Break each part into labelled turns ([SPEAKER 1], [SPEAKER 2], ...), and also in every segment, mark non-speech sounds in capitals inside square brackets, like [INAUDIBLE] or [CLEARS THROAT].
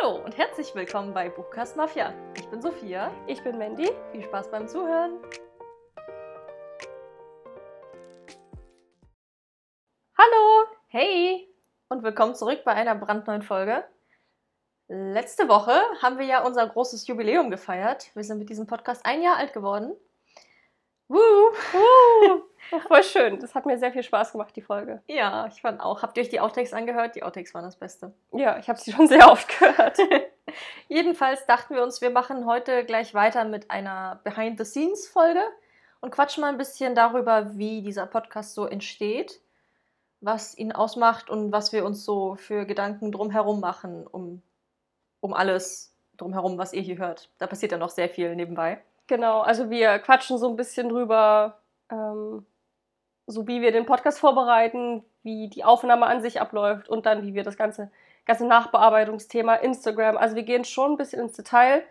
[SPEAKER 1] Hallo und herzlich willkommen bei Buchkast Mafia. Ich bin Sophia.
[SPEAKER 2] Ich bin Mandy.
[SPEAKER 1] Viel Spaß beim Zuhören.
[SPEAKER 2] Hallo.
[SPEAKER 1] Hey und willkommen zurück bei einer brandneuen Folge. Letzte Woche haben wir ja unser großes Jubiläum gefeiert. Wir sind mit diesem Podcast ein Jahr alt geworden.
[SPEAKER 2] Woo. [LAUGHS] Voll schön. Das hat mir sehr viel Spaß gemacht, die Folge.
[SPEAKER 1] Ja, ich fand auch. Habt ihr euch die Outtakes angehört? Die Outtakes waren das Beste.
[SPEAKER 2] Ja, ich habe sie schon sehr oft gehört. [LAUGHS]
[SPEAKER 1] Jedenfalls dachten wir uns, wir machen heute gleich weiter mit einer Behind-the-Scenes-Folge und quatschen mal ein bisschen darüber, wie dieser Podcast so entsteht, was ihn ausmacht und was wir uns so für Gedanken drumherum machen, um, um alles drumherum, was ihr hier hört. Da passiert ja noch sehr viel nebenbei.
[SPEAKER 2] Genau, also wir quatschen so ein bisschen drüber, ähm, so wie wir den Podcast vorbereiten, wie die Aufnahme an sich abläuft und dann wie wir das ganze, ganze Nachbearbeitungsthema Instagram. Also wir gehen schon ein bisschen ins Detail.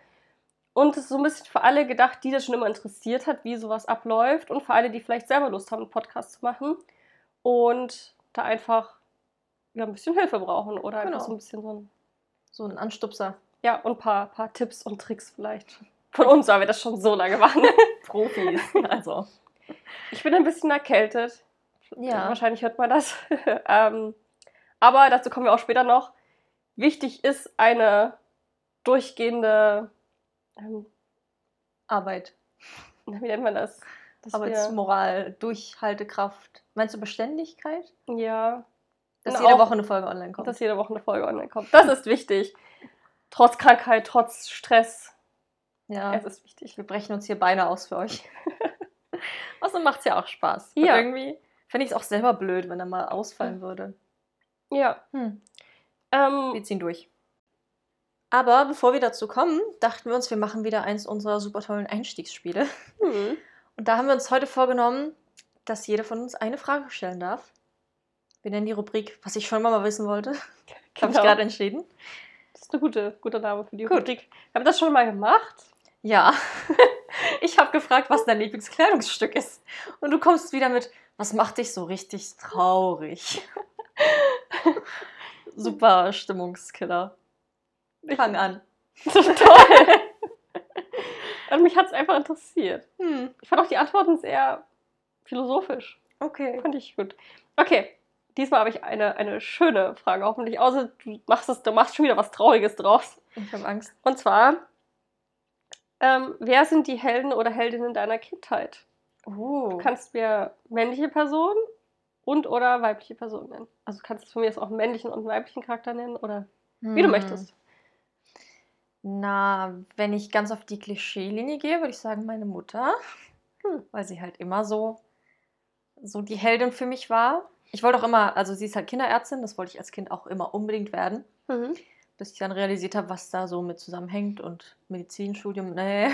[SPEAKER 2] Und es ist so ein bisschen für alle gedacht, die das schon immer interessiert hat, wie sowas abläuft und für alle, die vielleicht selber Lust haben, einen Podcast zu machen und da einfach ja, ein bisschen Hilfe brauchen oder einfach
[SPEAKER 1] Genau.
[SPEAKER 2] so ein bisschen so ein,
[SPEAKER 1] So ein Anstupser.
[SPEAKER 2] ja, und ein paar, paar Tipps und Tricks vielleicht. Von uns, weil wir das schon so lange machen. [LAUGHS]
[SPEAKER 1] Profis. [LAUGHS] Also.
[SPEAKER 2] Ich bin ein bisschen erkältet.
[SPEAKER 1] Ja.
[SPEAKER 2] Wahrscheinlich hört man das. [LAUGHS] ähm, aber dazu kommen wir auch später noch. Wichtig ist eine durchgehende, ähm,
[SPEAKER 1] Arbeit.
[SPEAKER 2] wie nennt man das? Wir,
[SPEAKER 1] Arbeitsmoral, Durchhaltekraft. Meinst du Beständigkeit?
[SPEAKER 2] ja,
[SPEAKER 1] Dass
[SPEAKER 2] Und
[SPEAKER 1] jede Woche eine Folge online kommt.
[SPEAKER 2] dass jede Woche eine Folge online kommt. Das ist wichtig. Trotz Krankheit, trotz Stress.
[SPEAKER 1] Ja.
[SPEAKER 2] Es ist wichtig.
[SPEAKER 1] Wir brechen uns hier Beine aus für euch. [LAUGHS] Außerdem macht es ja auch Spaß. Und
[SPEAKER 2] Ja.
[SPEAKER 1] irgendwie fände ich es auch selber blöd, wenn er mal ausfallen würde.
[SPEAKER 2] Ja.
[SPEAKER 1] Hm.
[SPEAKER 2] Ähm,
[SPEAKER 1] Wir ziehen durch. Aber bevor wir dazu kommen, dachten wir uns, wir machen wieder eins unserer super tollen Einstiegsspiele.
[SPEAKER 2] hm. [LAUGHS]
[SPEAKER 1] Und da haben wir uns heute vorgenommen, dass jeder von uns eine Frage stellen darf. Wir nennen die Rubrik, was ich schon mal wissen wollte. [LAUGHS] Habe ich
[SPEAKER 2] Genau.
[SPEAKER 1] gerade entschieden.
[SPEAKER 2] Das ist eine gute, guter Name für die
[SPEAKER 1] Gut.
[SPEAKER 2] Rubrik. Wir haben das schon mal gemacht.
[SPEAKER 1] Ja. [LAUGHS] Ich habe gefragt, was dein Lieblingskleidungsstück ist. Und du kommst wieder mit, was macht dich so richtig traurig? [LAUGHS] Super Stimmungskiller. Fang an.
[SPEAKER 2] So [LAUGHS] toll. Und mich hat es einfach interessiert.
[SPEAKER 1] Hm,
[SPEAKER 2] Ich fand auch die Antworten sehr philosophisch.
[SPEAKER 1] okay.
[SPEAKER 2] Fand ich gut. Okay, diesmal habe ich eine, eine schöne Frage, hoffentlich. Außer du machst, es, du machst schon wieder was Trauriges draus.
[SPEAKER 1] Ich habe Angst.
[SPEAKER 2] Und zwar, ähm, wer sind die Helden oder Heldinnen deiner Kindheit?
[SPEAKER 1] Oh.
[SPEAKER 2] Du kannst mir männliche Personen und oder weibliche Personen nennen. Also du kannst von mir jetzt auch einen männlichen und einen weiblichen Charakter nennen oder wie du
[SPEAKER 1] Hm.
[SPEAKER 2] möchtest.
[SPEAKER 1] Na, wenn ich ganz auf die Klischeelinie gehe, würde ich sagen, meine Mutter.
[SPEAKER 2] Hm.
[SPEAKER 1] Weil sie halt immer so, so die Heldin für mich war. Ich wollte auch immer, also sie ist halt Kinderärztin, das wollte ich als Kind auch immer unbedingt werden.
[SPEAKER 2] Mhm.
[SPEAKER 1] Bis ich dann realisiert habe, was da so mit zusammenhängt und Medizinstudium, [LAUGHS] nee.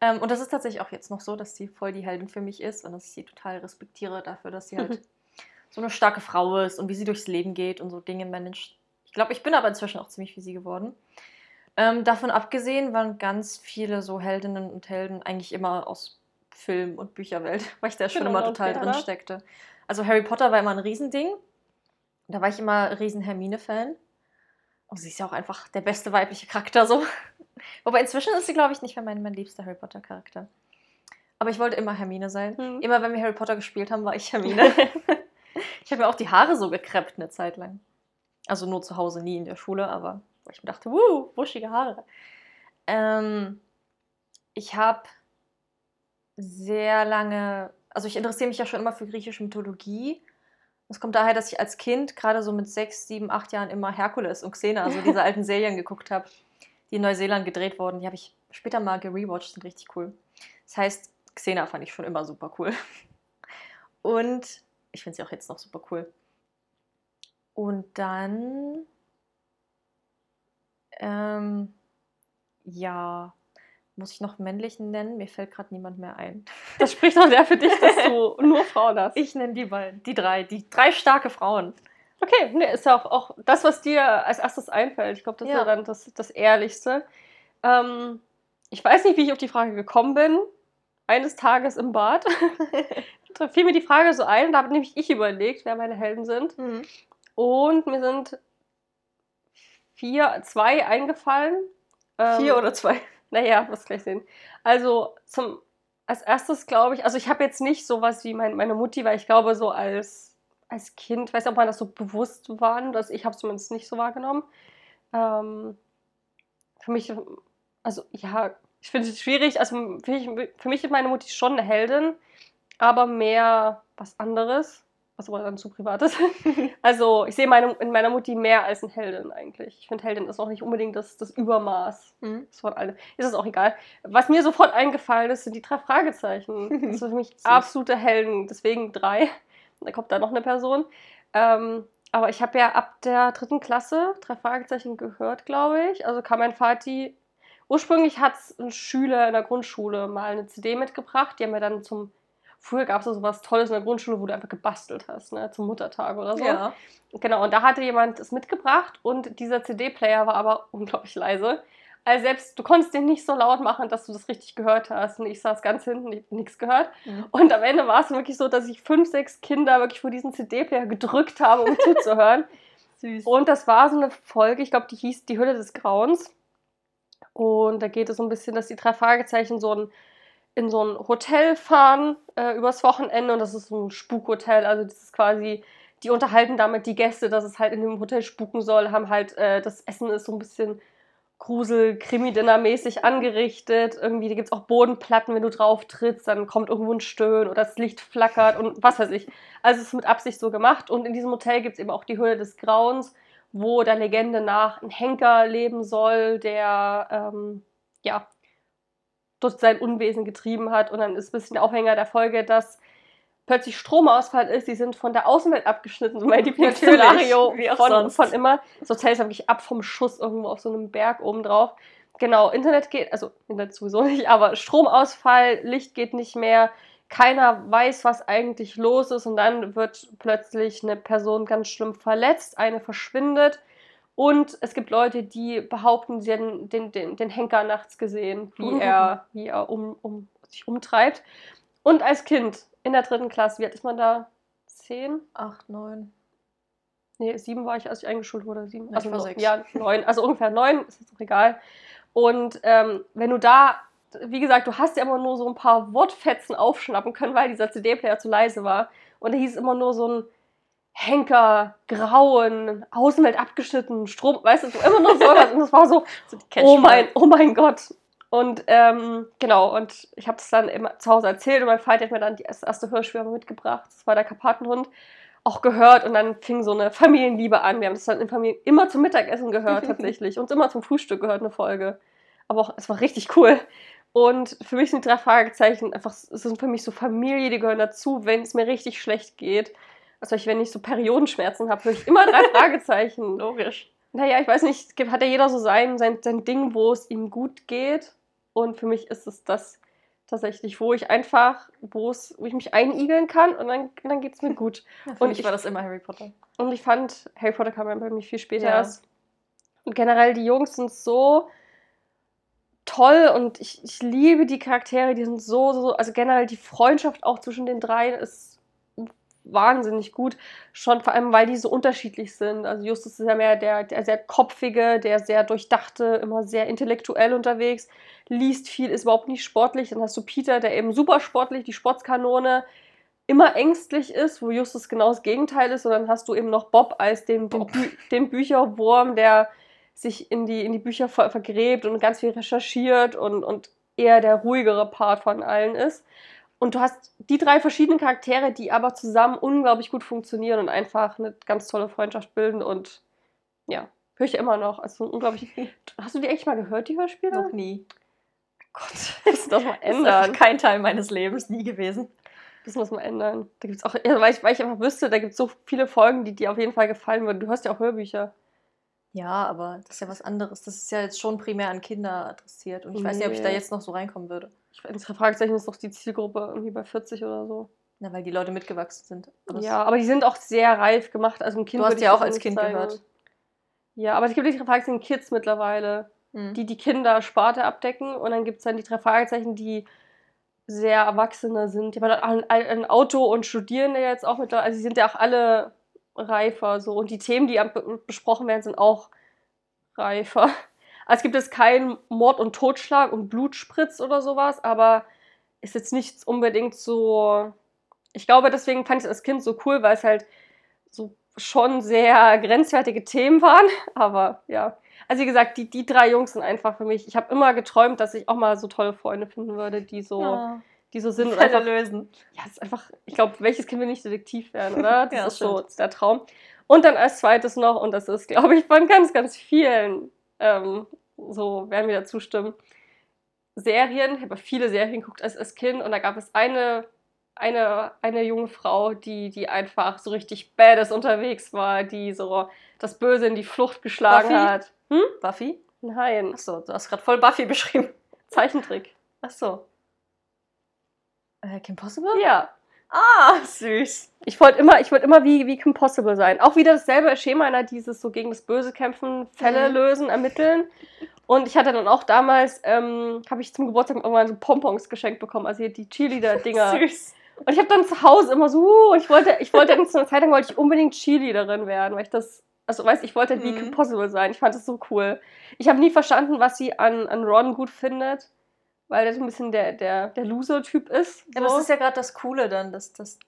[SPEAKER 1] Ähm, und das ist tatsächlich auch jetzt noch so, dass sie voll die Heldin für mich ist und dass ich sie total respektiere dafür, dass sie halt [LAUGHS] so eine starke Frau ist und wie sie durchs Leben geht und so Dinge managt. Ich glaube, ich bin aber inzwischen auch ziemlich wie sie geworden. Ähm, davon abgesehen waren ganz viele so Heldinnen und Helden eigentlich immer aus Film- und Bücherwelt, [LAUGHS] weil ich da schon
[SPEAKER 2] Genau,
[SPEAKER 1] immer total drin steckte. Also Harry Potter war immer ein Riesending. Da war ich immer riesen Hermine-Fan. Und sie ist ja auch einfach der beste weibliche Charakter so. [LAUGHS] Wobei inzwischen ist sie, glaube ich, nicht mehr mein, mein liebster Harry Potter-Charakter. Aber ich wollte immer Hermine sein.
[SPEAKER 2] Mhm.
[SPEAKER 1] Immer wenn wir Harry Potter gespielt haben, war ich Hermine. [LAUGHS] ich habe mir auch die Haare so gekreppt eine Zeit lang. Also nur zu Hause, nie in der Schule, aber wo ich mir dachte, wuh, wuschige Haare. Ähm, ich habe sehr lange, also ich interessiere mich ja schon immer für griechische Mythologie. Das kommt daher, dass ich als Kind, gerade so mit sechs, sieben, acht Jahren, immer Herkules und Xena, also diese alten Serien geguckt habe, die in Neuseeland gedreht wurden. Die habe ich später mal gerewatcht, sind richtig cool. Das heißt, Xena fand ich schon immer super cool. Und ich finde sie auch jetzt noch super cool. Und dann, ähm, ja, muss ich noch männlichen nennen? Mir fällt gerade niemand mehr ein.
[SPEAKER 2] Das spricht auch sehr für dich, dass du [LAUGHS] nur Frauen hast.
[SPEAKER 1] Ich nenne die beiden, die drei, die drei starke Frauen.
[SPEAKER 2] Okay, ne, ist ja auch, auch das, was dir als erstes einfällt. Ich glaube, das
[SPEAKER 1] Ja.
[SPEAKER 2] ist ja dann das, das Ehrlichste. Ähm, ich weiß nicht, wie ich auf die Frage gekommen bin. Eines Tages im Bad [LAUGHS] da fiel mir die Frage so ein, da habe nämlich ich überlegt, wer meine Helden sind.
[SPEAKER 1] Mhm.
[SPEAKER 2] Und mir sind vier, zwei eingefallen.
[SPEAKER 1] Vier
[SPEAKER 2] Ähm,
[SPEAKER 1] oder zwei?
[SPEAKER 2] Naja, was gleich sehen. Also zum als erstes glaube ich, also ich habe jetzt nicht sowas wie mein, meine Mutti, weil ich glaube, so als, als Kind, weiß nicht, ob man das so bewusst war, dass ich habe es zumindest nicht so wahrgenommen. Ähm, für mich, also ja, ich finde es schwierig. Also für mich, für mich ist meine Mutti schon eine Heldin, aber mehr was anderes, was aber dann zu privat ist. [LAUGHS] also ich sehe meine, in meiner Mutti mehr als eine Heldin eigentlich. Ich finde, Heldin ist auch nicht unbedingt das, das Übermaß
[SPEAKER 1] Mhm.
[SPEAKER 2] von allem. Ist es auch egal. Was mir sofort eingefallen ist, sind die drei Fragezeichen. [LAUGHS] Das sind für mich absolute Helden, deswegen drei. Da kommt da noch eine Person. Ähm, aber ich habe ja ab der dritten Klasse drei Fragezeichen gehört, glaube ich. Also kam mein Vati. Ursprünglich hat ein Schüler in der Grundschule mal eine CD mitgebracht. Die haben wir dann zum. Früher gab es so was Tolles in der Grundschule, wo du einfach gebastelt hast, ne? Zum Muttertag oder so.
[SPEAKER 1] Ja.
[SPEAKER 2] Genau, und da hatte jemand es mitgebracht und dieser CD-Player war aber [LAUGHS] unglaublich leise. Also selbst, du konntest den nicht so laut machen, dass du das richtig gehört hast. Und ich saß ganz hinten, ich habe nichts gehört.
[SPEAKER 1] Mhm.
[SPEAKER 2] Und am Ende war es wirklich so, dass ich fünf, sechs Kinder wirklich vor diesen CD-Player gedrückt habe, um [LAUGHS] zuzuhören. [LAUGHS]
[SPEAKER 1] Süß.
[SPEAKER 2] Und das war so eine Folge, ich glaube, die hieß Die Hülle des Grauens. Und da geht es so ein bisschen, dass die drei Fragezeichen so ein, in so ein Hotel fahren äh, übers Wochenende. Und das ist so ein Spukhotel. Also das ist quasi, die unterhalten damit die Gäste, dass es halt in dem Hotel spuken soll, haben halt, äh, das Essen ist so ein bisschen Grusel, Krimi-Dinner-mäßig angerichtet. Irgendwie, gibt es auch Bodenplatten, wenn du drauf trittst, dann kommt irgendwo ein Stöhnen oder das Licht flackert und was weiß ich. Also es ist mit Absicht so gemacht. Und in diesem Hotel gibt es eben auch die Höhle des Grauens, wo der Legende nach ein Henker leben soll, der ähm, ja dort sein Unwesen getrieben hat. Und dann ist ein bisschen der Aufhänger der Folge, dass plötzlich Stromausfall ist. Die sind von der Außenwelt abgeschnitten. So mein Lieblingsszenario
[SPEAKER 1] Natürlich, wie auch
[SPEAKER 2] von,
[SPEAKER 1] sonst.
[SPEAKER 2] von immer. Das Hotel ist wirklich ab vom Schuss irgendwo auf so einem Berg oben drauf. Genau, Internet geht, also Internet sowieso nicht, aber Stromausfall, Licht geht nicht mehr. Keiner weiß, was eigentlich los ist. Und dann wird plötzlich eine Person ganz schlimm verletzt. Eine verschwindet. Und es gibt Leute, die behaupten, sie hätten den, den, den Henker nachts gesehen, wie [LAUGHS] er, wie er um, um, sich umtreibt. Und als Kind in der dritten Klasse, wie alt ist man da? Zehn?
[SPEAKER 1] Acht, neun.
[SPEAKER 2] Nee, sieben war ich, als ich eingeschult wurde. Sieben.
[SPEAKER 1] Ich
[SPEAKER 2] Also
[SPEAKER 1] war sechs.
[SPEAKER 2] Ja, neun. Also ungefähr neun, ist jetzt auch egal. Und ähm, wenn du da, wie gesagt, du hast ja immer nur so ein paar Wortfetzen aufschnappen können, weil dieser CD-Player zu leise war. Und da hieß es immer nur so ein Henker, Grauen, Außenwelt abgeschnitten, Strom, weißt du, so immer nur so was. [LAUGHS] Und das war so, oh mein, oh mein Gott. Und ähm, genau, und ich habe das dann immer zu Hause erzählt und mein Vater hat mir dann die erste, erste Hörspiel mitgebracht. Das war der Karpatenhund. Auch gehört und dann fing so eine Familienliebe an. Wir haben das dann in Familien immer zum Mittagessen gehört, [LAUGHS] tatsächlich. Und immer zum Frühstück gehört eine Folge. Aber auch, es war richtig cool. Und für mich sind die drei Fragezeichen einfach, es sind für mich so Familie, die gehören dazu, wenn es mir richtig schlecht geht. Also ich, wenn ich so Periodenschmerzen habe, höre ich immer drei [LAUGHS] Fragezeichen.
[SPEAKER 1] Logisch.
[SPEAKER 2] Naja, ich weiß nicht, hat ja jeder so sein, sein, sein Ding, wo es ihm gut geht. Und für mich ist es das tatsächlich, wo ich einfach, wo es, wo ich mich einigeln kann und dann, dann geht es mir gut.
[SPEAKER 1] Ja,
[SPEAKER 2] Und ich-
[SPEAKER 1] war das immer Harry Potter.
[SPEAKER 2] Und ich fand, Harry Potter kam ja bei mir viel später
[SPEAKER 1] Ja.
[SPEAKER 2] erst. Und generell, die Jungs sind so toll und ich, ich liebe die Charaktere, die sind so, so, so- also generell die Freundschaft auch zwischen den dreien ist wahnsinnig gut. Schon vor allem, weil die so unterschiedlich sind. Also Justus ist ja mehr der, der sehr kopfige, der sehr durchdachte, immer sehr intellektuell unterwegs, liest viel, ist überhaupt nicht sportlich. Dann hast du Peter, der eben super sportlich, die Sportskanone, immer ängstlich ist, wo Justus genau das Gegenteil ist. Und dann hast du eben noch Bob als den, den,
[SPEAKER 1] Bob.
[SPEAKER 2] Bü den Bücherwurm, der sich in die, in die Bücher ver vergräbt und ganz viel recherchiert und, und eher der ruhigere Part von allen ist. Und du hast die drei verschiedenen Charaktere, die aber zusammen unglaublich gut funktionieren und einfach eine ganz tolle Freundschaft bilden. Und ja, höre ich immer noch. Also unglaublich. [LAUGHS] Hast du die eigentlich mal gehört, die Hörspiele?
[SPEAKER 1] Noch nie.
[SPEAKER 2] Gott, [LAUGHS] das
[SPEAKER 1] Das ist einfach
[SPEAKER 2] ändern.
[SPEAKER 1] kein Teil meines Lebens, nie gewesen.
[SPEAKER 2] Das mal ändern. Da gibt's auch, weil, ich, weil ich einfach wüsste, da gibt es so viele Folgen, die dir auf jeden Fall gefallen würden. Du hörst ja auch Hörbücher.
[SPEAKER 1] Ja, aber das ist ja was anderes. Das ist ja jetzt schon primär an Kinder adressiert. Und ich weiß nicht, ob ich da
[SPEAKER 2] Nee.
[SPEAKER 1] jetzt noch so reinkommen würde.
[SPEAKER 2] Ich weiß nicht, Fragezeichen ist doch die Zielgruppe irgendwie bei 40 oder so.
[SPEAKER 1] Na, weil die Leute mitgewachsen sind. Aber
[SPEAKER 2] ja, aber die sind auch sehr reif gemacht. Also ein Kind
[SPEAKER 1] Du hast ja auch als Kind
[SPEAKER 2] zeigen.
[SPEAKER 1] gehört.
[SPEAKER 2] Ja, aber es gibt die drei Fragezeichen Kids mittlerweile,
[SPEAKER 1] Hm.
[SPEAKER 2] die die Kinder-Sparte abdecken. Und dann gibt es dann die drei Fragezeichen, die sehr Erwachsene sind. Die haben ein, ein Auto und studieren ja jetzt auch mittlerweile. Also, sie sind ja auch alle reifer. So. Und die Themen, die besprochen werden, sind auch reifer. Also es gibt jetzt keinen Mord und Totschlag und Blutspritz oder sowas, aber ist jetzt nichts unbedingt so. Ich glaube, deswegen fand ich es als Kind so cool, weil es halt so schon sehr grenzwertige Themen waren. [LAUGHS] Aber ja. Also wie gesagt, die, die drei Jungs sind einfach für mich. Ich habe immer geträumt, dass ich auch mal so tolle Freunde finden würde, die so,
[SPEAKER 1] Ja.
[SPEAKER 2] die so sind. und einfach,
[SPEAKER 1] lösen.
[SPEAKER 2] ja, das ist einfach, ich glaube, welches Kind will nicht Detektiv werden, oder? [LAUGHS] Das
[SPEAKER 1] Ja,
[SPEAKER 2] ist so
[SPEAKER 1] stimmt.
[SPEAKER 2] der Traum. Und dann als zweites noch, und das ist, glaube ich, von ganz, ganz vielen, ähm, so werden wir da zustimmen, Serien. Ich habe viele Serien geguckt als, als Kind und da gab es eine, eine, eine junge Frau, die, die einfach so richtig badass unterwegs war, die so das Böse in die Flucht geschlagen
[SPEAKER 1] Buffy?
[SPEAKER 2] hat. Hm?
[SPEAKER 1] Buffy?
[SPEAKER 2] Nein,
[SPEAKER 1] Achso, du hast gerade voll Buffy beschrieben. [LAUGHS]
[SPEAKER 2] Zeichentrick.
[SPEAKER 1] Achso. Äh, Kim Possible?
[SPEAKER 2] Ja.
[SPEAKER 1] Ah, süß.
[SPEAKER 2] Ich wollte immer, ich wollte immer wie, wie Kim Possible sein. Auch wieder dasselbe Schema, na, dieses so gegen das Böse kämpfen, Fälle
[SPEAKER 1] Mhm.
[SPEAKER 2] lösen, ermitteln. Und ich hatte dann auch damals, ähm, habe ich zum Geburtstag irgendwann so Pompons geschenkt bekommen, also hier die Cheerleader-Dinger. [LAUGHS]
[SPEAKER 1] Süß.
[SPEAKER 2] Und ich habe dann zu Hause immer so, uh, ich wollte, ich wollte dann zu einer Zeit lang wollte ich unbedingt Cheerleaderin werden, weil ich das, also weißt, ich wollte wie
[SPEAKER 1] Mhm.
[SPEAKER 2] Kim Possible sein. Ich fand das so cool. Ich habe nie verstanden, was sie an, an Ron gut findet, weil der so ein bisschen der, der, der Loser-Typ ist.
[SPEAKER 1] Ja,
[SPEAKER 2] so.
[SPEAKER 1] das ist ja gerade das Coole dann, dass, dass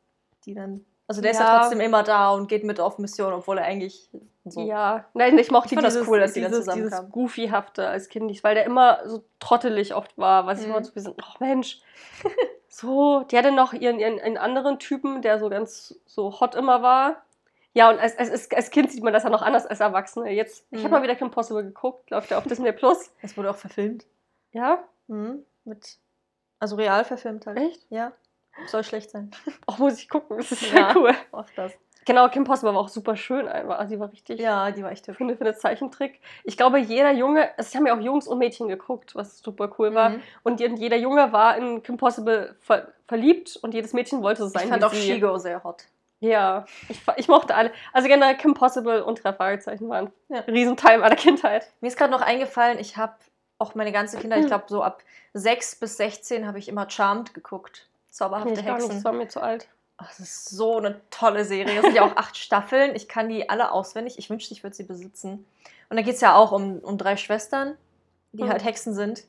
[SPEAKER 1] die dann. Also der ist ja
[SPEAKER 2] Ja.
[SPEAKER 1] trotzdem immer da und geht mit auf Mission, obwohl er eigentlich so.
[SPEAKER 2] Ja, nein, ich mochte
[SPEAKER 1] Ich fand das
[SPEAKER 2] dieses,
[SPEAKER 1] cool, dass die dann
[SPEAKER 2] dieses, dieses. Goofy-hafte als Kind nicht, weil der immer so trottelig oft war, was ich
[SPEAKER 1] Mhm.
[SPEAKER 2] immer so bisschen, ach Mensch, [LAUGHS] so, die hatte noch ihren, ihren, ihren anderen Typen, der so ganz so hot immer war. Ja, und als, als, als Kind sieht man das ja noch anders als Erwachsene. Jetzt, ich
[SPEAKER 1] Mhm.
[SPEAKER 2] habe mal wieder Kim Possible geguckt, läuft ja auf Disney Plus.
[SPEAKER 1] Das wurde auch verfilmt.
[SPEAKER 2] Ja,
[SPEAKER 1] Mhm. Mit. Also real verfilmt halt.
[SPEAKER 2] echt?
[SPEAKER 1] Ja. Soll schlecht sein.
[SPEAKER 2] Auch [LAUGHS] muss ich gucken, das ist
[SPEAKER 1] Ja.
[SPEAKER 2] ja cool.
[SPEAKER 1] Mach das.
[SPEAKER 2] Genau, Kim Possible war auch super schön einfach. Also, die war richtig.
[SPEAKER 1] Ja, die war echt hübsch.
[SPEAKER 2] Für für eine Zeichentrick. Ich glaube, jeder Junge, es haben ja auch Jungs und Mädchen geguckt, was super cool war.
[SPEAKER 1] Mhm.
[SPEAKER 2] Und je- jeder Junge war in Kim Possible ver verliebt und jedes Mädchen wollte so sein
[SPEAKER 1] Ich fand
[SPEAKER 2] wie
[SPEAKER 1] auch
[SPEAKER 2] sie.
[SPEAKER 1] Shigo sehr hot.
[SPEAKER 2] Ja, ich, ich mochte alle. Also generell Kim Possible und drei Fragezeichen waren
[SPEAKER 1] Ja.
[SPEAKER 2] ein Riesenteil meiner Kindheit.
[SPEAKER 1] Mir ist gerade noch eingefallen, ich habe auch meine ganze Kindheit, ich
[SPEAKER 2] Hm.
[SPEAKER 1] glaube so ab 6 bis 16 habe ich immer Charmed geguckt. Zauberhafte
[SPEAKER 2] Nee, ich nicht,
[SPEAKER 1] Hexen.
[SPEAKER 2] das war mir zu alt.
[SPEAKER 1] Ach, das ist so eine tolle Serie. Es sind ja auch acht Staffeln. Ich kann die alle auswendig. Ich wünschte, ich würde sie besitzen. Und da geht es ja auch um, um drei Schwestern, die
[SPEAKER 2] Mhm.
[SPEAKER 1] halt Hexen sind.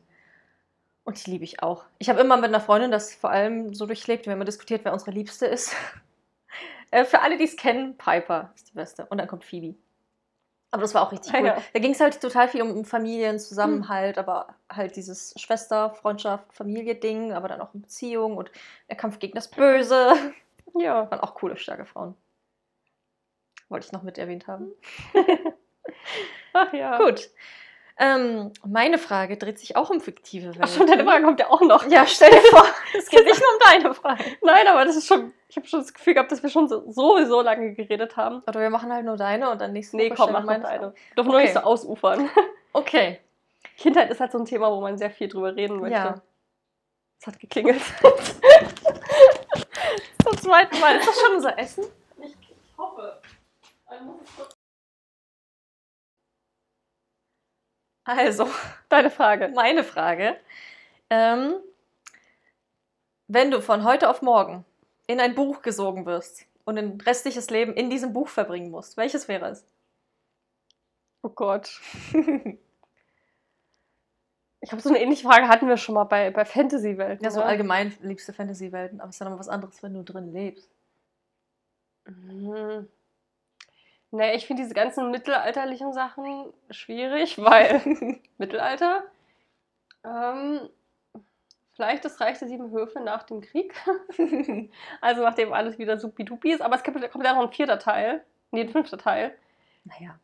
[SPEAKER 1] Und die liebe ich auch. Ich habe immer mit einer Freundin das vor allem so durchlebt, wenn man diskutiert, wer unsere Liebste ist. [LAUGHS] Äh, Für alle, die es kennen, Piper ist die beste. Und dann kommt Phoebe. Aber das war auch richtig [LAUGHS] cool.
[SPEAKER 2] ja.
[SPEAKER 1] Da ging es halt total viel um Familienzusammenhalt, aber halt dieses Schwester, Freundschaft, Familie-Ding, aber dann auch um Beziehung und der Kampf gegen das Böse. [LAUGHS]
[SPEAKER 2] Ja.
[SPEAKER 1] Waren auch coole, starke Frauen. Wollte ich noch mit erwähnt haben.
[SPEAKER 2] Ach ja. [LAUGHS]
[SPEAKER 1] Gut. Ähm, meine Frage dreht sich auch um fiktive Welten.
[SPEAKER 2] Ach schon, deine Frage kommt ja auch noch.
[SPEAKER 1] Ja, stell dir vor, es geht nicht nur um deine Frage.
[SPEAKER 2] Nein, aber das ist schon, ich habe schon das Gefühl gehabt, dass wir schon so, sowieso lange geredet haben.
[SPEAKER 1] Oder wir machen halt nur deine und dann nächste
[SPEAKER 2] Nee,
[SPEAKER 1] Woche
[SPEAKER 2] komm,
[SPEAKER 1] stellen
[SPEAKER 2] mach
[SPEAKER 1] meine
[SPEAKER 2] deine.
[SPEAKER 1] Frage.
[SPEAKER 2] Dürfen nur nicht
[SPEAKER 1] Okay.
[SPEAKER 2] so ausufern. [LAUGHS]
[SPEAKER 1] Okay.
[SPEAKER 2] Kindheit ist halt so ein Thema, wo man sehr viel drüber reden möchte.
[SPEAKER 1] Ja.
[SPEAKER 2] Es hat geklingelt. [LAUGHS] [LAUGHS]
[SPEAKER 1] Zum zweiten Mal. Ist das schon unser Essen?
[SPEAKER 2] Ich, hoffe.
[SPEAKER 1] Also,
[SPEAKER 2] Deine Frage.
[SPEAKER 1] meine Frage. Ähm, wenn du von heute auf morgen in ein Buch gesogen wirst und ein restliches Leben in diesem Buch verbringen musst, welches wäre es?
[SPEAKER 2] Oh Gott. [LAUGHS] Ich glaube, so eine ähnliche Frage hatten wir schon mal bei, bei Fantasy-Welten.
[SPEAKER 1] Ja, so
[SPEAKER 2] oder?
[SPEAKER 1] allgemein liebste Fantasy-Welten, aber es ist dann noch was anderes, wenn du drin lebst.
[SPEAKER 2] Mhm. Nee, ich finde diese ganzen mittelalterlichen Sachen schwierig, weil [LAUGHS] Mittelalter. Ähm, vielleicht das Reich der Sieben Höfe nach dem Krieg. [LAUGHS] [LAUGHS] Also nachdem alles wieder supidupi ist. Aber es kommt, kommt ja noch ein vierter Teil. Nee, ein fünfter Teil.
[SPEAKER 1] naja.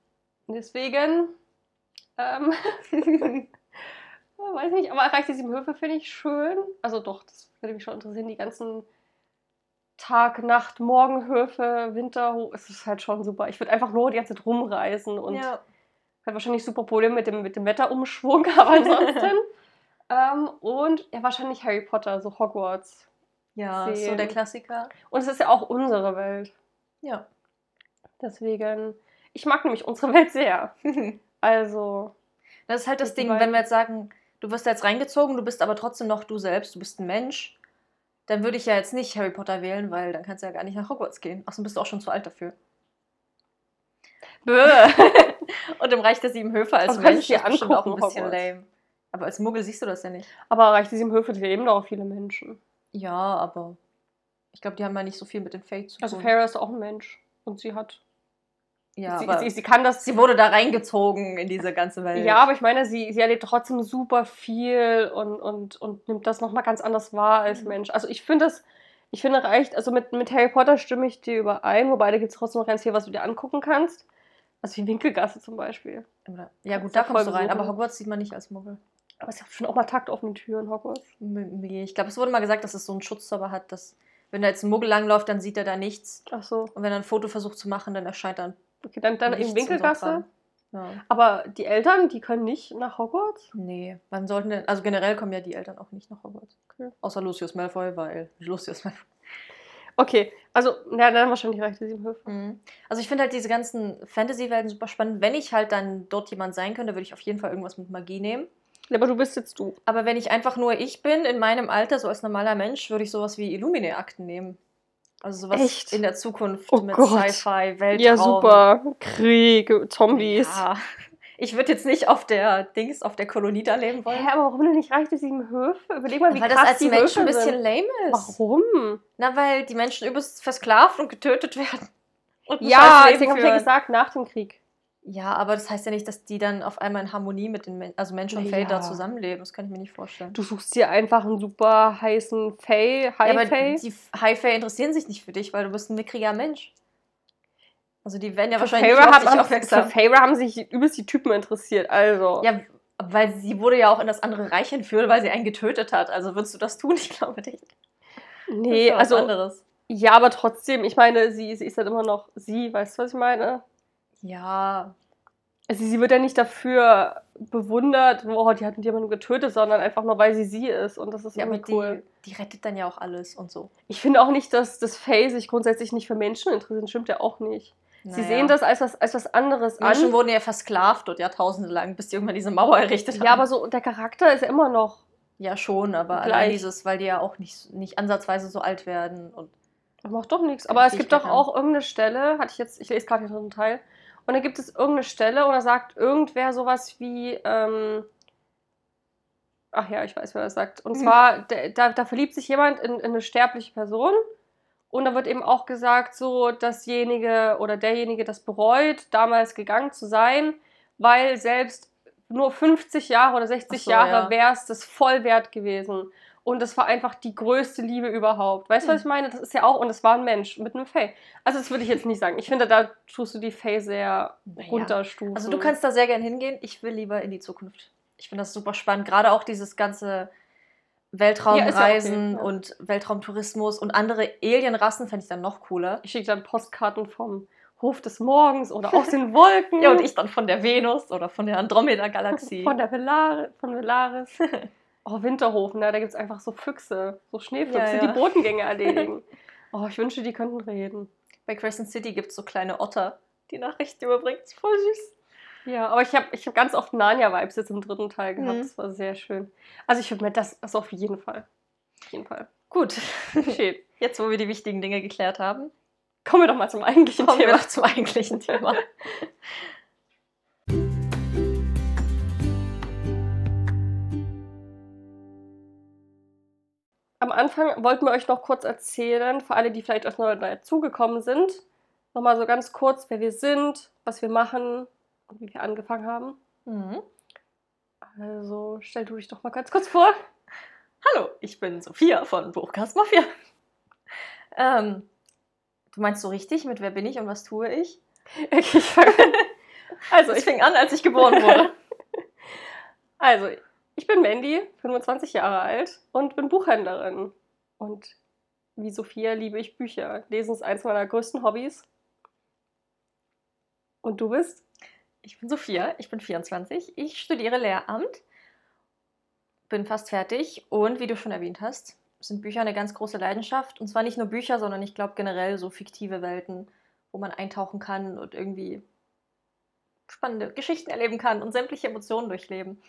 [SPEAKER 2] Deswegen. Ähm, [LAUGHS] weiß nicht, aber Reich der Sieben Höfe finde ich schön. Also doch, das würde mich schon interessieren. Die ganzen Tag, Nacht, Morgenhöfe, Winter, es ist halt schon super. Ich würde einfach nur die ganze Zeit rumreisen und
[SPEAKER 1] ja.
[SPEAKER 2] hat wahrscheinlich super Probleme mit dem, mit dem Wetterumschwung, aber ansonsten. Ähm, und ja, wahrscheinlich Harry Potter, so Hogwarts.
[SPEAKER 1] ja, ist so
[SPEAKER 2] Sehen.
[SPEAKER 1] der Klassiker.
[SPEAKER 2] Und es ist ja auch unsere Welt.
[SPEAKER 1] Ja.
[SPEAKER 2] Deswegen, ich mag nämlich unsere Welt sehr. [LAUGHS] Also,
[SPEAKER 1] Das ist halt das Ding, wenn wir jetzt sagen, du wirst da jetzt reingezogen, du bist aber trotzdem noch du selbst, du bist ein Mensch, dann würde ich ja jetzt nicht Harry Potter wählen, weil dann kannst du ja gar nicht nach Hogwarts gehen. Außerdem bist du auch schon zu alt dafür.
[SPEAKER 2] bäh. [LAUGHS]
[SPEAKER 1] Und im Reich der Sieben Höfe als Mensch ist bestimmt auch ein bisschen
[SPEAKER 2] Hogwarts.
[SPEAKER 1] lame. Aber als Muggel siehst du das ja nicht.
[SPEAKER 2] Aber Reich der Sieben Höfe leben doch auch viele Menschen.
[SPEAKER 1] Ja, aber ich glaube, die haben ja nicht so viel mit den Fates zu tun.
[SPEAKER 2] Also Farah ist auch ein Mensch. Und sie hat.
[SPEAKER 1] ja,
[SPEAKER 2] sie,
[SPEAKER 1] aber
[SPEAKER 2] sie, sie kann das.
[SPEAKER 1] sie wurde da reingezogen in diese ganze Welt.
[SPEAKER 2] Ja, aber ich meine, sie, sie erlebt trotzdem super viel und, und, und nimmt das nochmal ganz anders wahr als
[SPEAKER 1] Mhm.
[SPEAKER 2] Mensch. Also ich finde das, ich finde reicht, also mit, mit Harry Potter stimme ich dir überein, wobei da gibt es trotzdem noch ganz viel, was du dir angucken kannst. Also die Winkelgasse zum Beispiel.
[SPEAKER 1] Ja, gut, da kommst du rein. Aber. Hogwarts sieht man nicht als Muggel.
[SPEAKER 2] Aber es hat schon auch mal taktoffene Türen, Hogwarts.
[SPEAKER 1] Nee, Ich glaube, es wurde mal gesagt, dass es so einen Schutzzauber hat, dass wenn da jetzt ein Muggel langläuft, dann sieht er da nichts.
[SPEAKER 2] Ach so.
[SPEAKER 1] Und wenn er ein Foto versucht zu machen, dann erscheint dann
[SPEAKER 2] Okay, dann, dann
[SPEAKER 1] ein
[SPEAKER 2] Winkelgasse.
[SPEAKER 1] Ja.
[SPEAKER 2] Aber die Eltern, die können nicht nach Hogwarts?
[SPEAKER 1] Nee, wann sollten denn, also generell kommen ja die Eltern auch nicht nach Hogwarts.
[SPEAKER 2] Okay.
[SPEAKER 1] Außer Lucius Malfoy, weil Lucius Malfoy.
[SPEAKER 2] Okay, also, na, dann wahrscheinlich Reich der Sieben Höfe.
[SPEAKER 1] Mhm. Also ich finde halt diese ganzen Fantasy-Welten super spannend. Wenn ich halt dann dort jemand sein könnte, würde ich auf jeden Fall irgendwas mit Magie nehmen.
[SPEAKER 2] Aber du bist jetzt du.
[SPEAKER 1] Aber wenn ich einfach nur ich bin, in meinem Alter, so als normaler Mensch, würde ich sowas wie Illumine-Akten nehmen. Also sowas
[SPEAKER 2] Echt?
[SPEAKER 1] in der Zukunft
[SPEAKER 2] Oh
[SPEAKER 1] mit. Sci-Fi, Weltraum.
[SPEAKER 2] Ja, super. Krieg, Zombies.
[SPEAKER 1] Ja. Ich würde jetzt nicht auf der Dings, auf der Kolonie da leben wollen.
[SPEAKER 2] Hä, aber warum denn nicht Reich der Sieben Höfe? Überleg mal, wie
[SPEAKER 1] weil
[SPEAKER 2] krass
[SPEAKER 1] das als
[SPEAKER 2] die
[SPEAKER 1] Mensch ein bisschen lame ist.
[SPEAKER 2] Warum?
[SPEAKER 1] Na, weil die Menschen übelst versklavt und getötet werden. Und
[SPEAKER 2] Ja, deswegen habe ich ja gesagt, nach dem Krieg.
[SPEAKER 1] Ja, aber das heißt ja nicht, dass die dann auf einmal in Harmonie mit den Men also Mensch und
[SPEAKER 2] ja.
[SPEAKER 1] da zusammenleben. Das kann ich mir nicht vorstellen.
[SPEAKER 2] Du suchst dir einfach einen super heißen
[SPEAKER 1] ja,
[SPEAKER 2] High
[SPEAKER 1] aber
[SPEAKER 2] Fae.
[SPEAKER 1] die High Fae interessieren sich nicht für dich, weil du bist ein mickriger Mensch. Also die werden ja
[SPEAKER 2] Für
[SPEAKER 1] wahrscheinlich
[SPEAKER 2] Feyre
[SPEAKER 1] nicht auf dich aufmerksam.
[SPEAKER 2] für Feyre haben sich übelst die Typen interessiert. Also.
[SPEAKER 1] Ja, weil sie wurde ja auch in das andere Reich entführt, weil sie einen getötet hat. Also würdest du das tun? [LAUGHS] Ich glaube nicht.
[SPEAKER 2] Nee,
[SPEAKER 1] ja
[SPEAKER 2] also.
[SPEAKER 1] anderes.
[SPEAKER 2] Ja, aber trotzdem, ich meine, sie, sie ist halt immer noch sie, weißt du, was ich meine?
[SPEAKER 1] Ja,
[SPEAKER 2] Also sie wird ja nicht dafür bewundert, oh, die hat jemanden getötet, sondern einfach nur, weil sie sie ist. Und das ist
[SPEAKER 1] ja
[SPEAKER 2] irgendwie
[SPEAKER 1] die,
[SPEAKER 2] cool.
[SPEAKER 1] die rettet dann ja auch alles und so.
[SPEAKER 2] Ich finde auch nicht, dass das Fae sich grundsätzlich nicht für Menschen interessiert. Stimmt ja auch nicht. Sie
[SPEAKER 1] Naja.
[SPEAKER 2] sehen das als was, als was anderes
[SPEAKER 1] Menschen
[SPEAKER 2] an.
[SPEAKER 1] wurden ja versklavt dort jahrtausende lang, bis die irgendwann diese Mauer errichtet haben.
[SPEAKER 2] Ja, aber so der Charakter ist ja immer noch.
[SPEAKER 1] Ja, schon, aber
[SPEAKER 2] Gleich.
[SPEAKER 1] allein dieses, weil die ja auch nicht, nicht ansatzweise so alt werden. Und
[SPEAKER 2] Macht doch nichts. Aber es gibt doch auch irgendeine Stelle, hatte ich jetzt, ich lese gerade den dritten Teil, und da gibt es irgendeine Stelle oder sagt irgendwer sowas wie, ähm, ach ja, ich weiß, wer das sagt. Und
[SPEAKER 1] Mhm.
[SPEAKER 2] zwar, da, da, verliebt sich jemand in, in eine sterbliche Person und da wird eben auch gesagt, so, dasjenige oder derjenige das bereut, damals gegangen zu sein, weil selbst nur 50 Jahre oder 60
[SPEAKER 1] Ach so,
[SPEAKER 2] Jahre
[SPEAKER 1] ja.
[SPEAKER 2] wäre es das voll wert gewesen. Und das war einfach die größte Liebe überhaupt. Weißt du, was
[SPEAKER 1] Hm.
[SPEAKER 2] ich meine? Das ist ja auch, und es war ein Mensch mit einem Fae. Also, das würde ich jetzt nicht sagen. Ich finde, da tust du die Fae sehr
[SPEAKER 1] Naja.
[SPEAKER 2] runterstufen.
[SPEAKER 1] Also du kannst da sehr gern hingehen. Ich will lieber in die Zukunft. Ich finde das super spannend. Gerade auch dieses ganze Weltraumreisen
[SPEAKER 2] Ja, ja okay,
[SPEAKER 1] und Weltraumtourismus und andere Alienrassen fände ich dann noch cooler.
[SPEAKER 2] Ich schicke dann Postkarten vom Hof des Morgens oder aus den [LAUGHS] Wolken.
[SPEAKER 1] Ja, und ich dann von der Venus oder von der Andromeda-Galaxie.
[SPEAKER 2] Von der Velar von Velaris. [LAUGHS] Oh, Winterhofen, ne? da gibt es einfach so Füchse, so Schneefüchse,
[SPEAKER 1] Ja, ja.
[SPEAKER 2] die Bodengänge [LAUGHS] erledigen. Oh, ich wünsche, die könnten reden.
[SPEAKER 1] Bei Crescent City gibt es so kleine Otter, die Nachrichten überbringt. Voll süß.
[SPEAKER 2] Ja, aber ich habe ich hab ganz oft Narnia-Vibes jetzt im dritten Teil gehabt.
[SPEAKER 1] Mhm.
[SPEAKER 2] Das war sehr schön. Also ich würde mir das, also auf jeden Fall. Auf jeden Fall.
[SPEAKER 1] Gut. [LAUGHS]
[SPEAKER 2] Schön.
[SPEAKER 1] Jetzt, wo wir die wichtigen Dinge geklärt haben,
[SPEAKER 2] Kommen wir doch mal zum eigentlichen
[SPEAKER 1] kommen wir
[SPEAKER 2] Thema.
[SPEAKER 1] doch zum eigentlichen Thema. [LAUGHS]
[SPEAKER 2] Anfang wollten wir euch noch kurz erzählen, für alle, die vielleicht erst neu dazugekommen sind, nochmal so ganz kurz, wer wir sind, was wir machen und wie wir angefangen haben.
[SPEAKER 1] Mhm.
[SPEAKER 2] Also stell du dich doch mal ganz kurz vor.
[SPEAKER 1] Hallo, ich bin Sophia von Buchcast Mafia. Ähm, du meinst so richtig mit wer bin ich und was tue ich?
[SPEAKER 2] Okay, ich fange an. [LAUGHS] Also,
[SPEAKER 1] Ich
[SPEAKER 2] ich,
[SPEAKER 1] fing an, als ich geboren wurde. [LAUGHS]
[SPEAKER 2] also, ich bin Mandy, 25 Jahre alt und bin Buchhändlerin. Und wie Sophia liebe ich Bücher. Lesen ist eins meiner größten Hobbys. Und du bist?
[SPEAKER 1] Ich bin Sophia, ich bin 24, ich studiere Lehramt, bin fast fertig und wie du schon erwähnt hast, sind Bücher eine ganz große Leidenschaft. Und zwar nicht nur Bücher, sondern ich glaube generell so fiktive Welten, wo man eintauchen kann und irgendwie spannende Geschichten erleben kann und sämtliche Emotionen durchleben.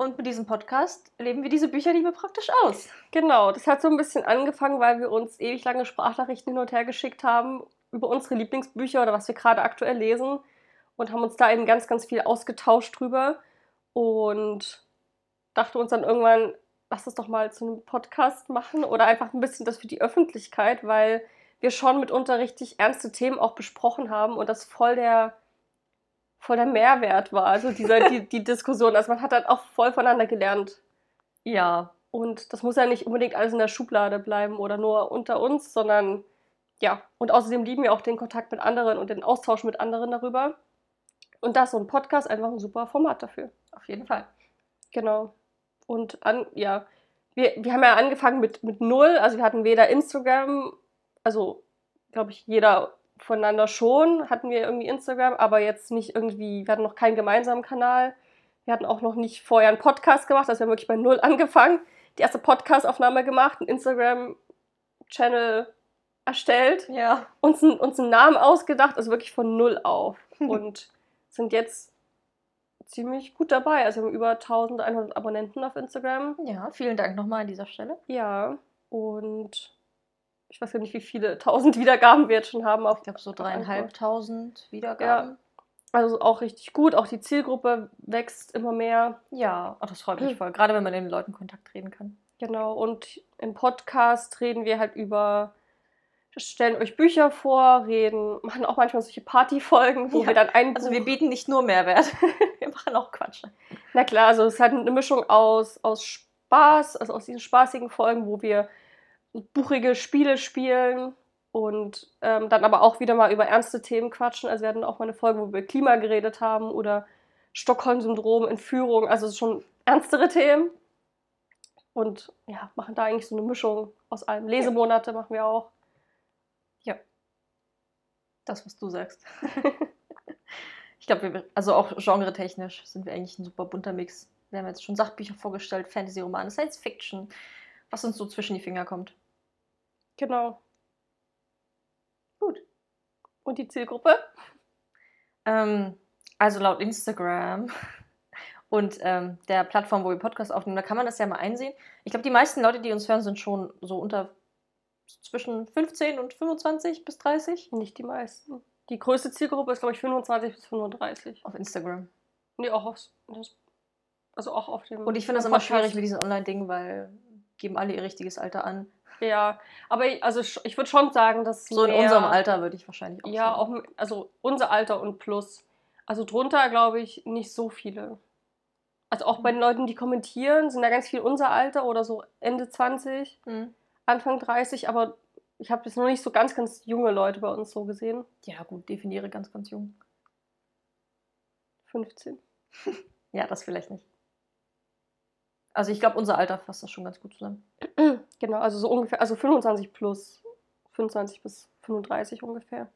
[SPEAKER 1] Und mit diesem Podcast leben wir diese Bücherliebe praktisch aus.
[SPEAKER 2] Genau, das hat so ein bisschen angefangen, weil wir uns ewig lange Sprachnachrichten hin und her geschickt haben über unsere Lieblingsbücher oder was wir gerade aktuell lesen. und haben uns da eben ganz, ganz viel ausgetauscht drüber und dachte uns dann irgendwann, lass es doch mal zu einem Podcast machen oder einfach ein bisschen das für die Öffentlichkeit, weil wir schon mitunter richtig ernste Themen auch besprochen haben und das voll der, voll der Mehrwert war, also dieser, die, die Diskussion. Also man hat dann auch voll voneinander gelernt.
[SPEAKER 1] Ja.
[SPEAKER 2] Und das muss ja nicht unbedingt alles in der Schublade bleiben oder nur unter uns, sondern ja. Und außerdem lieben wir auch den Kontakt mit anderen und den Austausch mit anderen darüber. Und da ist so ein Podcast einfach ein super Format dafür.
[SPEAKER 1] Auf jeden Fall.
[SPEAKER 2] Genau. Und an, ja, wir, wir haben ja angefangen mit, mit null. Also wir hatten weder Instagram, also glaube ich, jeder voneinander schon hatten wir irgendwie Instagram, aber jetzt nicht irgendwie, wir hatten noch keinen gemeinsamen Kanal. Wir hatten auch noch nicht vorher einen Podcast gemacht, also wir haben wirklich bei null [LAUGHS] angefangen, die erste Podcast-Aufnahme gemacht, einen Instagram-Channel erstellt,
[SPEAKER 1] Ja.
[SPEAKER 2] uns, einen- uns einen Namen ausgedacht, also wirklich von null auf. Und sind jetzt ziemlich gut dabei. Also wir haben über 1100 Abonnenten auf Instagram.
[SPEAKER 1] Ja, vielen Dank nochmal an dieser Stelle.
[SPEAKER 2] Ja, und ich weiß gar nicht, wie viele tausend [LAUGHS] Wiedergaben wir jetzt schon haben. Auf,
[SPEAKER 1] Ich glaube, so dreieinhalbtausend Wiedergaben.
[SPEAKER 2] Also auch richtig gut. Auch die Zielgruppe wächst immer mehr.
[SPEAKER 1] Ja, oh, das freut mich [CLEARS THROAT] voll. Gerade wenn man mit den Leuten Kontakt reden kann.
[SPEAKER 2] Genau. Und im Podcast reden wir halt über, stellen euch Bücher vor, reden, machen auch manchmal solche Partyfolgen, wo
[SPEAKER 1] Ja,
[SPEAKER 2] wir dann ein
[SPEAKER 1] Also wir bieten nicht nur Mehrwert, [LAUGHS] wir machen auch Quatsch.
[SPEAKER 2] Na klar, also es ist halt eine Mischung aus, aus Spaß, also aus diesen spaßigen Folgen, wo wir buchige Spiele spielen und ähm, dann aber auch wieder mal über ernste Themen quatschen. Also wir hatten auch mal eine Folge, wo wir über Klima geredet haben oder Stockholm-Syndrom, Entführung, also schon ernstere Themen. Und ja, machen da eigentlich so eine Mischung aus allem. Lesemonate machen wir auch.
[SPEAKER 1] Das, was du sagst. [LAUGHS] ich glaube, wir, also auch genre-technisch sind wir eigentlich ein super bunter Mix. Wir haben jetzt schon Sachbücher vorgestellt, Fantasy-Romane, Science-Fiction, was uns so zwischen die Finger kommt.
[SPEAKER 2] Genau. Gut. Und die Zielgruppe?
[SPEAKER 1] Ähm, also laut Instagram [LAUGHS] und ähm, der Plattform, wo wir Podcast aufnehmen, da kann man das ja mal einsehen. Ich glaube, die meisten Leute, die uns hören, sind schon so unter zwischen 15 und 25 bis 30
[SPEAKER 2] Nicht die meisten. Die größte Zielgruppe ist, glaube ich, 25 bis 35.
[SPEAKER 1] auf Instagram.
[SPEAKER 2] Nee, auch das- also auch auf dem.
[SPEAKER 1] Und ich finde das immer schwierig mit diesen Online-Dingen, weil geben alle ihr richtiges Alter an.
[SPEAKER 2] Ja, aber ich, also ich würde schon sagen, dass
[SPEAKER 1] So in
[SPEAKER 2] mehr-
[SPEAKER 1] unserem Alter würde ich wahrscheinlich auch
[SPEAKER 2] Ja,
[SPEAKER 1] sagen.
[SPEAKER 2] auch also unser Alter und plus. Also drunter glaube ich nicht so viele. Also auch
[SPEAKER 1] Mhm.
[SPEAKER 2] bei den Leuten, die kommentieren, sind da ganz viel unser Alter oder so Ende 20,
[SPEAKER 1] Hm.
[SPEAKER 2] Anfang 30, aber ich habe jetzt noch nicht so ganz, ganz junge Leute bei uns so gesehen.
[SPEAKER 1] Ja, gut, definiere ganz, ganz jung.
[SPEAKER 2] 15. [LAUGHS]
[SPEAKER 1] Ja, das vielleicht nicht. Also ich glaube, unser Alter fasst das schon ganz gut zusammen. [CLEARS THROAT]
[SPEAKER 2] Genau, also so ungefähr, also 25 plus, 25 bis 35 ungefähr.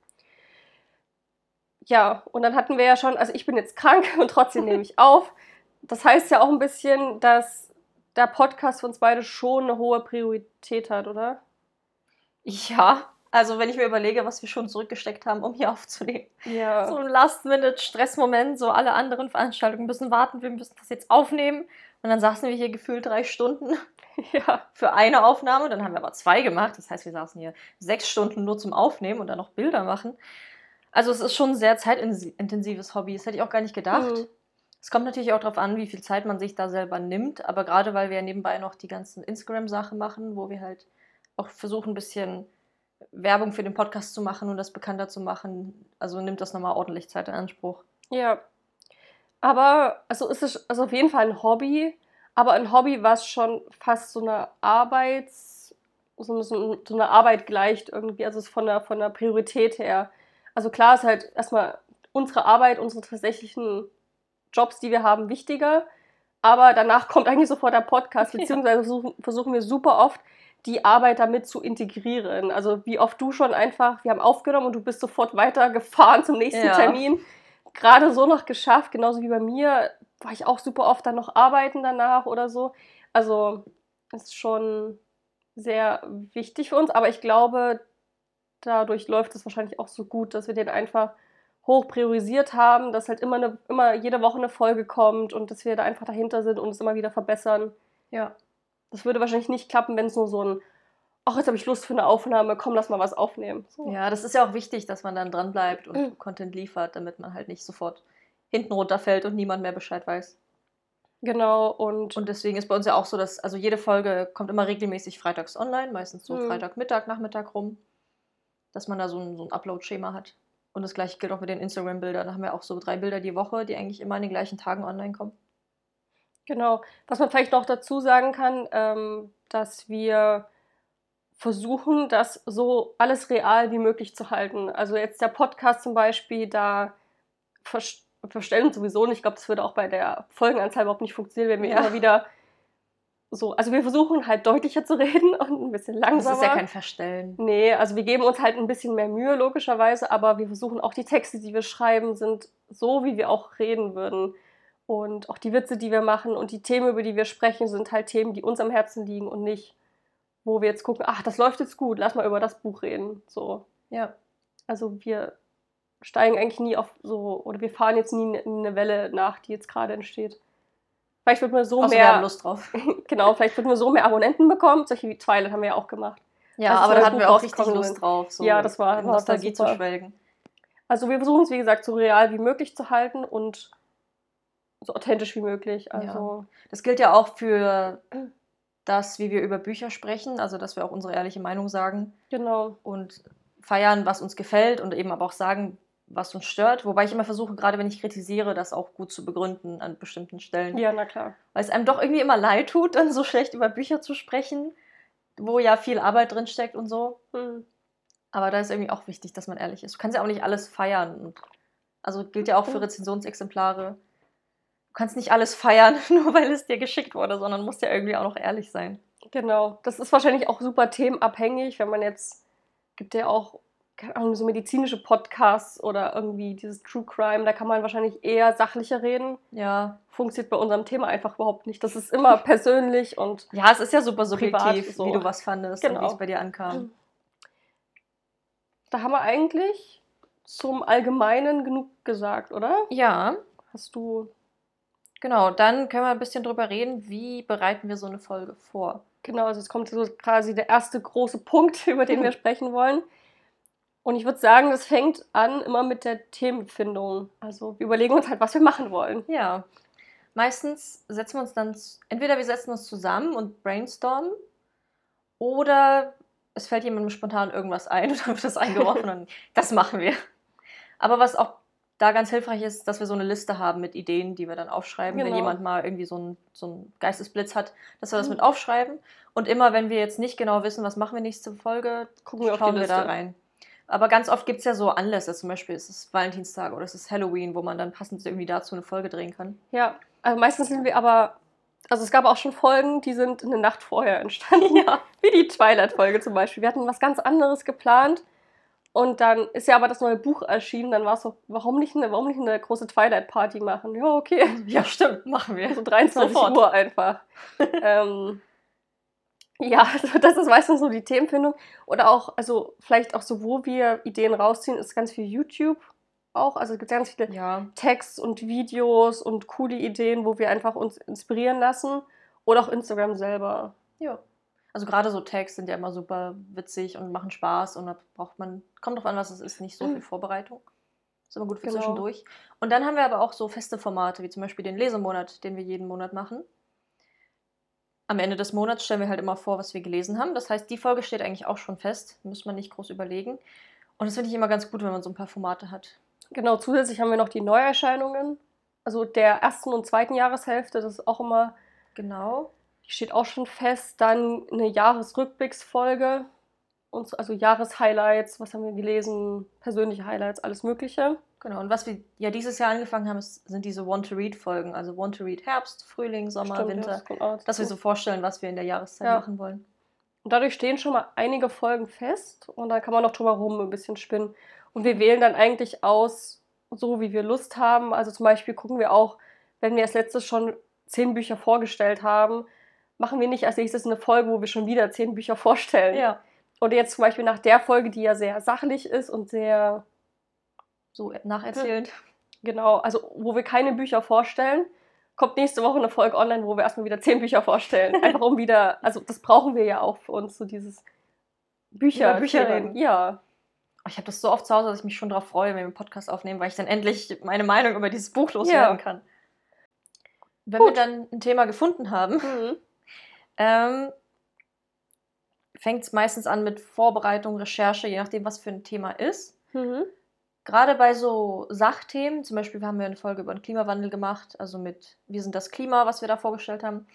[SPEAKER 2] Ja, und dann hatten wir ja schon, also ich bin jetzt krank [LAUGHS] und trotzdem nehme ich [LAUGHS] auf. Das heißt ja auch ein bisschen, dass der Podcast für uns beide schon eine hohe Priorität hat, oder?
[SPEAKER 1] Ja, also wenn ich mir überlege, was wir schon zurückgesteckt haben, um hier aufzunehmen.
[SPEAKER 2] Ja.
[SPEAKER 1] So ein Last-Minute-Stressmoment, so alle anderen Veranstaltungen müssen warten, wir müssen das jetzt aufnehmen. Und dann saßen wir hier gefühlt drei Stunden [LAUGHS]
[SPEAKER 2] ja.
[SPEAKER 1] für eine Aufnahme. Dann haben wir aber zwei gemacht. Das heißt, wir saßen hier sechs Stunden nur zum Aufnehmen und dann noch Bilder machen. Also es ist schon ein sehr zeitintensives Hobby. Das hätte ich auch gar nicht gedacht.
[SPEAKER 2] Mhm.
[SPEAKER 1] Es kommt natürlich auch darauf an, wie viel Zeit man sich da selber nimmt. Aber gerade weil wir ja nebenbei noch die ganzen Instagram-Sachen machen, wo wir halt auch versuchen, ein bisschen Werbung für den Podcast zu machen und das bekannter zu machen, also nimmt das nochmal ordentlich Zeit in Anspruch.
[SPEAKER 2] Ja. Aber, also es ist also auf jeden Fall ein Hobby, aber ein Hobby, was schon fast so eine Arbeits, so, so, so eine Arbeit gleicht irgendwie, also es ist von der, von der Priorität her. Also klar ist halt erstmal unsere Arbeit, unsere tatsächlichen Jobs, die wir haben, wichtiger, aber danach kommt eigentlich sofort der Podcast, [LAUGHS] beziehungsweise versuchen, versuchen wir super oft, die Arbeit damit zu integrieren. Also wie oft du schon einfach, wir haben aufgenommen und du bist sofort weitergefahren zum nächsten
[SPEAKER 1] Ja.
[SPEAKER 2] Termin. Gerade so noch geschafft, genauso wie bei mir, war ich auch super oft dann noch arbeiten danach oder so. Also ist schon sehr wichtig für uns, aber ich glaube, dadurch läuft es wahrscheinlich auch so gut, dass wir den einfach hoch priorisiert haben, dass halt immer, eine, immer jede Woche eine Folge kommt und dass wir da einfach dahinter sind und es immer wieder verbessern.
[SPEAKER 1] Ja.
[SPEAKER 2] Das würde wahrscheinlich nicht klappen, wenn es nur so ein ach, jetzt habe ich Lust für eine Aufnahme, komm, lass mal was aufnehmen. So.
[SPEAKER 1] Ja, das ist ja auch wichtig, dass man dann dran bleibt und
[SPEAKER 2] Mhm.
[SPEAKER 1] Content liefert, damit man halt nicht sofort hinten runterfällt und niemand mehr Bescheid weiß.
[SPEAKER 2] Genau, und,
[SPEAKER 1] Und deswegen ist bei uns ja auch so, dass also jede Folge kommt immer regelmäßig freitags online, meistens so
[SPEAKER 2] Mhm.
[SPEAKER 1] Freitagmittag, Nachmittag rum, dass man da so ein, so ein Upload-Schema hat. Und das gleiche gilt auch mit den Instagram-Bildern. Da haben wir auch so drei Bilder die Woche, die eigentlich immer an den gleichen Tagen online kommen.
[SPEAKER 2] Genau. Was man vielleicht noch dazu sagen kann, ähm, dass wir versuchen, das so alles real wie möglich zu halten. Also jetzt der Podcast zum Beispiel, da vers- verstellen sowieso nicht. Ich glaube, das würde auch bei der Folgenanzahl überhaupt nicht funktionieren, wenn wir
[SPEAKER 1] Ja.
[SPEAKER 2] immer wieder so, also wir versuchen halt deutlicher zu reden [LAUGHS] und ein bisschen
[SPEAKER 1] Das
[SPEAKER 2] langsamer.
[SPEAKER 1] ist ja kein Verstellen.
[SPEAKER 2] Nee, also wir geben uns halt ein bisschen mehr Mühe, logischerweise, aber wir versuchen auch die Texte, die wir schreiben, sind so, wie wir auch reden würden. Und auch die Witze, die wir machen und die Themen, über die wir sprechen, sind halt Themen, die uns am Herzen liegen und nicht, wo wir jetzt gucken, ach, das läuft jetzt gut, lass mal über das Buch reden. So.
[SPEAKER 1] Ja.
[SPEAKER 2] Also wir steigen eigentlich nie auf so, oder wir fahren jetzt nie in eine Welle nach, die jetzt gerade entsteht. Vielleicht wird man so
[SPEAKER 1] Außer wir haben
[SPEAKER 2] mehr,
[SPEAKER 1] Lust drauf. [LAUGHS]
[SPEAKER 2] genau, vielleicht wird man so mehr Abonnenten bekommen. Solche wie Twilight haben wir ja auch gemacht.
[SPEAKER 1] Ja,
[SPEAKER 2] Als
[SPEAKER 1] aber da hatten wir auch richtig Lust drauf, so
[SPEAKER 2] Ja, das war- war
[SPEAKER 1] Nostalgie zu
[SPEAKER 2] super.
[SPEAKER 1] schwelgen.
[SPEAKER 2] Also wir versuchen es, wie gesagt, so real wie möglich zu halten und so authentisch wie möglich. Also
[SPEAKER 1] Das gilt ja auch für das, wie wir über Bücher sprechen, also dass wir auch unsere ehrliche Meinung sagen
[SPEAKER 2] genau.
[SPEAKER 1] und feiern, was uns gefällt und eben aber auch sagen, was uns stört. Wobei ich immer versuche, gerade wenn ich kritisiere, das auch gut zu begründen an bestimmten Stellen.
[SPEAKER 2] Ja, na klar.
[SPEAKER 1] Weil es einem doch irgendwie immer leid tut, dann so schlecht über Bücher zu sprechen, wo ja viel Arbeit drin steckt und so.
[SPEAKER 2] Hm.
[SPEAKER 1] Aber da ist irgendwie auch wichtig, dass man ehrlich ist. Du kannst ja auch nicht alles feiern. Und also gilt ja auch für
[SPEAKER 2] Mhm.
[SPEAKER 1] Rezensionsexemplare. Du kannst nicht alles feiern, [LAUGHS] nur weil es dir geschickt wurde, sondern musst ja irgendwie auch noch ehrlich sein.
[SPEAKER 2] Genau. Das ist wahrscheinlich auch super themenabhängig, wenn man jetzt, gibt ja auch, keine Ahnung, so medizinische Podcasts oder irgendwie dieses True Crime, da kann man wahrscheinlich eher sachlicher reden.
[SPEAKER 1] Ja.
[SPEAKER 2] Funktioniert bei unserem Thema einfach überhaupt nicht. Das ist immer [LAUGHS] persönlich und
[SPEAKER 1] Ja, es ist ja super subjektiv,
[SPEAKER 2] Privat, so.
[SPEAKER 1] wie du was fandest und
[SPEAKER 2] Genau.
[SPEAKER 1] wie es bei dir ankam.
[SPEAKER 2] da haben wir eigentlich zum Allgemeinen genug gesagt, oder?
[SPEAKER 1] Ja,
[SPEAKER 2] Hast du
[SPEAKER 1] genau. Dann können wir ein bisschen drüber reden, wie bereiten wir so eine Folge vor.
[SPEAKER 2] Genau, also es kommt so quasi der erste große Punkt, [LAUGHS] über den wir [LAUGHS] sprechen wollen. Und ich würde sagen, das fängt an immer mit der Themenfindung. Also wir überlegen uns halt, was wir machen wollen.
[SPEAKER 1] Ja. Meistens setzen wir uns dann, entweder wir setzen uns zusammen und brainstormen oder es fällt jemandem spontan irgendwas ein [LAUGHS] und dann wird das eingeworfen und das machen wir. Aber was auch da ganz hilfreich ist, dass wir so eine Liste haben mit Ideen, die wir dann aufschreiben, wenn
[SPEAKER 2] Genau.
[SPEAKER 1] jemand mal irgendwie so einen so Geistesblitz hat, dass wir das
[SPEAKER 2] Mhm.
[SPEAKER 1] mit aufschreiben. Und immer, wenn wir jetzt nicht genau wissen, was machen wir nächste Folge,
[SPEAKER 2] Gucken wir
[SPEAKER 1] schauen
[SPEAKER 2] die
[SPEAKER 1] wir da rein. Aber ganz oft gibt es ja so Anlässe, zum Beispiel ist es Valentinstag oder es ist Halloween, wo man dann passend irgendwie dazu eine Folge drehen kann.
[SPEAKER 2] Ja, also meistens sind wir aber, also es gab auch schon Folgen, die sind eine Nacht vorher entstanden. [LAUGHS]
[SPEAKER 1] Ja.
[SPEAKER 2] Wie die Twilight-Folge zum Beispiel. Wir hatten was ganz anderes geplant. Und dann ist ja aber das neue Buch erschienen. Dann war es so, warum nicht eine, warum nicht eine große Twilight-Party machen? Ja, okay. [LAUGHS]
[SPEAKER 1] Ja, stimmt, machen wir.
[SPEAKER 2] So 23
[SPEAKER 1] Sofort.
[SPEAKER 2] Uhr einfach. [LAUGHS] ähm, ja, also das ist meistens so die Themenfindung. Oder auch, also vielleicht auch so, wo wir Ideen rausziehen, ist ganz viel YouTube auch. Also es gibt ganz viele
[SPEAKER 1] Ja,
[SPEAKER 2] Texts und Videos und coole Ideen, wo wir einfach uns inspirieren lassen. Oder auch Instagram selber.
[SPEAKER 1] ja. Also gerade so Tags sind ja immer super witzig und machen Spaß und da braucht man, kommt drauf an, was es ist, nicht so viel Vorbereitung. Ist immer gut für
[SPEAKER 2] Genau.
[SPEAKER 1] zwischendurch. Und dann haben wir aber auch so feste Formate, wie zum Beispiel den Lesemonat, den wir jeden Monat machen. Am Ende des Monats stellen wir halt immer vor, was wir gelesen haben. Das heißt, die Folge steht eigentlich auch schon fest. Muss man nicht groß überlegen. Und das finde ich immer ganz gut, wenn man so ein paar Formate hat.
[SPEAKER 2] Genau, zusätzlich haben wir noch die Neuerscheinungen. Also der ersten und zweiten Jahreshälfte, das ist auch immer,
[SPEAKER 1] Genau.
[SPEAKER 2] Die steht auch schon fest. Dann eine Jahresrückblicksfolge. Und so- also Jahreshighlights, was haben wir gelesen, persönliche Highlights, alles Mögliche.
[SPEAKER 1] Genau. Und was wir ja dieses Jahr angefangen haben, ist, sind diese Want-to-Read-Folgen. Also Want-to-Read Herbst, Frühling, Sommer,
[SPEAKER 2] Stimmt, ja,
[SPEAKER 1] Winter.
[SPEAKER 2] das
[SPEAKER 1] dass wir so vorstellen, was wir in der Jahreszeit
[SPEAKER 2] Ja.
[SPEAKER 1] machen wollen.
[SPEAKER 2] Und dadurch stehen schon mal einige Folgen fest und dann kann man noch drumherum ein bisschen spinnen. Und wir wählen dann eigentlich aus, so wie wir Lust haben. Also zum Beispiel gucken wir auch, wenn wir als letztes schon zehn Bücher vorgestellt haben, machen wir nicht als nächstes eine Folge, wo wir schon wieder zehn Bücher vorstellen.
[SPEAKER 1] Ja.
[SPEAKER 2] Oder jetzt zum Beispiel nach der Folge, die ja sehr sachlich ist und sehr,
[SPEAKER 1] So nacherzählend. [LAUGHS]
[SPEAKER 2] genau, also wo wir keine Bücher vorstellen, kommt nächste Woche eine Folge online, wo wir erstmal wieder zehn Bücher vorstellen. [LAUGHS] Einfach um wieder, also das brauchen wir ja auch für uns, so dieses Bücher,
[SPEAKER 1] Über Bücher reden.
[SPEAKER 2] Ja.
[SPEAKER 1] Ich habe das so oft zu Hause, dass ich mich schon darauf freue, wenn wir einen Podcast aufnehmen, weil ich dann endlich meine Meinung über dieses Buch loswerden
[SPEAKER 2] Ja.
[SPEAKER 1] kann. Wenn
[SPEAKER 2] Gut.
[SPEAKER 1] wir dann ein Thema gefunden haben,
[SPEAKER 2] Mhm.
[SPEAKER 1] Ähm, fängt es meistens an mit Vorbereitung, Recherche, je nachdem, was für ein Thema ist.
[SPEAKER 2] Mhm.
[SPEAKER 1] Gerade bei so Sachthemen, zum Beispiel, wir haben ja eine Folge über den Klimawandel gemacht, also mit Wir sind das Klima, was wir da vorgestellt haben.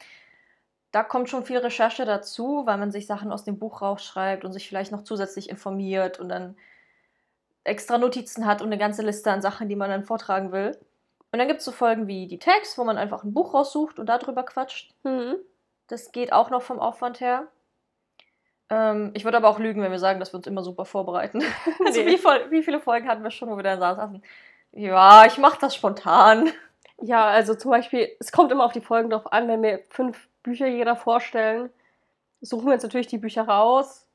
[SPEAKER 1] Da kommt schon viel Recherche dazu, weil man sich Sachen aus dem Buch rausschreibt und sich vielleicht noch zusätzlich informiert und dann extra Notizen hat und eine ganze Liste an Sachen, die man dann vortragen will. Und dann gibt es so Folgen wie die Tags, wo man einfach ein Buch raussucht und darüber quatscht.
[SPEAKER 2] Mhm.
[SPEAKER 1] Das geht auch noch vom Aufwand her. Ähm, ich würde aber auch lügen, wenn wir sagen, dass wir uns immer super vorbereiten. [LAUGHS] Also
[SPEAKER 2] Nee.
[SPEAKER 1] wie, voll, wie viele Folgen hatten wir schon, wo wir dann saßen? Ja, ich mache das spontan.
[SPEAKER 2] Ja, also zum Beispiel, es kommt immer auf die Folgen drauf an, wenn wir fünf Bücher jeder vorstellen, suchen wir uns natürlich die Bücher raus,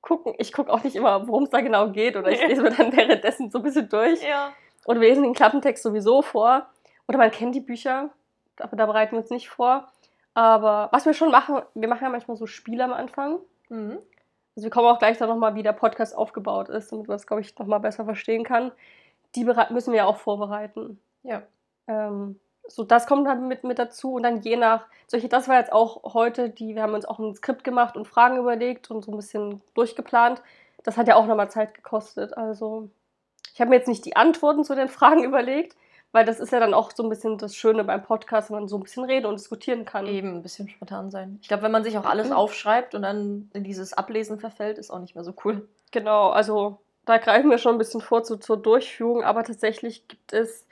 [SPEAKER 2] gucken, ich gucke auch nicht immer, worum es da genau geht, oder ich lese mir dann währenddessen so ein bisschen durch.
[SPEAKER 1] Ja.
[SPEAKER 2] Oder wir lesen den Klappentext sowieso vor. Oder man kennt die Bücher, aber da bereiten wir uns nicht vor. Aber was wir schon machen, wir machen ja manchmal so Spiele am Anfang.
[SPEAKER 1] Mhm.
[SPEAKER 2] Also wir kommen auch gleich dann nochmal, wie der Podcast aufgebaut ist, damit man das, glaube ich, nochmal besser verstehen kann. Die müssen wir ja auch vorbereiten.
[SPEAKER 1] Ja.
[SPEAKER 2] Ähm, so, das kommt dann mit, mit dazu und dann je nach, solche, das war jetzt auch heute, die, wir haben uns auch ein Skript gemacht und Fragen überlegt und so ein bisschen durchgeplant. Das hat ja auch nochmal Zeit gekostet. Also, ich habe mir jetzt nicht die Antworten zu den [LAUGHS] Fragen überlegt, weil das ist ja dann auch so ein bisschen das Schöne beim Podcast, wenn man so ein bisschen reden und diskutieren kann.
[SPEAKER 1] Eben ein bisschen spontan sein. Ich glaube, wenn man sich auch alles
[SPEAKER 2] Mhm.
[SPEAKER 1] aufschreibt und dann in dieses Ablesen verfällt, ist auch nicht mehr so cool.
[SPEAKER 2] Genau, also da greifen wir schon ein bisschen vor zu, zur Durchführung, aber tatsächlich gibt es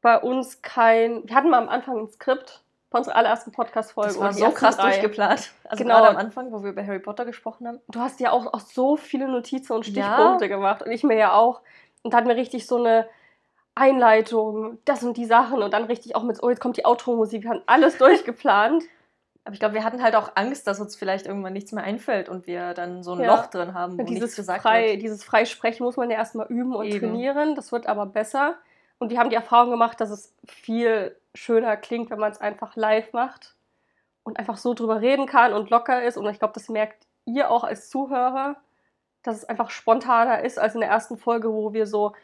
[SPEAKER 2] bei uns kein. Wir hatten mal am Anfang ein Skript bei unserer allerersten Podcast-Folge.
[SPEAKER 1] Das war so krass
[SPEAKER 2] drei.
[SPEAKER 1] durchgeplant. Also
[SPEAKER 2] Genau.
[SPEAKER 1] gerade am Anfang, wo wir über Harry Potter gesprochen haben.
[SPEAKER 2] Du hast ja auch, auch so viele Notizen und
[SPEAKER 1] Ja.
[SPEAKER 2] Stichpunkte gemacht und ich mir ja auch. Und da hatten wir richtig so eine Einleitung, das und die Sachen und dann richtig auch mit, oh, jetzt kommt die Outro-Musik. Wir haben alles durchgeplant.
[SPEAKER 1] Aber ich glaube, wir hatten halt auch Angst, dass uns vielleicht irgendwann nichts mehr einfällt und wir dann so ein
[SPEAKER 2] Ja.
[SPEAKER 1] Loch drin haben, wo
[SPEAKER 2] Und
[SPEAKER 1] nichts
[SPEAKER 2] dieses,
[SPEAKER 1] gesagt
[SPEAKER 2] frei,
[SPEAKER 1] wird.
[SPEAKER 2] dieses Freisprechen muss man ja erstmal üben und
[SPEAKER 1] Eben.
[SPEAKER 2] trainieren. Das wird aber besser. Und wir haben die Erfahrung gemacht, dass es viel schöner klingt, wenn man es einfach live macht und einfach so drüber reden kann und locker ist. Und ich glaube, das merkt ihr auch als Zuhörer, dass es einfach spontaner ist als in der ersten Folge, wo wir so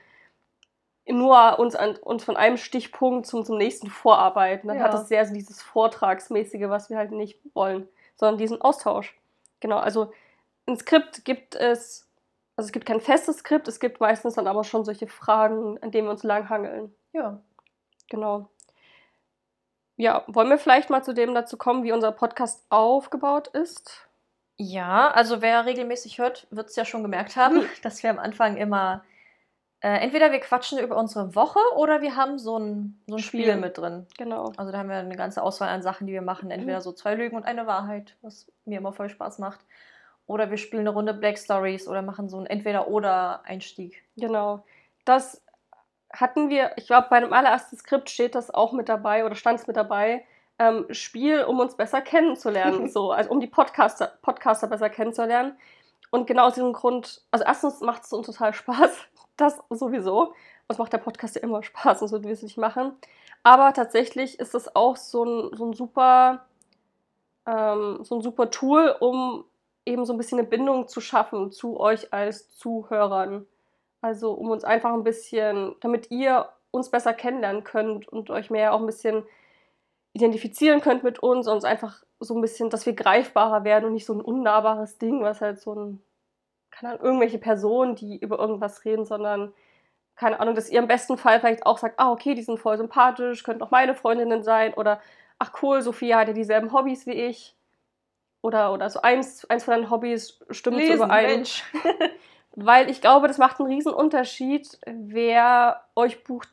[SPEAKER 2] nur uns, an, uns von einem Stichpunkt zum, zum nächsten vorarbeiten. Dann
[SPEAKER 1] Ja.
[SPEAKER 2] hat es sehr so dieses Vortragsmäßige, was wir halt nicht wollen, sondern diesen Austausch. Genau, also ein Skript gibt es, also es gibt kein festes Skript, es gibt meistens dann aber schon solche Fragen, an denen wir uns langhangeln.
[SPEAKER 1] Ja.
[SPEAKER 2] Genau. Ja, wollen wir vielleicht mal zu dem dazu kommen, wie unser Podcast aufgebaut ist?
[SPEAKER 1] Ja, also wer regelmäßig hört, wird es ja schon gemerkt haben, [LAUGHS] dass wir am Anfang immer äh, entweder wir quatschen über unsere Woche oder wir haben so ein, so ein Spiel.
[SPEAKER 2] Spiel.
[SPEAKER 1] mit drin.
[SPEAKER 2] Genau.
[SPEAKER 1] Also da haben wir eine ganze Auswahl an Sachen, die wir machen. Entweder so zwei Lügen und eine Wahrheit, was mir immer voll Spaß macht. Oder wir spielen eine Runde Black Stories oder machen so einen Entweder-Oder-Einstieg.
[SPEAKER 2] Genau. Das hatten wir, ich glaube, bei einem allerersten Skript steht das auch mit dabei oder stand es mit dabei. Ähm, Spiel, um uns besser kennenzulernen, [LAUGHS] so, also um die Podcaster, Podcaster besser kennenzulernen. Und genau aus diesem Grund, also erstens macht es uns total Spaß, [LAUGHS] das sowieso. Uns macht der Podcast ja immer Spaß, sonst würden wir es nicht machen. Aber tatsächlich ist es auch so ein, so ein super, ähm, so ein super Tool, um eben so ein bisschen eine Bindung zu schaffen zu euch als Zuhörern. Also um uns einfach ein bisschen, damit ihr uns besser kennenlernen könnt und euch mehr auch ein bisschen identifizieren könnt mit uns und uns einfach so ein bisschen, dass wir greifbarer werden und nicht so ein unnahbares Ding, was halt so ein, keine Ahnung, irgendwelche Personen, die über irgendwas reden, sondern keine Ahnung, dass ihr im besten Fall vielleicht auch sagt, ah, okay, die sind voll sympathisch, könnten auch meine Freundinnen sein oder ach cool, Sophia hat ja dieselben Hobbys wie ich. Oder, oder so eins, eins von deinen Hobbys stimmt so überein.
[SPEAKER 1] Mensch. [LAUGHS]
[SPEAKER 2] Weil ich glaube, das macht einen riesen Unterschied, wer euch bucht,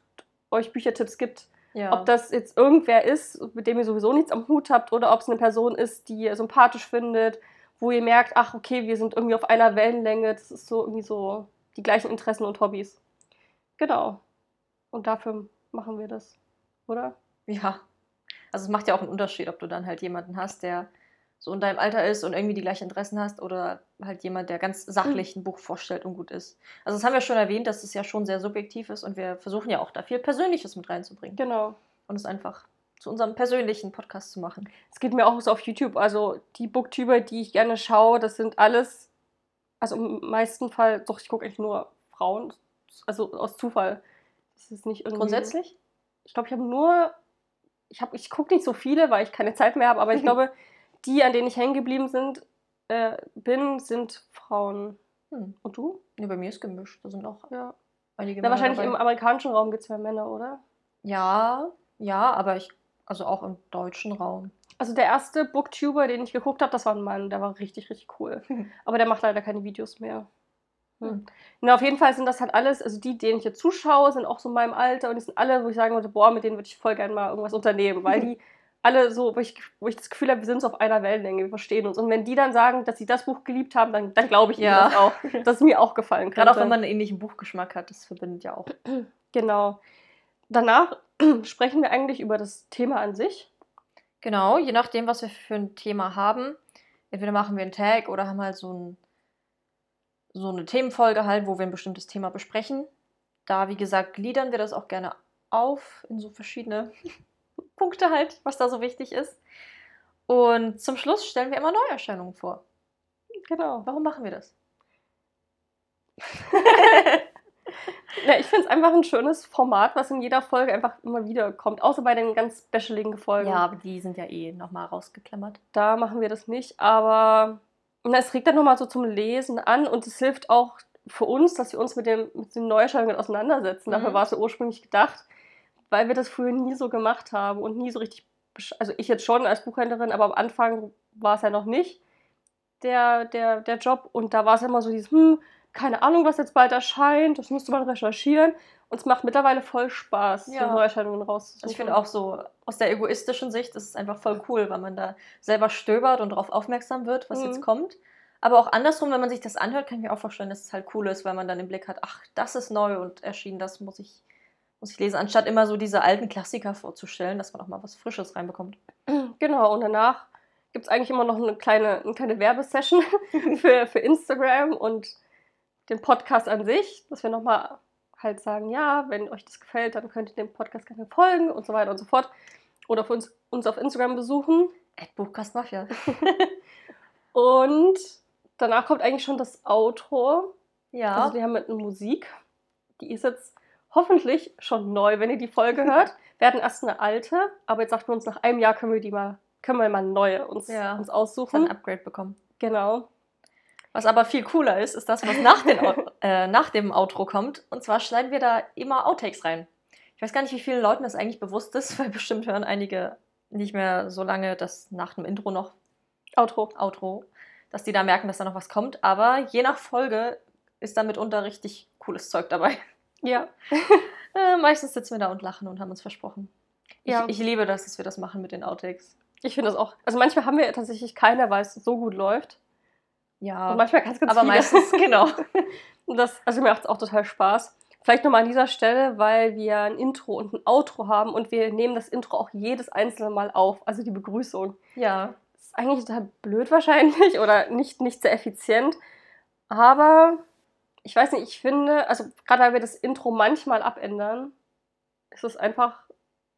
[SPEAKER 2] euch Büchertipps gibt.
[SPEAKER 1] Ja.
[SPEAKER 2] Ob das jetzt irgendwer ist, mit dem ihr sowieso nichts am Hut habt, oder ob es eine Person ist, die ihr sympathisch findet, wo ihr merkt, ach okay, wir sind irgendwie auf einer Wellenlänge, das ist so irgendwie so die gleichen Interessen und Hobbys. Genau. Und dafür machen wir das, oder?
[SPEAKER 1] Ja. Also es macht ja auch einen Unterschied, ob du dann halt jemanden hast, der so in deinem Alter ist und irgendwie die gleichen Interessen hast oder halt jemand, der ganz sachlich ein Buch vorstellt und gut ist. Also das haben wir schon erwähnt, dass es ja schon sehr subjektiv ist und wir versuchen ja auch da viel Persönliches mit reinzubringen
[SPEAKER 2] Genau.
[SPEAKER 1] und es einfach zu unserem persönlichen Podcast zu machen.
[SPEAKER 2] Es geht mir auch so auf YouTube. Also die Booktuber, die ich gerne schaue, das sind alles, also im meisten Fall, doch, ich gucke eigentlich nur Frauen, also aus Zufall. Das ist nicht irgendwie.
[SPEAKER 1] Grundsätzlich?
[SPEAKER 2] Ich glaube, ich habe nur, ich, hab, ich gucke nicht so viele, weil ich keine Zeit mehr habe, aber ich [LAUGHS] glaube, die, an denen ich hängen geblieben sind, äh, bin, sind Frauen.
[SPEAKER 1] Hm.
[SPEAKER 2] Und du?
[SPEAKER 1] Nee, bei mir ist gemischt. Da sind auch
[SPEAKER 2] Ja.
[SPEAKER 1] einige
[SPEAKER 2] Na,
[SPEAKER 1] Männer
[SPEAKER 2] wahrscheinlich
[SPEAKER 1] dabei.
[SPEAKER 2] im amerikanischen Raum gibt es mehr Männer, oder?
[SPEAKER 1] Ja, ja, aber ich, also auch im deutschen Raum.
[SPEAKER 2] Also der erste Booktuber, den ich geguckt habe, das war ein Mann, der war richtig, richtig cool. [LAUGHS] Aber der macht leider keine Videos mehr. Hm.
[SPEAKER 1] Hm.
[SPEAKER 2] Na, auf jeden Fall sind das halt alles, also die, denen ich jetzt zuschaue, sind auch so in meinem Alter und die sind alle, wo ich sagen würde, boah, mit denen würde ich voll gerne mal irgendwas unternehmen, weil [LAUGHS] die alle so, wo ich, wo ich das Gefühl habe, wir sind so auf einer Wellenlänge, wir verstehen uns. Und wenn die dann sagen, dass sie das Buch geliebt haben, dann, dann glaube ich
[SPEAKER 1] Ja.
[SPEAKER 2] ihnen das auch, [LAUGHS] dass es mir auch gefallen könnte.
[SPEAKER 1] Gerade auch wenn man einen ähnlichen Buchgeschmack hat, das verbindet ja auch. [CLEARS THROAT]
[SPEAKER 2] Genau. Danach [CLEARS THROAT] sprechen wir eigentlich über das Thema an sich.
[SPEAKER 1] Genau, je nachdem, was wir für ein Thema haben. Entweder machen wir einen Tag oder haben halt so, ein, so eine Themenfolge halt, wo wir ein bestimmtes Thema besprechen. Da, wie gesagt, gliedern wir das auch gerne auf in so verschiedene [LAUGHS] Punkte halt, was da so wichtig ist. Und zum Schluss stellen wir immer Neuerscheinungen vor.
[SPEAKER 2] Genau.
[SPEAKER 1] Warum machen wir das? [LAUGHS]
[SPEAKER 2] Ja, ich finde es einfach ein schönes Format, was in jeder Folge einfach immer wieder kommt, außer bei den ganz specialigen Folgen.
[SPEAKER 1] Ja, aber die sind ja eh nochmal rausgeklammert.
[SPEAKER 2] Da machen wir das nicht, aber na, es regt dann nochmal so zum Lesen an und es hilft auch für uns, dass wir uns mit, dem, mit den Neuerscheinungen auseinandersetzen. Dafür
[SPEAKER 1] Mhm.
[SPEAKER 2] war es ja ursprünglich gedacht, weil wir das früher nie so gemacht haben und nie so richtig, also ich jetzt schon als Buchhändlerin, aber am Anfang war es ja noch nicht der, der, der Job und da war es immer so dieses, hm, keine Ahnung, was jetzt bald erscheint, das musste man recherchieren und es macht mittlerweile voll Spaß,
[SPEAKER 1] Ja.
[SPEAKER 2] so Neuerscheinungen rauszusuchen.
[SPEAKER 1] Also ich finde auch so, aus der egoistischen Sicht ist es einfach voll cool, weil man da selber stöbert und darauf aufmerksam wird, was
[SPEAKER 2] Mhm.
[SPEAKER 1] jetzt kommt. Aber auch andersrum, wenn man sich das anhört, kann ich mir auch vorstellen, dass es halt cool ist, weil man dann im Blick hat, ach, das ist neu und erschienen, das muss ich, muss ich lesen, anstatt immer so diese alten Klassiker vorzustellen, dass man auch mal was Frisches reinbekommt.
[SPEAKER 2] Genau, und danach gibt es eigentlich immer noch eine kleine, eine kleine Werbesession [LAUGHS] für, für Instagram und den Podcast an sich, dass wir nochmal halt sagen, ja, wenn euch das gefällt, dann könnt ihr dem Podcast gerne folgen und so weiter und so fort. Oder für uns, uns auf Instagram besuchen.
[SPEAKER 1] Ed Buchkast Mafia. [LAUGHS]
[SPEAKER 2] Und danach kommt eigentlich schon das Outro.
[SPEAKER 1] Ja.
[SPEAKER 2] Also wir haben mit einer Musik. Die ist jetzt hoffentlich schon neu, wenn ihr die Folge [LAUGHS] hört. Wir hatten erst eine alte, aber jetzt sagten wir uns, nach einem Jahr können wir die mal, können wir mal eine neue uns,
[SPEAKER 1] Ja.
[SPEAKER 2] uns aussuchen.
[SPEAKER 1] ein Upgrade bekommen.
[SPEAKER 2] Genau.
[SPEAKER 1] Was aber viel cooler ist, ist das, was nach, den, [LAUGHS] äh, nach dem Outro kommt. Und zwar schneiden wir da immer Outtakes rein. Ich weiß gar nicht, wie vielen Leuten das eigentlich bewusst ist, weil bestimmt hören einige nicht mehr so lange das nach dem Intro noch
[SPEAKER 2] Outro.
[SPEAKER 1] Outro, dass die da merken, dass da noch was kommt. Aber je nach Folge ist da mitunter richtig cooles Zeug dabei.
[SPEAKER 2] Ja. [LAUGHS]
[SPEAKER 1] Äh, meistens sitzen wir da und lachen und haben uns versprochen.
[SPEAKER 2] Ja.
[SPEAKER 1] Ich, ich liebe das, dass wir das machen mit den Outtakes.
[SPEAKER 2] Ich finde das auch. Also manchmal haben wir tatsächlich keine, weil es so gut läuft.
[SPEAKER 1] Ja,
[SPEAKER 2] Und manchmal ganz, ganz
[SPEAKER 1] aber
[SPEAKER 2] viele.
[SPEAKER 1] meistens, [LAUGHS] genau.
[SPEAKER 2] Und das, also mir macht es auch total Spaß. Vielleicht nochmal an dieser Stelle, weil wir ein Intro und ein Outro haben und wir nehmen das Intro auch jedes einzelne Mal auf, also die Begrüßung.
[SPEAKER 1] Ja,
[SPEAKER 2] Das ist eigentlich total blöd wahrscheinlich [LAUGHS] oder nicht, nicht sehr effizient. Aber ich weiß nicht, ich finde, also gerade weil wir das Intro manchmal abändern, ist es einfach,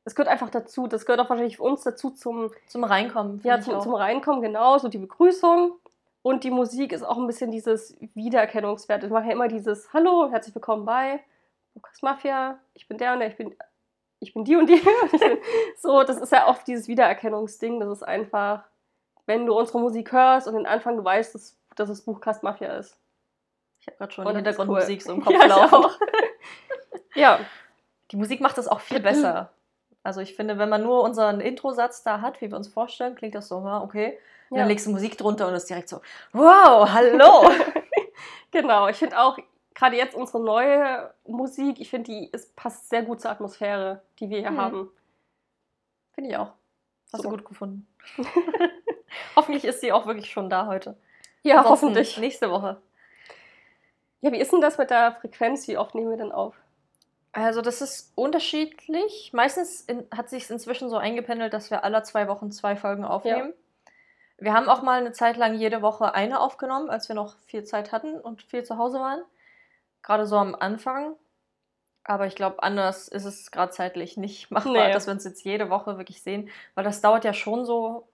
[SPEAKER 2] es gehört einfach dazu. Das gehört auch wahrscheinlich für uns dazu zum,
[SPEAKER 1] zum Reinkommen.
[SPEAKER 2] ja, zum, zum Reinkommen, genau, so die Begrüßung. Und die Musik ist auch ein bisschen dieses Wiedererkennungswert. Wir machen ja immer dieses Hallo, herzlich willkommen bei Lukas Mafia, ich bin der und der, ich bin, ich bin die und die. [LAUGHS] so, das ist ja oft dieses Wiedererkennungsding. Das ist einfach, wenn du unsere Musik hörst und den Anfang, du weißt, dass, dass es Buchkast Mafia ist.
[SPEAKER 1] Ich habe gerade schon
[SPEAKER 2] Und
[SPEAKER 1] Hintergrundmusik
[SPEAKER 2] cool.
[SPEAKER 1] so im [LAUGHS] Kopf
[SPEAKER 2] Ja,
[SPEAKER 1] laufen. [LAUGHS]
[SPEAKER 2] Ja,
[SPEAKER 1] Die Musik macht das auch viel besser. Also ich finde, wenn man nur unseren Introsatz da hat, wie wir uns vorstellen, klingt das so, ja, okay. Und
[SPEAKER 2] ja.
[SPEAKER 1] dann legst du Musik drunter und ist direkt so, wow, hallo. [LAUGHS]
[SPEAKER 2] genau. Ich finde auch, gerade jetzt unsere neue Musik, ich finde, die ist, passt sehr gut zur Atmosphäre, die wir hier
[SPEAKER 1] Mhm.
[SPEAKER 2] haben.
[SPEAKER 1] finde ich auch. Hast du
[SPEAKER 2] So.
[SPEAKER 1] gut gefunden. Hoffentlich ist sie auch wirklich schon da heute.
[SPEAKER 2] Ja,
[SPEAKER 1] Ansonsten
[SPEAKER 2] hoffentlich.
[SPEAKER 1] Nächste Woche.
[SPEAKER 2] Ja, wie ist denn das mit der Frequenz? Wie oft nehmen wir denn auf?
[SPEAKER 1] Also das ist unterschiedlich. Meistens in, hat sich inzwischen so eingependelt, dass wir alle zwei Wochen zwei Folgen aufnehmen. Wir haben auch mal eine Zeit lang jede Woche eine aufgenommen, als wir noch viel Zeit hatten und viel zu Hause waren. Gerade so am Anfang. Aber ich glaube, anders ist es gerade zeitlich nicht [LAUGHS] machbar,
[SPEAKER 2] Nee.
[SPEAKER 1] dass wir uns jetzt jede Woche wirklich sehen, weil das dauert ja schon so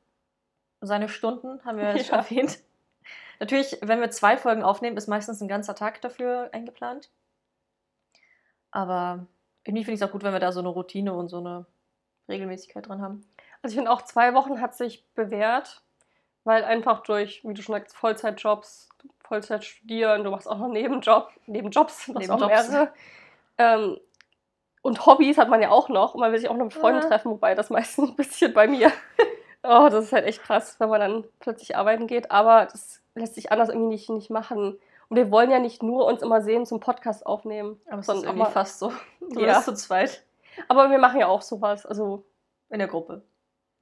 [SPEAKER 1] seine Stunden, haben wir jetzt [LAUGHS] schon
[SPEAKER 2] Ja.
[SPEAKER 1] erwähnt. Natürlich, wenn wir zwei Folgen aufnehmen, ist meistens ein ganzer Tag dafür eingeplant. Aber irgendwie finde ich es auch gut, wenn wir da so eine Routine und so eine Regelmäßigkeit drin haben.
[SPEAKER 2] Also ich finde auch zwei Wochen hat sich bewährt, weil einfach durch, wie du schon sagst, Vollzeitjobs, Vollzeit studieren, du machst auch noch Nebenjob, Nebenjobs, machst auch
[SPEAKER 1] Nebenjobs.
[SPEAKER 2] mehrere. Ähm, und Hobbys hat man ja auch noch und man will sich auch noch mit Freunden
[SPEAKER 1] Ah.
[SPEAKER 2] treffen, wobei das [LAUGHS] meistens ein bisschen bei mir. Oh, das ist halt echt krass, wenn man dann plötzlich arbeiten geht, aber das lässt sich anders irgendwie nicht, nicht machen. Und wir wollen ja nicht nur uns immer sehen zum Podcast aufnehmen.
[SPEAKER 1] Aber es ist irgendwie
[SPEAKER 2] mal-
[SPEAKER 1] fast so. [LAUGHS] Du
[SPEAKER 2] Ja.
[SPEAKER 1] bist zu zweit
[SPEAKER 2] Aber wir machen ja auch sowas. Also,
[SPEAKER 1] in der Gruppe.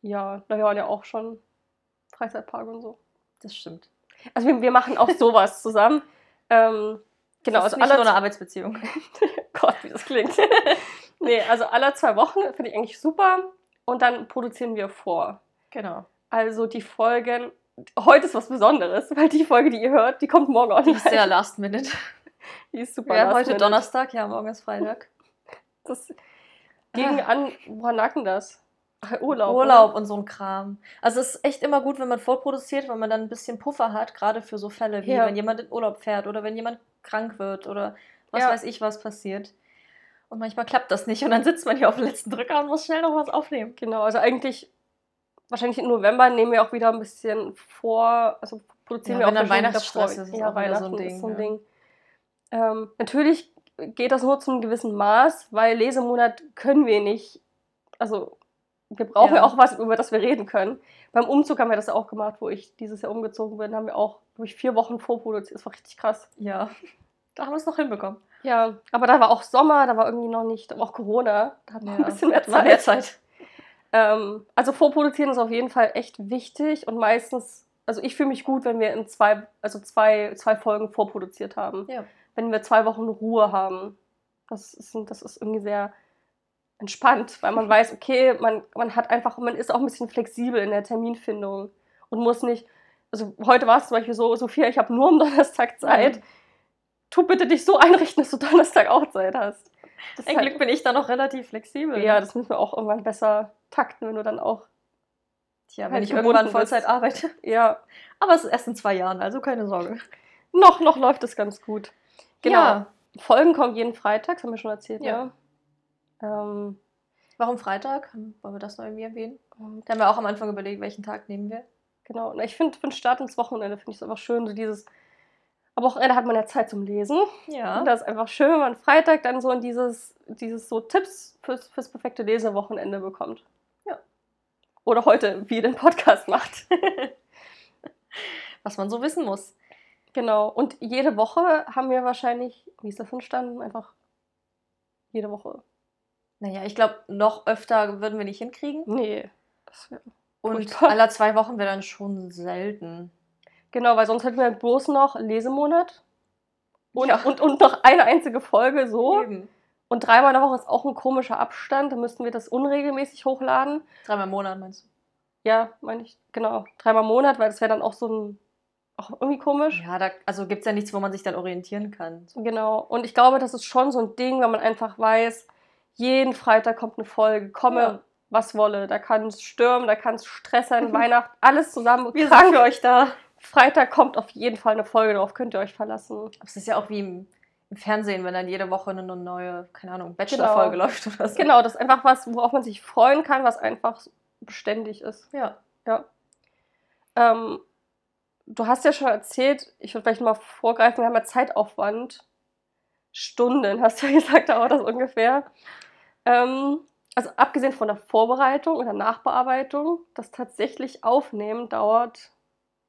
[SPEAKER 2] ja, da waren ja auch schon Freizeitpark und so.
[SPEAKER 1] Das stimmt.
[SPEAKER 2] Also wir, wir machen auch sowas zusammen. Ähm, genau,
[SPEAKER 1] das ist
[SPEAKER 2] also
[SPEAKER 1] nicht
[SPEAKER 2] alle
[SPEAKER 1] nur eine Arbeitsbeziehung. [LAUGHS]
[SPEAKER 2] Gott, wie das klingt. [LAUGHS] nee, also alle zwei Wochen finde ich eigentlich super. Und dann produzieren wir vor.
[SPEAKER 1] Genau.
[SPEAKER 2] Also die Folgen. Heute ist was Besonderes, weil die Folge, die ihr hört, die kommt morgen
[SPEAKER 1] Die
[SPEAKER 2] online.
[SPEAKER 1] ist sehr last minute.
[SPEAKER 2] Die ist super.
[SPEAKER 1] Ja,
[SPEAKER 2] last
[SPEAKER 1] heute
[SPEAKER 2] minute.
[SPEAKER 1] Donnerstag, ja, morgen ist Freitag.
[SPEAKER 2] Das ging an. Woran lag denn das? Ach, Urlaub.
[SPEAKER 1] Urlaub
[SPEAKER 2] oder?
[SPEAKER 1] und so ein Kram. Also es ist echt immer gut, wenn man vorproduziert, weil man dann ein bisschen Puffer hat, gerade für so Fälle wie
[SPEAKER 2] Ja.
[SPEAKER 1] wenn jemand in Urlaub fährt oder wenn jemand krank wird oder was
[SPEAKER 2] Ja.
[SPEAKER 1] weiß ich, was passiert. Und manchmal klappt das nicht und dann sitzt man hier auf dem letzten Drücker und muss schnell noch was aufnehmen.
[SPEAKER 2] Genau, also eigentlich. Wahrscheinlich im November nehmen wir auch wieder ein bisschen vor, also produzieren
[SPEAKER 1] Ja,
[SPEAKER 2] wir auch
[SPEAKER 1] dann Weihnachtsstress
[SPEAKER 2] vor.
[SPEAKER 1] ist,
[SPEAKER 2] ja,
[SPEAKER 1] auch wieder so ein
[SPEAKER 2] Weihnachten
[SPEAKER 1] Ding,
[SPEAKER 2] so ein
[SPEAKER 1] ja.
[SPEAKER 2] Ding. Ähm, natürlich geht das nur zu einem gewissen Maß, weil Lesemonat können wir nicht. Also wir brauchen ja.
[SPEAKER 1] Ja.
[SPEAKER 2] auch was, über das wir reden können. Beim Umzug haben wir das auch gemacht, wo ich dieses Jahr umgezogen bin, haben wir auch durch vier Wochen vorproduziert. Das war richtig krass.
[SPEAKER 1] Ja, da haben wir es noch hinbekommen.
[SPEAKER 2] Ja, aber da war auch Sommer, da war irgendwie noch nicht, da war auch Corona, da hat man ein bisschen Zeit.
[SPEAKER 1] mehr Zeit.
[SPEAKER 2] Ähm, also vorproduzieren ist auf jeden Fall echt wichtig und meistens, also ich fühle mich gut, wenn wir in zwei, also zwei, zwei Folgen vorproduziert haben.
[SPEAKER 1] Ja.
[SPEAKER 2] Wenn wir zwei Wochen Ruhe haben. Das ist, das ist irgendwie sehr entspannt, weil man [LAUGHS] weiß, okay, man, man hat einfach, man ist auch ein bisschen flexibel in der Terminfindung und muss nicht, also heute war es zum Beispiel so, Sophia, ich habe nur am Donnerstag Zeit.
[SPEAKER 1] Mhm.
[SPEAKER 2] Tu bitte dich so einrichten, dass du Donnerstag auch Zeit hast. Das
[SPEAKER 1] Ein
[SPEAKER 2] halt-
[SPEAKER 1] Glück bin ich da noch relativ flexibel.
[SPEAKER 2] ja, das müssen wir auch irgendwann besser takten, wenn du dann auch
[SPEAKER 1] Tja, wenn
[SPEAKER 2] halt
[SPEAKER 1] ich irgendwann Vollzeit
[SPEAKER 2] bist.
[SPEAKER 1] arbeite. [LAUGHS]
[SPEAKER 2] Ja,
[SPEAKER 1] Aber es ist erst in zwei Jahren, also keine Sorge.
[SPEAKER 2] noch, noch läuft es ganz gut. Genau.
[SPEAKER 1] Ja.
[SPEAKER 2] Folgen kommen jeden Freitag, das haben wir schon erzählt,
[SPEAKER 1] Ja.
[SPEAKER 2] ja. Ähm,
[SPEAKER 1] Warum Freitag? Wollen wir das noch irgendwie erwähnen?
[SPEAKER 2] und
[SPEAKER 1] Da haben wir auch am Anfang überlegt, welchen Tag nehmen wir.
[SPEAKER 2] genau. Na, Ich finde, für den Start ins Wochenende finde ich es einfach schön, so dieses. Aber Wochenende hat man ja Zeit zum Lesen.
[SPEAKER 1] Ja.
[SPEAKER 2] Und das ist einfach schön, wenn man Freitag dann so in dieses, dieses so Tipps fürs, fürs perfekte Lesewochenende bekommt.
[SPEAKER 1] Ja.
[SPEAKER 2] Oder heute, wie ihr den Podcast macht. [LAUGHS]
[SPEAKER 1] Was man so wissen muss.
[SPEAKER 2] genau. Und jede Woche haben wir wahrscheinlich, wie ist das entstanden? Einfach jede Woche.
[SPEAKER 1] Naja, ich glaube, noch öfter würden wir nicht hinkriegen.
[SPEAKER 2] Nee.
[SPEAKER 1] Und aller zwei Wochen wäre dann schon selten.
[SPEAKER 2] Genau, weil sonst hätten wir bloß noch Lesemonat. Und,
[SPEAKER 1] Ja.
[SPEAKER 2] und, und noch eine einzige Folge so.
[SPEAKER 1] Eben.
[SPEAKER 2] Und dreimal in der Woche ist auch ein komischer Abstand. Da müssten wir das unregelmäßig hochladen.
[SPEAKER 1] Dreimal im Monat meinst
[SPEAKER 2] Ja, meine ich, genau. Dreimal im Monat, weil das wäre dann auch so ein. Auch irgendwie
[SPEAKER 1] du?
[SPEAKER 2] komisch.
[SPEAKER 1] Ja, da also gibt es ja nichts, wo man sich dann orientieren kann.
[SPEAKER 2] Genau. Und ich glaube, das ist schon so ein Ding, wenn man einfach weiß, jeden Freitag kommt eine Folge, komme,
[SPEAKER 1] Ja.
[SPEAKER 2] was wolle. Da kann es stürmen, da kann es Stress sein, [LAUGHS] Weihnachten, alles zusammen.
[SPEAKER 1] Wir
[SPEAKER 2] krank.
[SPEAKER 1] sind für euch da.
[SPEAKER 2] Freitag kommt auf jeden Fall eine Folge, darauf könnt ihr euch verlassen.
[SPEAKER 1] Aber es ist ja auch wie im, im Fernsehen, wenn dann jede Woche eine neue, keine Ahnung, Bachelor-Folge läuft oder so.
[SPEAKER 2] Genau, das ist einfach was, worauf man sich freuen kann, was einfach beständig ist.
[SPEAKER 1] Ja.
[SPEAKER 2] Ja. Ähm, du hast ja schon erzählt, ich würde vielleicht mal vorgreifen, wir haben ja Zeitaufwand. Stunden, hast du [LAUGHS] gesagt, dauert das ungefähr. Ähm, also abgesehen von der Vorbereitung und der Nachbearbeitung, das tatsächlich Aufnehmen dauert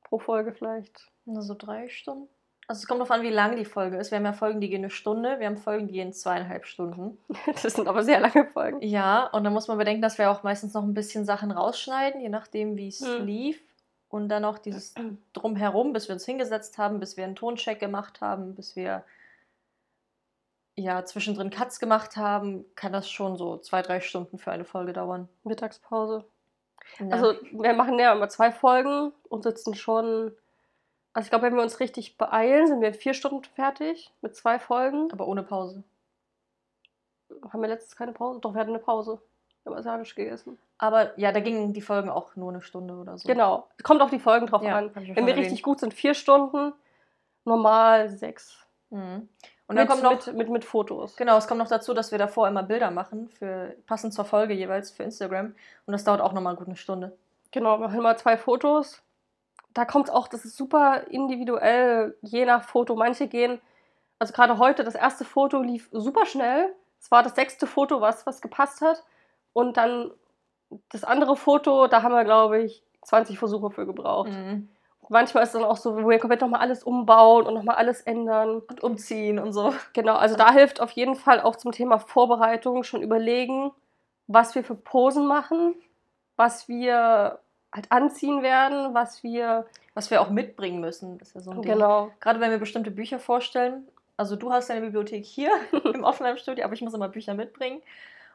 [SPEAKER 2] pro Folge vielleicht.
[SPEAKER 1] Nur so drei Stunden. Also es kommt darauf an, wie lang die Folge ist. Wir haben ja Folgen, die gehen eine Stunde, wir haben Folgen, die gehen zweieinhalb Stunden. [LAUGHS]
[SPEAKER 2] Das sind aber sehr lange Folgen.
[SPEAKER 1] Ja, und dann muss man bedenken, dass wir auch meistens noch ein bisschen Sachen rausschneiden, je nachdem, wie es
[SPEAKER 2] Hm.
[SPEAKER 1] lief. Und dann noch dieses [CLEARS THROAT] Drumherum, bis wir uns hingesetzt haben, bis wir einen Toncheck gemacht haben, bis wir ja zwischendrin Cuts gemacht haben, kann das schon so zwei, drei Stunden für eine Folge dauern.
[SPEAKER 2] Mittagspause.
[SPEAKER 1] Ja.
[SPEAKER 2] Also wir machen ja immer zwei Folgen und sitzen schon. Also ich glaube, wenn wir uns richtig beeilen, sind wir in vier Stunden fertig mit zwei Folgen.
[SPEAKER 1] aber ohne Pause.
[SPEAKER 2] haben wir letztens keine Pause? Doch, wir hatten eine Pause. Wir haben asiatisch gegessen.
[SPEAKER 1] Aber ja, da gingen die Folgen auch nur eine Stunde oder so.
[SPEAKER 2] Genau. Kommt auf die Folgen drauf
[SPEAKER 1] Ja,
[SPEAKER 2] an. Wenn wir
[SPEAKER 1] erwähnt.
[SPEAKER 2] richtig gut sind, vier Stunden. Normal sechs.
[SPEAKER 1] Mhm. Und dann
[SPEAKER 2] mit,
[SPEAKER 1] kommt noch,
[SPEAKER 2] mit, mit, mit Fotos.
[SPEAKER 1] genau, es kommt noch dazu, dass wir davor immer Bilder machen, für, passend zur Folge jeweils für Instagram. Und das dauert auch nochmal gut eine Stunde.
[SPEAKER 2] Genau, wir machen mal zwei Fotos. Da kommt auch, das ist super individuell, je nach Foto. Manche gehen, also gerade heute, das erste Foto lief super schnell. Es war das sechste Foto, was, was gepasst hat. Und dann das andere Foto, da haben wir, glaube ich, 20 Versuche für gebraucht.
[SPEAKER 1] Mhm.
[SPEAKER 2] Manchmal ist es dann auch so, wo wir komplett nochmal alles umbauen und nochmal alles ändern.
[SPEAKER 1] Und umziehen und so.
[SPEAKER 2] Genau, also da hilft auf jeden Fall auch zum Thema Vorbereitung schon überlegen, was wir für Posen machen, was wir halt anziehen werden, was wir.
[SPEAKER 1] Was wir auch mitbringen müssen, ist ja so ein Ding.
[SPEAKER 2] Genau.
[SPEAKER 1] Gerade wenn wir bestimmte Bücher vorstellen. Also du hast deine Bibliothek hier [LAUGHS] im Offline-Studio, aber ich muss immer Bücher mitbringen.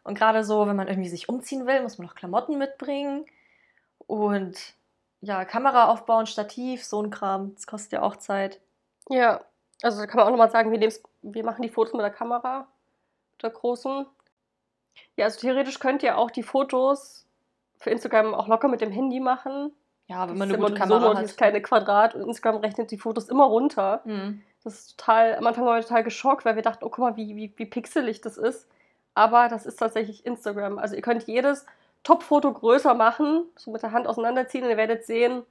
[SPEAKER 1] Und gerade so, wenn man irgendwie sich umziehen will, muss man noch Klamotten mitbringen. Und ja, Kamera aufbauen, Stativ, so ein Kram. Das kostet ja auch Zeit.
[SPEAKER 2] Ja, also da kann man auch nochmal sagen, wir, nehmen's- wir machen die Fotos mit der Kamera, mit der großen. Ja, also theoretisch könnt ihr auch die Fotos für Instagram auch locker mit dem Handy machen.
[SPEAKER 1] Ja, wenn man eine gute Kamera
[SPEAKER 2] so
[SPEAKER 1] hat.
[SPEAKER 2] dieses kleine Quadrat und Instagram rechnet die Fotos immer runter.
[SPEAKER 1] Mhm.
[SPEAKER 2] Das ist total, am Anfang waren wir total geschockt, weil wir dachten, oh guck mal, wie, wie, wie pixelig das ist. Aber das ist tatsächlich Instagram. Also ihr könnt jedes Top-Foto größer machen, so mit der Hand auseinanderziehen und ihr werdet sehen,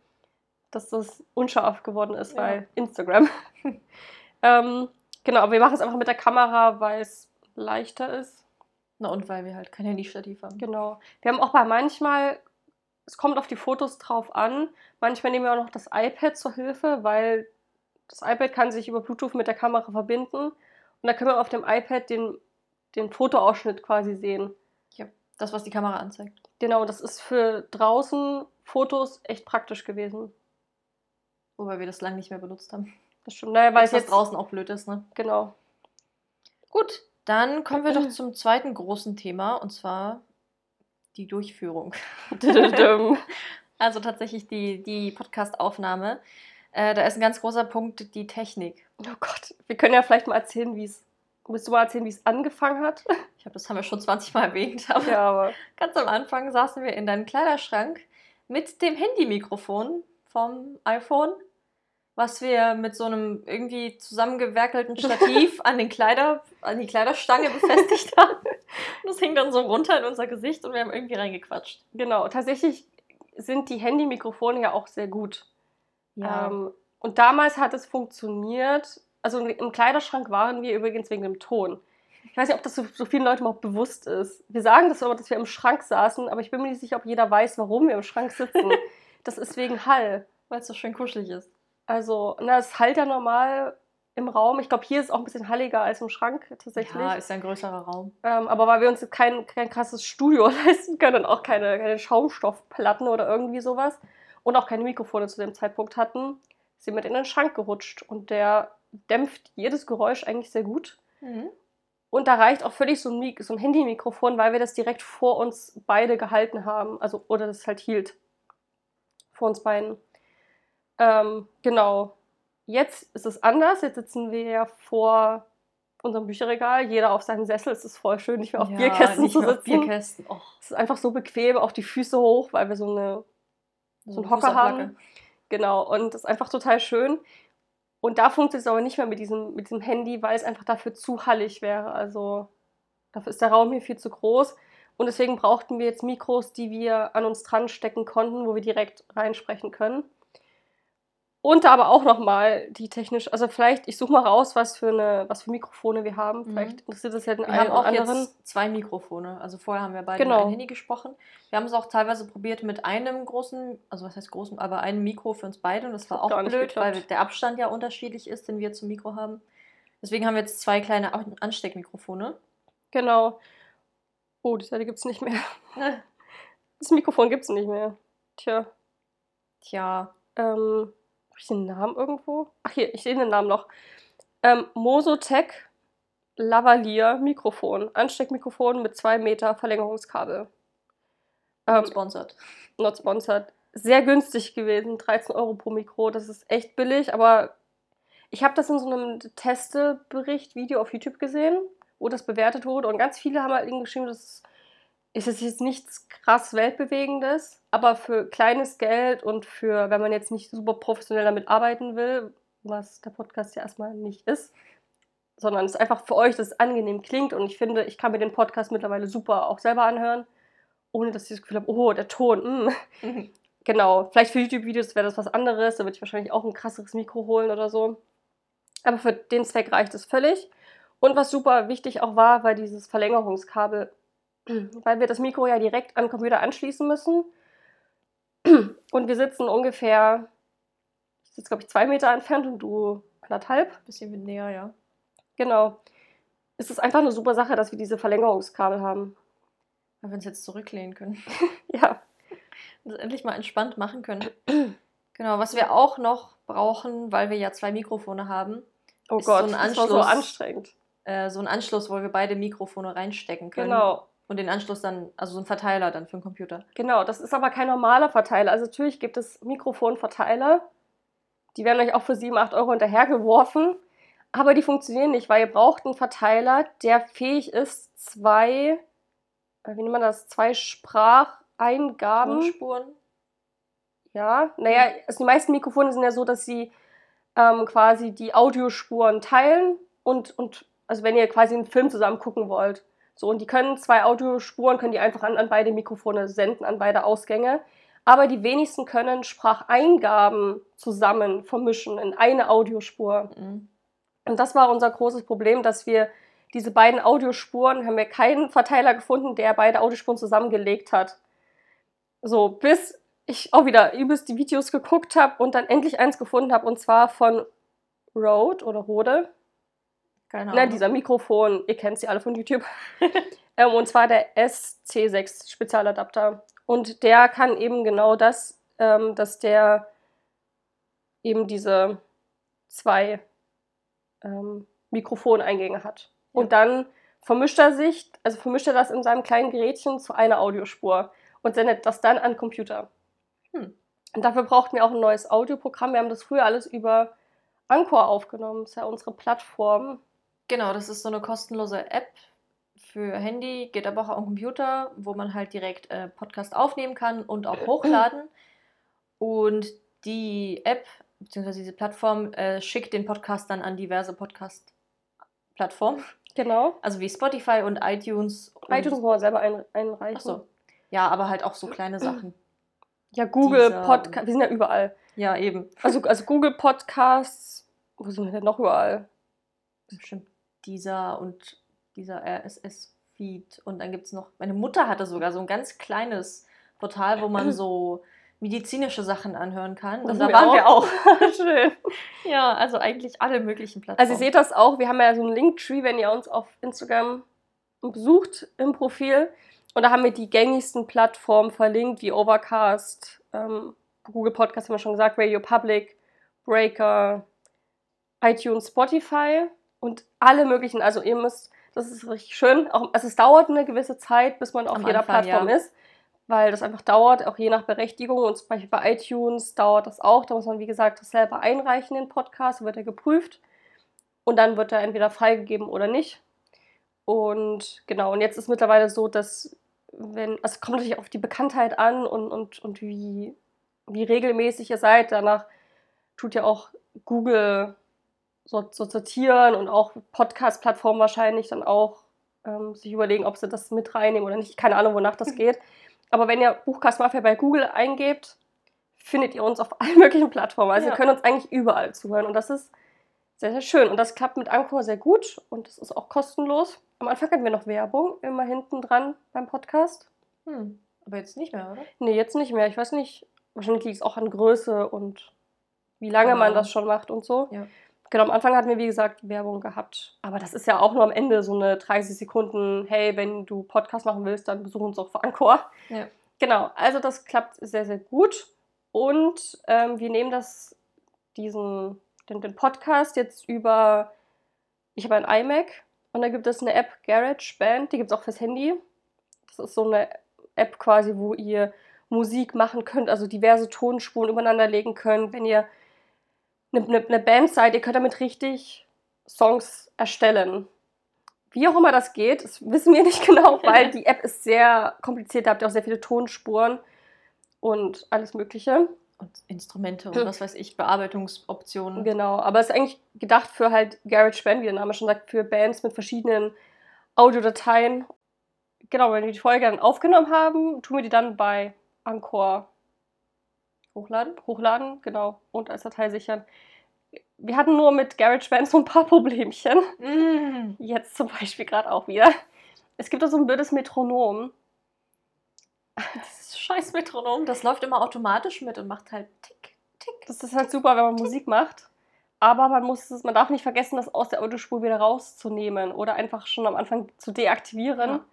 [SPEAKER 2] dass das unscharf geworden ist,
[SPEAKER 1] Ja.
[SPEAKER 2] weil Instagram. [LAUGHS] ähm, genau, aber wir machen es einfach mit der Kamera, weil es leichter ist.
[SPEAKER 1] Na und weil wir halt kein Handystativ haben.
[SPEAKER 2] Genau. Wir haben auch bei manchmal, es kommt auf die Fotos drauf an, manchmal nehmen wir auch noch das iPad zur Hilfe, weil das iPad kann sich über Bluetooth mit der Kamera verbinden und da können wir auf dem iPad den, den Fotoausschnitt quasi sehen.
[SPEAKER 1] Das, was die Kamera anzeigt.
[SPEAKER 2] Genau, das ist für draußen Fotos echt praktisch gewesen.
[SPEAKER 1] Wobei wir das lange nicht mehr benutzt haben.
[SPEAKER 2] Das stimmt. Naja, weil es jetzt
[SPEAKER 1] draußen auch blöd ist, ne?
[SPEAKER 2] Genau.
[SPEAKER 1] Gut, dann kommen wir doch [CLEARS THROAT] zum zweiten großen Thema und zwar die Durchführung. [LAUGHS] Also tatsächlich die, die Podcast-Aufnahme. Äh, da ist ein ganz großer Punkt die Technik.
[SPEAKER 2] oh Gott. Wir können ja vielleicht mal erzählen, wie es. Willst du mal erzählen, wie es angefangen hat? [LAUGHS]
[SPEAKER 1] Ich glaube, das haben wir schon 20 Mal erwähnt, aber
[SPEAKER 2] ja, aber.
[SPEAKER 1] ganz am Anfang saßen wir in deinem Kleiderschrank mit dem Handymikrofon vom iPhone, was wir mit so einem irgendwie zusammengewerkelten [LAUGHS] Stativ an, den Kleider, an die Kleiderstange befestigt haben. [LAUGHS] Das hing dann so runter in unser Gesicht und wir haben irgendwie reingequatscht.
[SPEAKER 2] Genau, tatsächlich sind die Handymikrofone ja auch sehr gut. Ähm, und damals hat es funktioniert. Also im Kleiderschrank waren wir übrigens wegen dem Ton. Ich weiß nicht, ob das so, so vielen Leuten überhaupt bewusst ist. Wir sagen das immer, dass wir im Schrank saßen, aber ich bin mir nicht sicher, ob jeder weiß, warum wir im Schrank sitzen. [LAUGHS] das ist wegen Hall.
[SPEAKER 1] weil es so schön kuschelig ist.
[SPEAKER 2] Also, na, es halt ja normal im Raum. Ich glaube, hier ist es auch ein bisschen halliger als im Schrank tatsächlich.
[SPEAKER 1] Ja, ist ein größerer Raum.
[SPEAKER 2] Ähm, aber weil wir uns kein, kein krasses Studio [LAUGHS] leisten können und auch keine, keine Schaumstoffplatten oder irgendwie sowas und auch keine Mikrofone zu dem Zeitpunkt hatten, sind wir in den Schrank gerutscht und der dämpft jedes Geräusch eigentlich sehr gut. Und da reicht auch völlig so ein, so ein Handy-Mikrofon, weil wir das direkt vor uns beide gehalten haben. Also, oder das halt hielt. Vor uns beiden. Ähm, genau. Jetzt ist es anders. Jetzt sitzen wir ja vor unserem Bücherregal. Jeder auf seinem Sessel. Es ist voll schön, nicht mehr auf Bierkästen
[SPEAKER 1] nicht
[SPEAKER 2] zu
[SPEAKER 1] mehr auf
[SPEAKER 2] sitzen.
[SPEAKER 1] Bierkästen. Oh,
[SPEAKER 2] Es ist einfach so bequem, auch die Füße hoch, weil wir so eine so einen
[SPEAKER 1] eine
[SPEAKER 2] Hocker haben. Genau, und das ist einfach total schön. Und da funktioniert es aber nicht mehr mit diesem, mit diesem Handy, weil es einfach dafür zu hallig wäre. Also dafür ist der Raum hier viel zu groß. Und deswegen brauchten wir jetzt Mikros, die wir an uns dran stecken konnten, wo wir direkt reinsprechen können. Und aber auch nochmal die technisch, also vielleicht, ich suche mal raus, was für, eine, was für Mikrofone wir haben.
[SPEAKER 1] Mhm.
[SPEAKER 2] Vielleicht interessiert das ja den
[SPEAKER 1] Wir
[SPEAKER 2] einen
[SPEAKER 1] haben auch
[SPEAKER 2] anderen.
[SPEAKER 1] jetzt zwei Mikrofone. Also vorher haben wir beide
[SPEAKER 2] Genau.
[SPEAKER 1] mit einem Handy gesprochen. Wir haben es auch teilweise probiert mit einem großen, also was heißt großen, aber einem Mikro für uns beide. Und das war auch blöd, weil der Abstand ja unterschiedlich ist, den wir zum Mikro haben. Deswegen haben wir jetzt zwei kleine An- Ansteckmikrofone.
[SPEAKER 2] Genau. Oh, die Seite gibt es nicht mehr. [LAUGHS] Das Mikrofon gibt es nicht mehr. Tja.
[SPEAKER 1] Tja,
[SPEAKER 2] Ähm, habe ich den Namen irgendwo? Ach hier, ich sehe den Namen noch. Ähm, Mosotec Lavalier Mikrofon. Ansteckmikrofon mit 2 Meter Verlängerungskabel. Ähm,
[SPEAKER 1] sponsored.
[SPEAKER 2] not sponsored. Sehr günstig gewesen, 13 Euro pro Mikro. Das ist echt billig, aber ich habe das in so einem Testebericht, Video auf YouTube gesehen, wo das bewertet wurde. Und ganz viele haben halt eben geschrieben, das ist jetzt nichts krass Weltbewegendes, aber für kleines Geld und für, wenn man jetzt nicht super professionell damit arbeiten will, was der Podcast ja erstmal nicht ist, sondern es ist einfach für euch, dass es angenehm klingt. Und ich finde, ich kann mir den Podcast mittlerweile super auch selber anhören, ohne dass ich das Gefühl habe, oh, der Ton, mm. Mhm. Genau, vielleicht für YouTube-Videos wäre das was anderes, da würde ich wahrscheinlich auch ein krasseres Mikro holen oder so. Aber für den Zweck reicht es völlig. Und was super wichtig auch war, war dieses Verlängerungskabel, [CLEARS THROAT] weil wir das Mikro ja direkt an den Computer anschließen müssen. [CLEARS THROAT] Und wir sitzen ungefähr, ich sitze glaube ich zwei Meter entfernt und du anderthalb.
[SPEAKER 1] Bisschen näher, ja.
[SPEAKER 2] Genau. Es ist einfach eine super Sache, dass wir diese Verlängerungskabel haben.
[SPEAKER 1] Weil wir uns jetzt zurücklehnen können. [LAUGHS] [LAUGHS]
[SPEAKER 2] ja.
[SPEAKER 1] Und das endlich mal entspannt machen können. [CLEARS THROAT] genau, was wir auch noch brauchen, weil wir ja zwei Mikrofone haben.
[SPEAKER 2] Oh Gott, so ein das war so anstrengend.
[SPEAKER 1] Äh, so ein Anschluss, wo wir beide Mikrofone reinstecken können.
[SPEAKER 2] Genau.
[SPEAKER 1] Und den Anschluss dann, also so ein Verteiler dann für den Computer.
[SPEAKER 2] Genau, das ist aber kein normaler Verteiler. Also natürlich gibt es Mikrofonverteiler. Die werden euch auch für 7, 8 Euro hinterhergeworfen. Aber die funktionieren nicht, weil ihr braucht einen Verteiler, der fähig ist, zwei, äh, wie nennt man das, zwei Spracheingaben.
[SPEAKER 1] Tonspuren.
[SPEAKER 2] Ja, naja, also die meisten Mikrofone sind ja so, dass sie ähm, quasi die Audiospuren teilen und, und also wenn ihr quasi einen Film zusammen gucken wollt. So, und die können zwei Audiospuren, können die einfach an, an beide Mikrofone senden, an beide Ausgänge. Aber die wenigsten können Spracheingaben zusammen vermischen in eine Audiospur. Mhm. Und das war unser großes Problem, dass wir diese beiden Audiospuren, haben wir keinen Verteiler gefunden, der beide Audiospuren zusammengelegt hat. So, bis ich auch wieder übelst die Videos geguckt habe und dann endlich eins gefunden habe, und zwar von Rode oder Rode.
[SPEAKER 1] Keine
[SPEAKER 2] Ahnung. Nein, dieser Mikrofon, ihr kennt sie alle von YouTube. [LAUGHS] ähm, und zwar der SC6 Spezialadapter. Und der kann eben genau das, ähm, dass der eben diese zwei ähm, Mikrofoneingänge hat. Ja. Und dann vermischt er sich, also vermischt er das in seinem kleinen Gerätchen zu einer Audiospur und sendet das dann an den Computer. Hm. Und dafür brauchten wir auch ein neues Audioprogramm. Wir haben das früher alles über Anchor aufgenommen. Das ist ja unsere Plattform.
[SPEAKER 1] Genau, das ist so eine kostenlose App für Handy, geht aber auch am Computer, wo man halt direkt äh, Podcast aufnehmen kann und auch hochladen. Und die App beziehungsweise diese Plattform äh, schickt den Podcast dann an diverse Podcast-Plattformen.
[SPEAKER 2] Genau.
[SPEAKER 1] Also wie Spotify und iTunes. Und
[SPEAKER 2] iTunes muss man selber ein, einreichen. Achso.
[SPEAKER 1] Ja, aber halt auch so kleine Sachen.
[SPEAKER 2] Ja, Google Podcast. Wir sind ja überall.
[SPEAKER 1] Ja, eben.
[SPEAKER 2] Also, also Google Podcasts. Wo sind wir denn noch überall?
[SPEAKER 1] Bestimmt dieser und dieser RSS-Feed. Und dann gibt es noch. Meine Mutter hatte sogar so ein ganz kleines Portal, wo man so medizinische Sachen anhören kann.
[SPEAKER 2] Und da waren wir auch. [LAUGHS]
[SPEAKER 1] Schön. [LAUGHS] Ja, also eigentlich alle möglichen Plattformen.
[SPEAKER 2] Also ihr seht das auch, wir haben ja so einen Linktree, wenn ihr uns auf Instagram besucht im Profil. Und da haben wir die gängigsten Plattformen verlinkt, wie Overcast, ähm, Google Podcast haben wir schon gesagt, Radio Public, Breaker, iTunes, Spotify und alle möglichen. Also ihr müsst, das ist richtig schön. Auch, also es dauert eine gewisse Zeit, bis man auf Am jeder Anfang, Plattform ja. ist weil das einfach dauert, auch je nach Berechtigung. Und zum Beispiel bei iTunes dauert das auch. Da muss man, wie gesagt, das selber einreichen, den Podcast, wird er geprüft. Und dann wird er entweder freigegeben oder nicht. Und genau, und jetzt ist mittlerweile so, dass wenn, also es kommt natürlich auf die Bekanntheit an und, und, und wie, wie regelmäßig ihr seid. Danach tut ja auch Google so, so sortieren und auch Podcast-Plattformen wahrscheinlich dann auch ähm, sich überlegen, ob sie das mit reinnehmen oder nicht. Keine Ahnung, wonach das [LAUGHS] geht. Aber wenn ihr Buchcast Mafia bei Google eingebt, findet ihr uns auf [LAUGHS] allen möglichen Plattformen. Also ja. ihr könnt uns eigentlich überall zuhören und das ist sehr, sehr schön. Und das klappt mit Anchor sehr gut und es ist auch kostenlos. Am Anfang hatten wir noch Werbung immer hinten dran beim Podcast.
[SPEAKER 1] Hm. Aber jetzt nicht mehr, oder?
[SPEAKER 2] Nee, jetzt nicht mehr. Ich weiß nicht, wahrscheinlich liegt es auch an Größe und wie lange genau. man das schon macht und so.
[SPEAKER 1] Ja.
[SPEAKER 2] Genau, am Anfang hatten wir, wie gesagt, Werbung gehabt. Aber das ist ja auch nur am Ende so eine 30 Sekunden, hey, wenn du Podcast machen willst, dann besuch uns auch für Anchor.
[SPEAKER 1] Ja.
[SPEAKER 2] Genau, also das klappt sehr, sehr gut. Und ähm, wir nehmen das, diesen, den, den Podcast jetzt über, ich habe ein iMac und da gibt es eine App GarageBand, die gibt es auch fürs Handy. Das ist so eine App quasi, wo ihr Musik machen könnt, also diverse Tonspuren übereinander legen könnt. Wenn ihr eine, eine, eine Band seid, ihr könnt damit richtig Songs erstellen. Wie auch immer das geht, das wissen wir nicht [LAUGHS] genau, weil [LAUGHS] die App ist sehr kompliziert. Da habt ihr auch sehr viele Tonspuren und alles Mögliche.
[SPEAKER 1] Und Instrumente und
[SPEAKER 2] Hm.
[SPEAKER 1] was weiß ich, Bearbeitungsoptionen.
[SPEAKER 2] Genau, aber es ist eigentlich gedacht für halt GarageBand, wie der Name schon sagt, für Bands mit verschiedenen Audiodateien. Genau, wenn wir die Folge dann aufgenommen haben, tun wir die dann bei Anchor
[SPEAKER 1] Hochladen?
[SPEAKER 2] hochladen, genau, und als Datei sichern. Wir hatten nur mit GarageBand so ein paar Problemchen.
[SPEAKER 1] Mm.
[SPEAKER 2] Jetzt zum Beispiel gerade auch wieder. Es gibt da so ein blödes Metronom.
[SPEAKER 1] Dieses scheiß Metronom, das läuft immer automatisch mit und macht halt tick, tick.
[SPEAKER 2] Das ist halt super, wenn man Musik macht. Aber man muss man darf nicht vergessen, das aus der Audiospur wieder rauszunehmen oder einfach schon am Anfang zu deaktivieren.
[SPEAKER 1] Ja.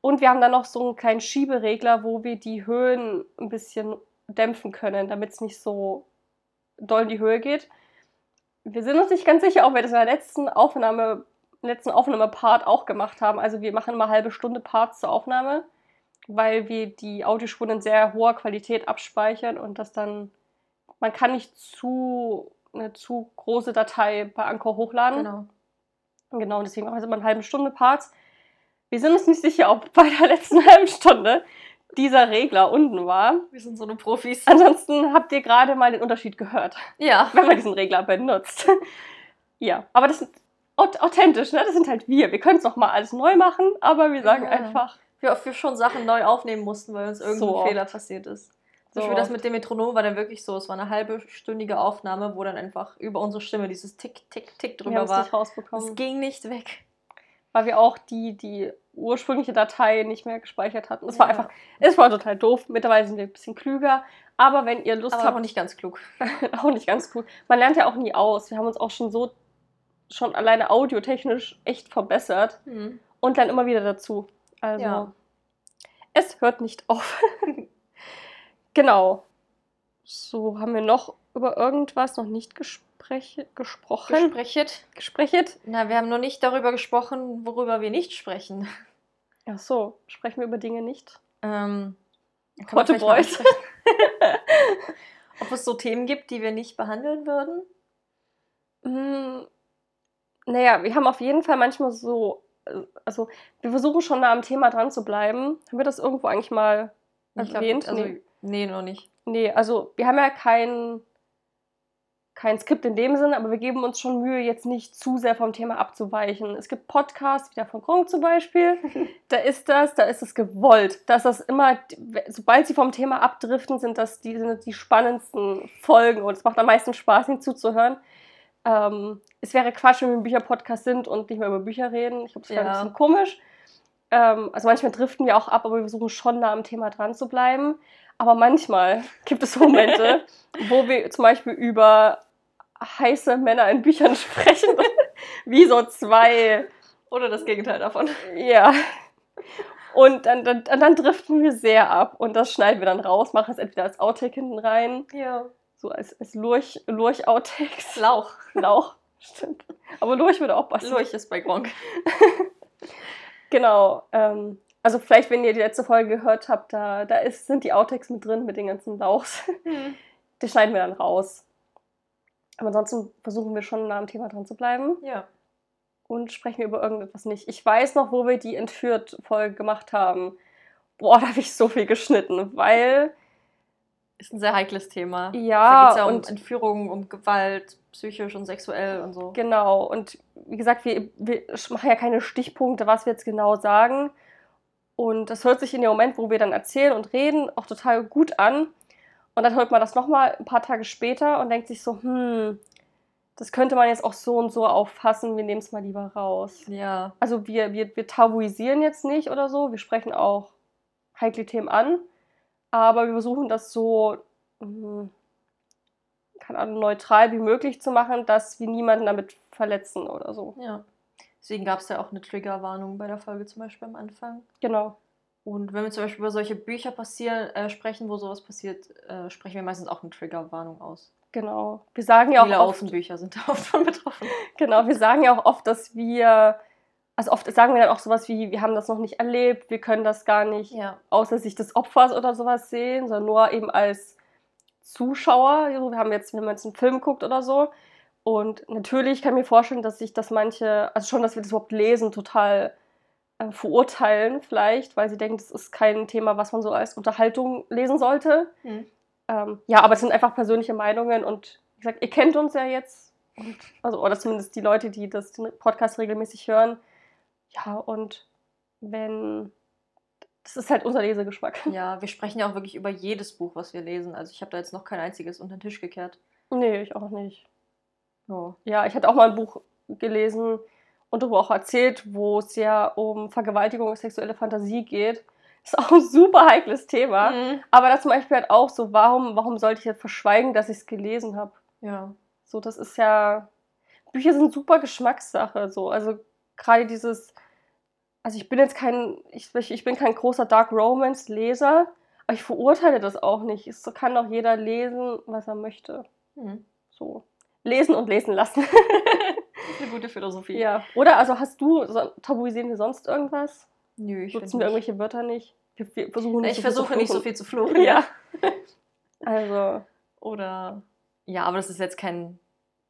[SPEAKER 2] Und wir haben dann noch so einen kleinen Schieberegler, wo wir die Höhen ein bisschen dämpfen können, damit es nicht so doll in die Höhe geht. Wir sind uns nicht ganz sicher, ob wir das in der letzten Aufnahme, letzten Aufnahmepart auch gemacht haben. Also wir machen immer halbe Stunde Parts zur Aufnahme, weil wir die Audiospuren in sehr hoher Qualität abspeichern und das dann, man kann nicht zu eine zu große Datei bei Anchor hochladen.
[SPEAKER 1] Genau.
[SPEAKER 2] Genau, und deswegen machen wir immer eine halbe Stunde Parts. Wir sind uns nicht sicher, ob bei der letzten [LAUGHS] halben Stunde dieser Regler unten war.
[SPEAKER 1] Wir sind so eine Profis.
[SPEAKER 2] Ansonsten habt ihr gerade mal den Unterschied gehört,
[SPEAKER 1] Ja.
[SPEAKER 2] wenn man diesen Regler benutzt. [LAUGHS] ja, aber das ist aut- authentisch, ne? Das sind halt wir. Wir können es nochmal alles neu machen, aber wir sagen
[SPEAKER 1] Ja.
[SPEAKER 2] einfach,
[SPEAKER 1] Wie oft wir schon Sachen neu aufnehmen mussten, weil uns irgendein
[SPEAKER 2] So.
[SPEAKER 1] Fehler passiert ist. Zum
[SPEAKER 2] So
[SPEAKER 1] Beispiel das mit dem Metronom war dann wirklich so. Es war eine halbstündige Aufnahme, wo dann einfach über unsere Stimme dieses Tick, Tick, Tick
[SPEAKER 2] wir
[SPEAKER 1] drüber
[SPEAKER 2] es
[SPEAKER 1] war.
[SPEAKER 2] nicht rausbekommen.
[SPEAKER 1] Es ging nicht weg.
[SPEAKER 2] weil wir auch die, die ursprüngliche Datei nicht mehr gespeichert hatten. Es war
[SPEAKER 1] Ja.
[SPEAKER 2] einfach, es war total doof. Mittlerweile sind wir ein bisschen klüger. Aber wenn ihr Lust
[SPEAKER 1] Aber
[SPEAKER 2] habt,
[SPEAKER 1] auch nicht ganz klug. [LAUGHS]
[SPEAKER 2] auch nicht ganz cool. Man lernt ja auch nie aus. Wir haben uns auch schon so, schon alleine audiotechnisch echt verbessert
[SPEAKER 1] Hm.
[SPEAKER 2] und dann immer wieder dazu. Also,
[SPEAKER 1] Ja.
[SPEAKER 2] es hört nicht auf. [LAUGHS] genau. So, haben wir noch über irgendwas noch nicht gesprochen?
[SPEAKER 1] Gesprechet.
[SPEAKER 2] Gesprechet?
[SPEAKER 1] Na, wir haben noch nicht darüber gesprochen, worüber wir nicht sprechen.
[SPEAKER 2] Ach so, sprechen wir über Dinge nicht?
[SPEAKER 1] Ähm, mal
[SPEAKER 2] boys. [LAUGHS]
[SPEAKER 1] Ob es so Themen gibt, die wir nicht behandeln würden?
[SPEAKER 2] Mm, Naja, wir haben auf jeden Fall manchmal so, äh, also wir versuchen schon nah am Thema dran zu bleiben. Haben wir das irgendwo eigentlich mal
[SPEAKER 1] Ich glaub,
[SPEAKER 2] erwähnt?
[SPEAKER 1] also,
[SPEAKER 2] nee.
[SPEAKER 1] nee, noch nicht.
[SPEAKER 2] nee, also wir haben ja kein, kein Skript in dem Sinne, aber wir geben uns schon Mühe, jetzt nicht zu sehr vom Thema abzuweichen. Es gibt Podcasts, wie der von Krunk zum Beispiel, [LAUGHS] da ist das, da ist es gewollt, dass das immer, sobald sie vom Thema abdriften, sind das die, sind die spannendsten Folgen und es macht am meisten Spaß, ihnen zuzuhören. Ähm, es wäre Quatsch, wenn wir ein Bücherpodcast sind und nicht mehr über Bücher reden. Ich glaube, das wäre
[SPEAKER 1] Ja.
[SPEAKER 2] ein bisschen komisch. Ähm, also manchmal driften wir auch ab, aber wir versuchen schon nah am Thema dran zu bleiben. Aber manchmal gibt es Momente, [LAUGHS] wo wir zum Beispiel über heiße Männer in Büchern sprechen, [LAUGHS] wie so zwei
[SPEAKER 1] Oder das Gegenteil davon.
[SPEAKER 2] ja. Und dann, dann, dann driften wir sehr ab. Und das schneiden wir dann raus, machen es entweder als Outtake hinten rein,
[SPEAKER 1] Ja.
[SPEAKER 2] so als, als Lurch, Lurch-Outtakes.
[SPEAKER 1] Lauch.
[SPEAKER 2] Lauch, stimmt. Aber Lurch würde auch passen.
[SPEAKER 1] Lurch ist bei Gronk. [LAUGHS]
[SPEAKER 2] Genau. Ähm, also vielleicht, wenn ihr die letzte Folge gehört habt, da, da ist, sind die Outtakes mit drin mit den ganzen Lauchs. [LAUGHS] Die schneiden wir dann raus. Aber ansonsten versuchen wir schon nah am Thema dran zu bleiben
[SPEAKER 1] Ja.
[SPEAKER 2] und sprechen wir über irgendetwas nicht. Ich weiß noch, wo wir die Entführt-Folge gemacht haben. Boah, da habe ich so viel geschnitten, weil
[SPEAKER 1] Ist ein sehr heikles Thema. da
[SPEAKER 2] ja,
[SPEAKER 1] geht es ja um
[SPEAKER 2] und
[SPEAKER 1] Entführung, um Gewalt, psychisch und sexuell und so.
[SPEAKER 2] genau. Und wie gesagt, wir, wir machen ja keine Stichpunkte, was wir jetzt genau sagen. Und das hört sich in dem Moment, wo wir dann erzählen und reden, auch total gut an. Und dann hört man das nochmal ein paar Tage später und denkt sich so, hm, das könnte man jetzt auch so und so auffassen, wir nehmen es mal lieber raus.
[SPEAKER 1] Ja.
[SPEAKER 2] Also wir, wir, wir tabuisieren jetzt nicht oder so, wir sprechen auch heikle Themen an, aber wir versuchen das so, hm, keine Ahnung, neutral wie möglich zu machen, dass wir niemanden damit verletzen oder so.
[SPEAKER 1] Ja. Deswegen gab es ja auch eine Triggerwarnung bei der Folge zum Beispiel am Anfang.
[SPEAKER 2] Genau.
[SPEAKER 1] Und wenn wir zum Beispiel über solche Bücher passieren, äh, sprechen, wo sowas passiert, äh, sprechen wir meistens auch eine Triggerwarnung aus.
[SPEAKER 2] Genau. Wir sagen ja
[SPEAKER 1] Viele
[SPEAKER 2] auch oft,
[SPEAKER 1] Außenbücher sind [LAUGHS] da oft von betroffen.
[SPEAKER 2] genau, wir sagen ja auch oft, dass wir, also oft sagen wir dann auch sowas wie, wir haben das noch nicht erlebt, wir können das gar nicht
[SPEAKER 1] Ja.
[SPEAKER 2] außer Sicht des Opfers oder sowas sehen, sondern nur eben als Zuschauer. Also wir haben jetzt, wenn man jetzt einen Film guckt oder so. Und natürlich kann ich mir vorstellen, dass sich das manche, also schon, dass wir das überhaupt lesen, total äh, verurteilen, vielleicht, weil sie denken, das ist kein Thema, was man so als Unterhaltung lesen sollte.
[SPEAKER 1] Hm.
[SPEAKER 2] Ähm, ja, aber es sind einfach persönliche Meinungen und wie gesagt, ihr kennt uns ja jetzt. Und, also, oder zumindest die Leute, die das, den Podcast regelmäßig hören. Ja, und wenn. Das ist halt unser Lesegeschmack. [LAUGHS]
[SPEAKER 1] Ja, wir sprechen ja auch wirklich über jedes Buch, was wir lesen. Also ich habe da jetzt noch kein einziges unter den Tisch gekehrt.
[SPEAKER 2] Nee, ich auch nicht.
[SPEAKER 1] Ja.
[SPEAKER 2] Ja, ich hatte auch mal ein Buch gelesen und darüber auch erzählt, wo es ja um Vergewaltigung und sexuelle Fantasie geht. [LAUGHS] Ist auch ein super heikles Thema.
[SPEAKER 1] Mhm.
[SPEAKER 2] Aber das zum Beispiel halt auch so, warum, warum sollte ich jetzt verschweigen, dass ich es gelesen habe?
[SPEAKER 1] Ja.
[SPEAKER 2] So, das ist ja. Bücher sind super Geschmackssache. So. Also gerade dieses. Also ich bin jetzt kein. Ich, ich bin kein großer Dark Romance-Leser, aber ich verurteile das auch nicht. Es kann doch jeder lesen, was er möchte.
[SPEAKER 1] Mhm.
[SPEAKER 2] So. Lesen und lesen lassen. [LAUGHS]
[SPEAKER 1] Das ist eine gute Philosophie.
[SPEAKER 2] ja. Oder also hast du, so, tabuisieren wir sonst irgendwas?
[SPEAKER 1] Nö, ich
[SPEAKER 2] Nutzen wir
[SPEAKER 1] nicht.
[SPEAKER 2] irgendwelche Wörter nicht? Wir, wir versuchen
[SPEAKER 1] Ich
[SPEAKER 2] so
[SPEAKER 1] versuche nicht so viel zu fluchen.
[SPEAKER 2] Ja. [LAUGHS] Also,
[SPEAKER 1] Oder. Ja, aber das ist jetzt kein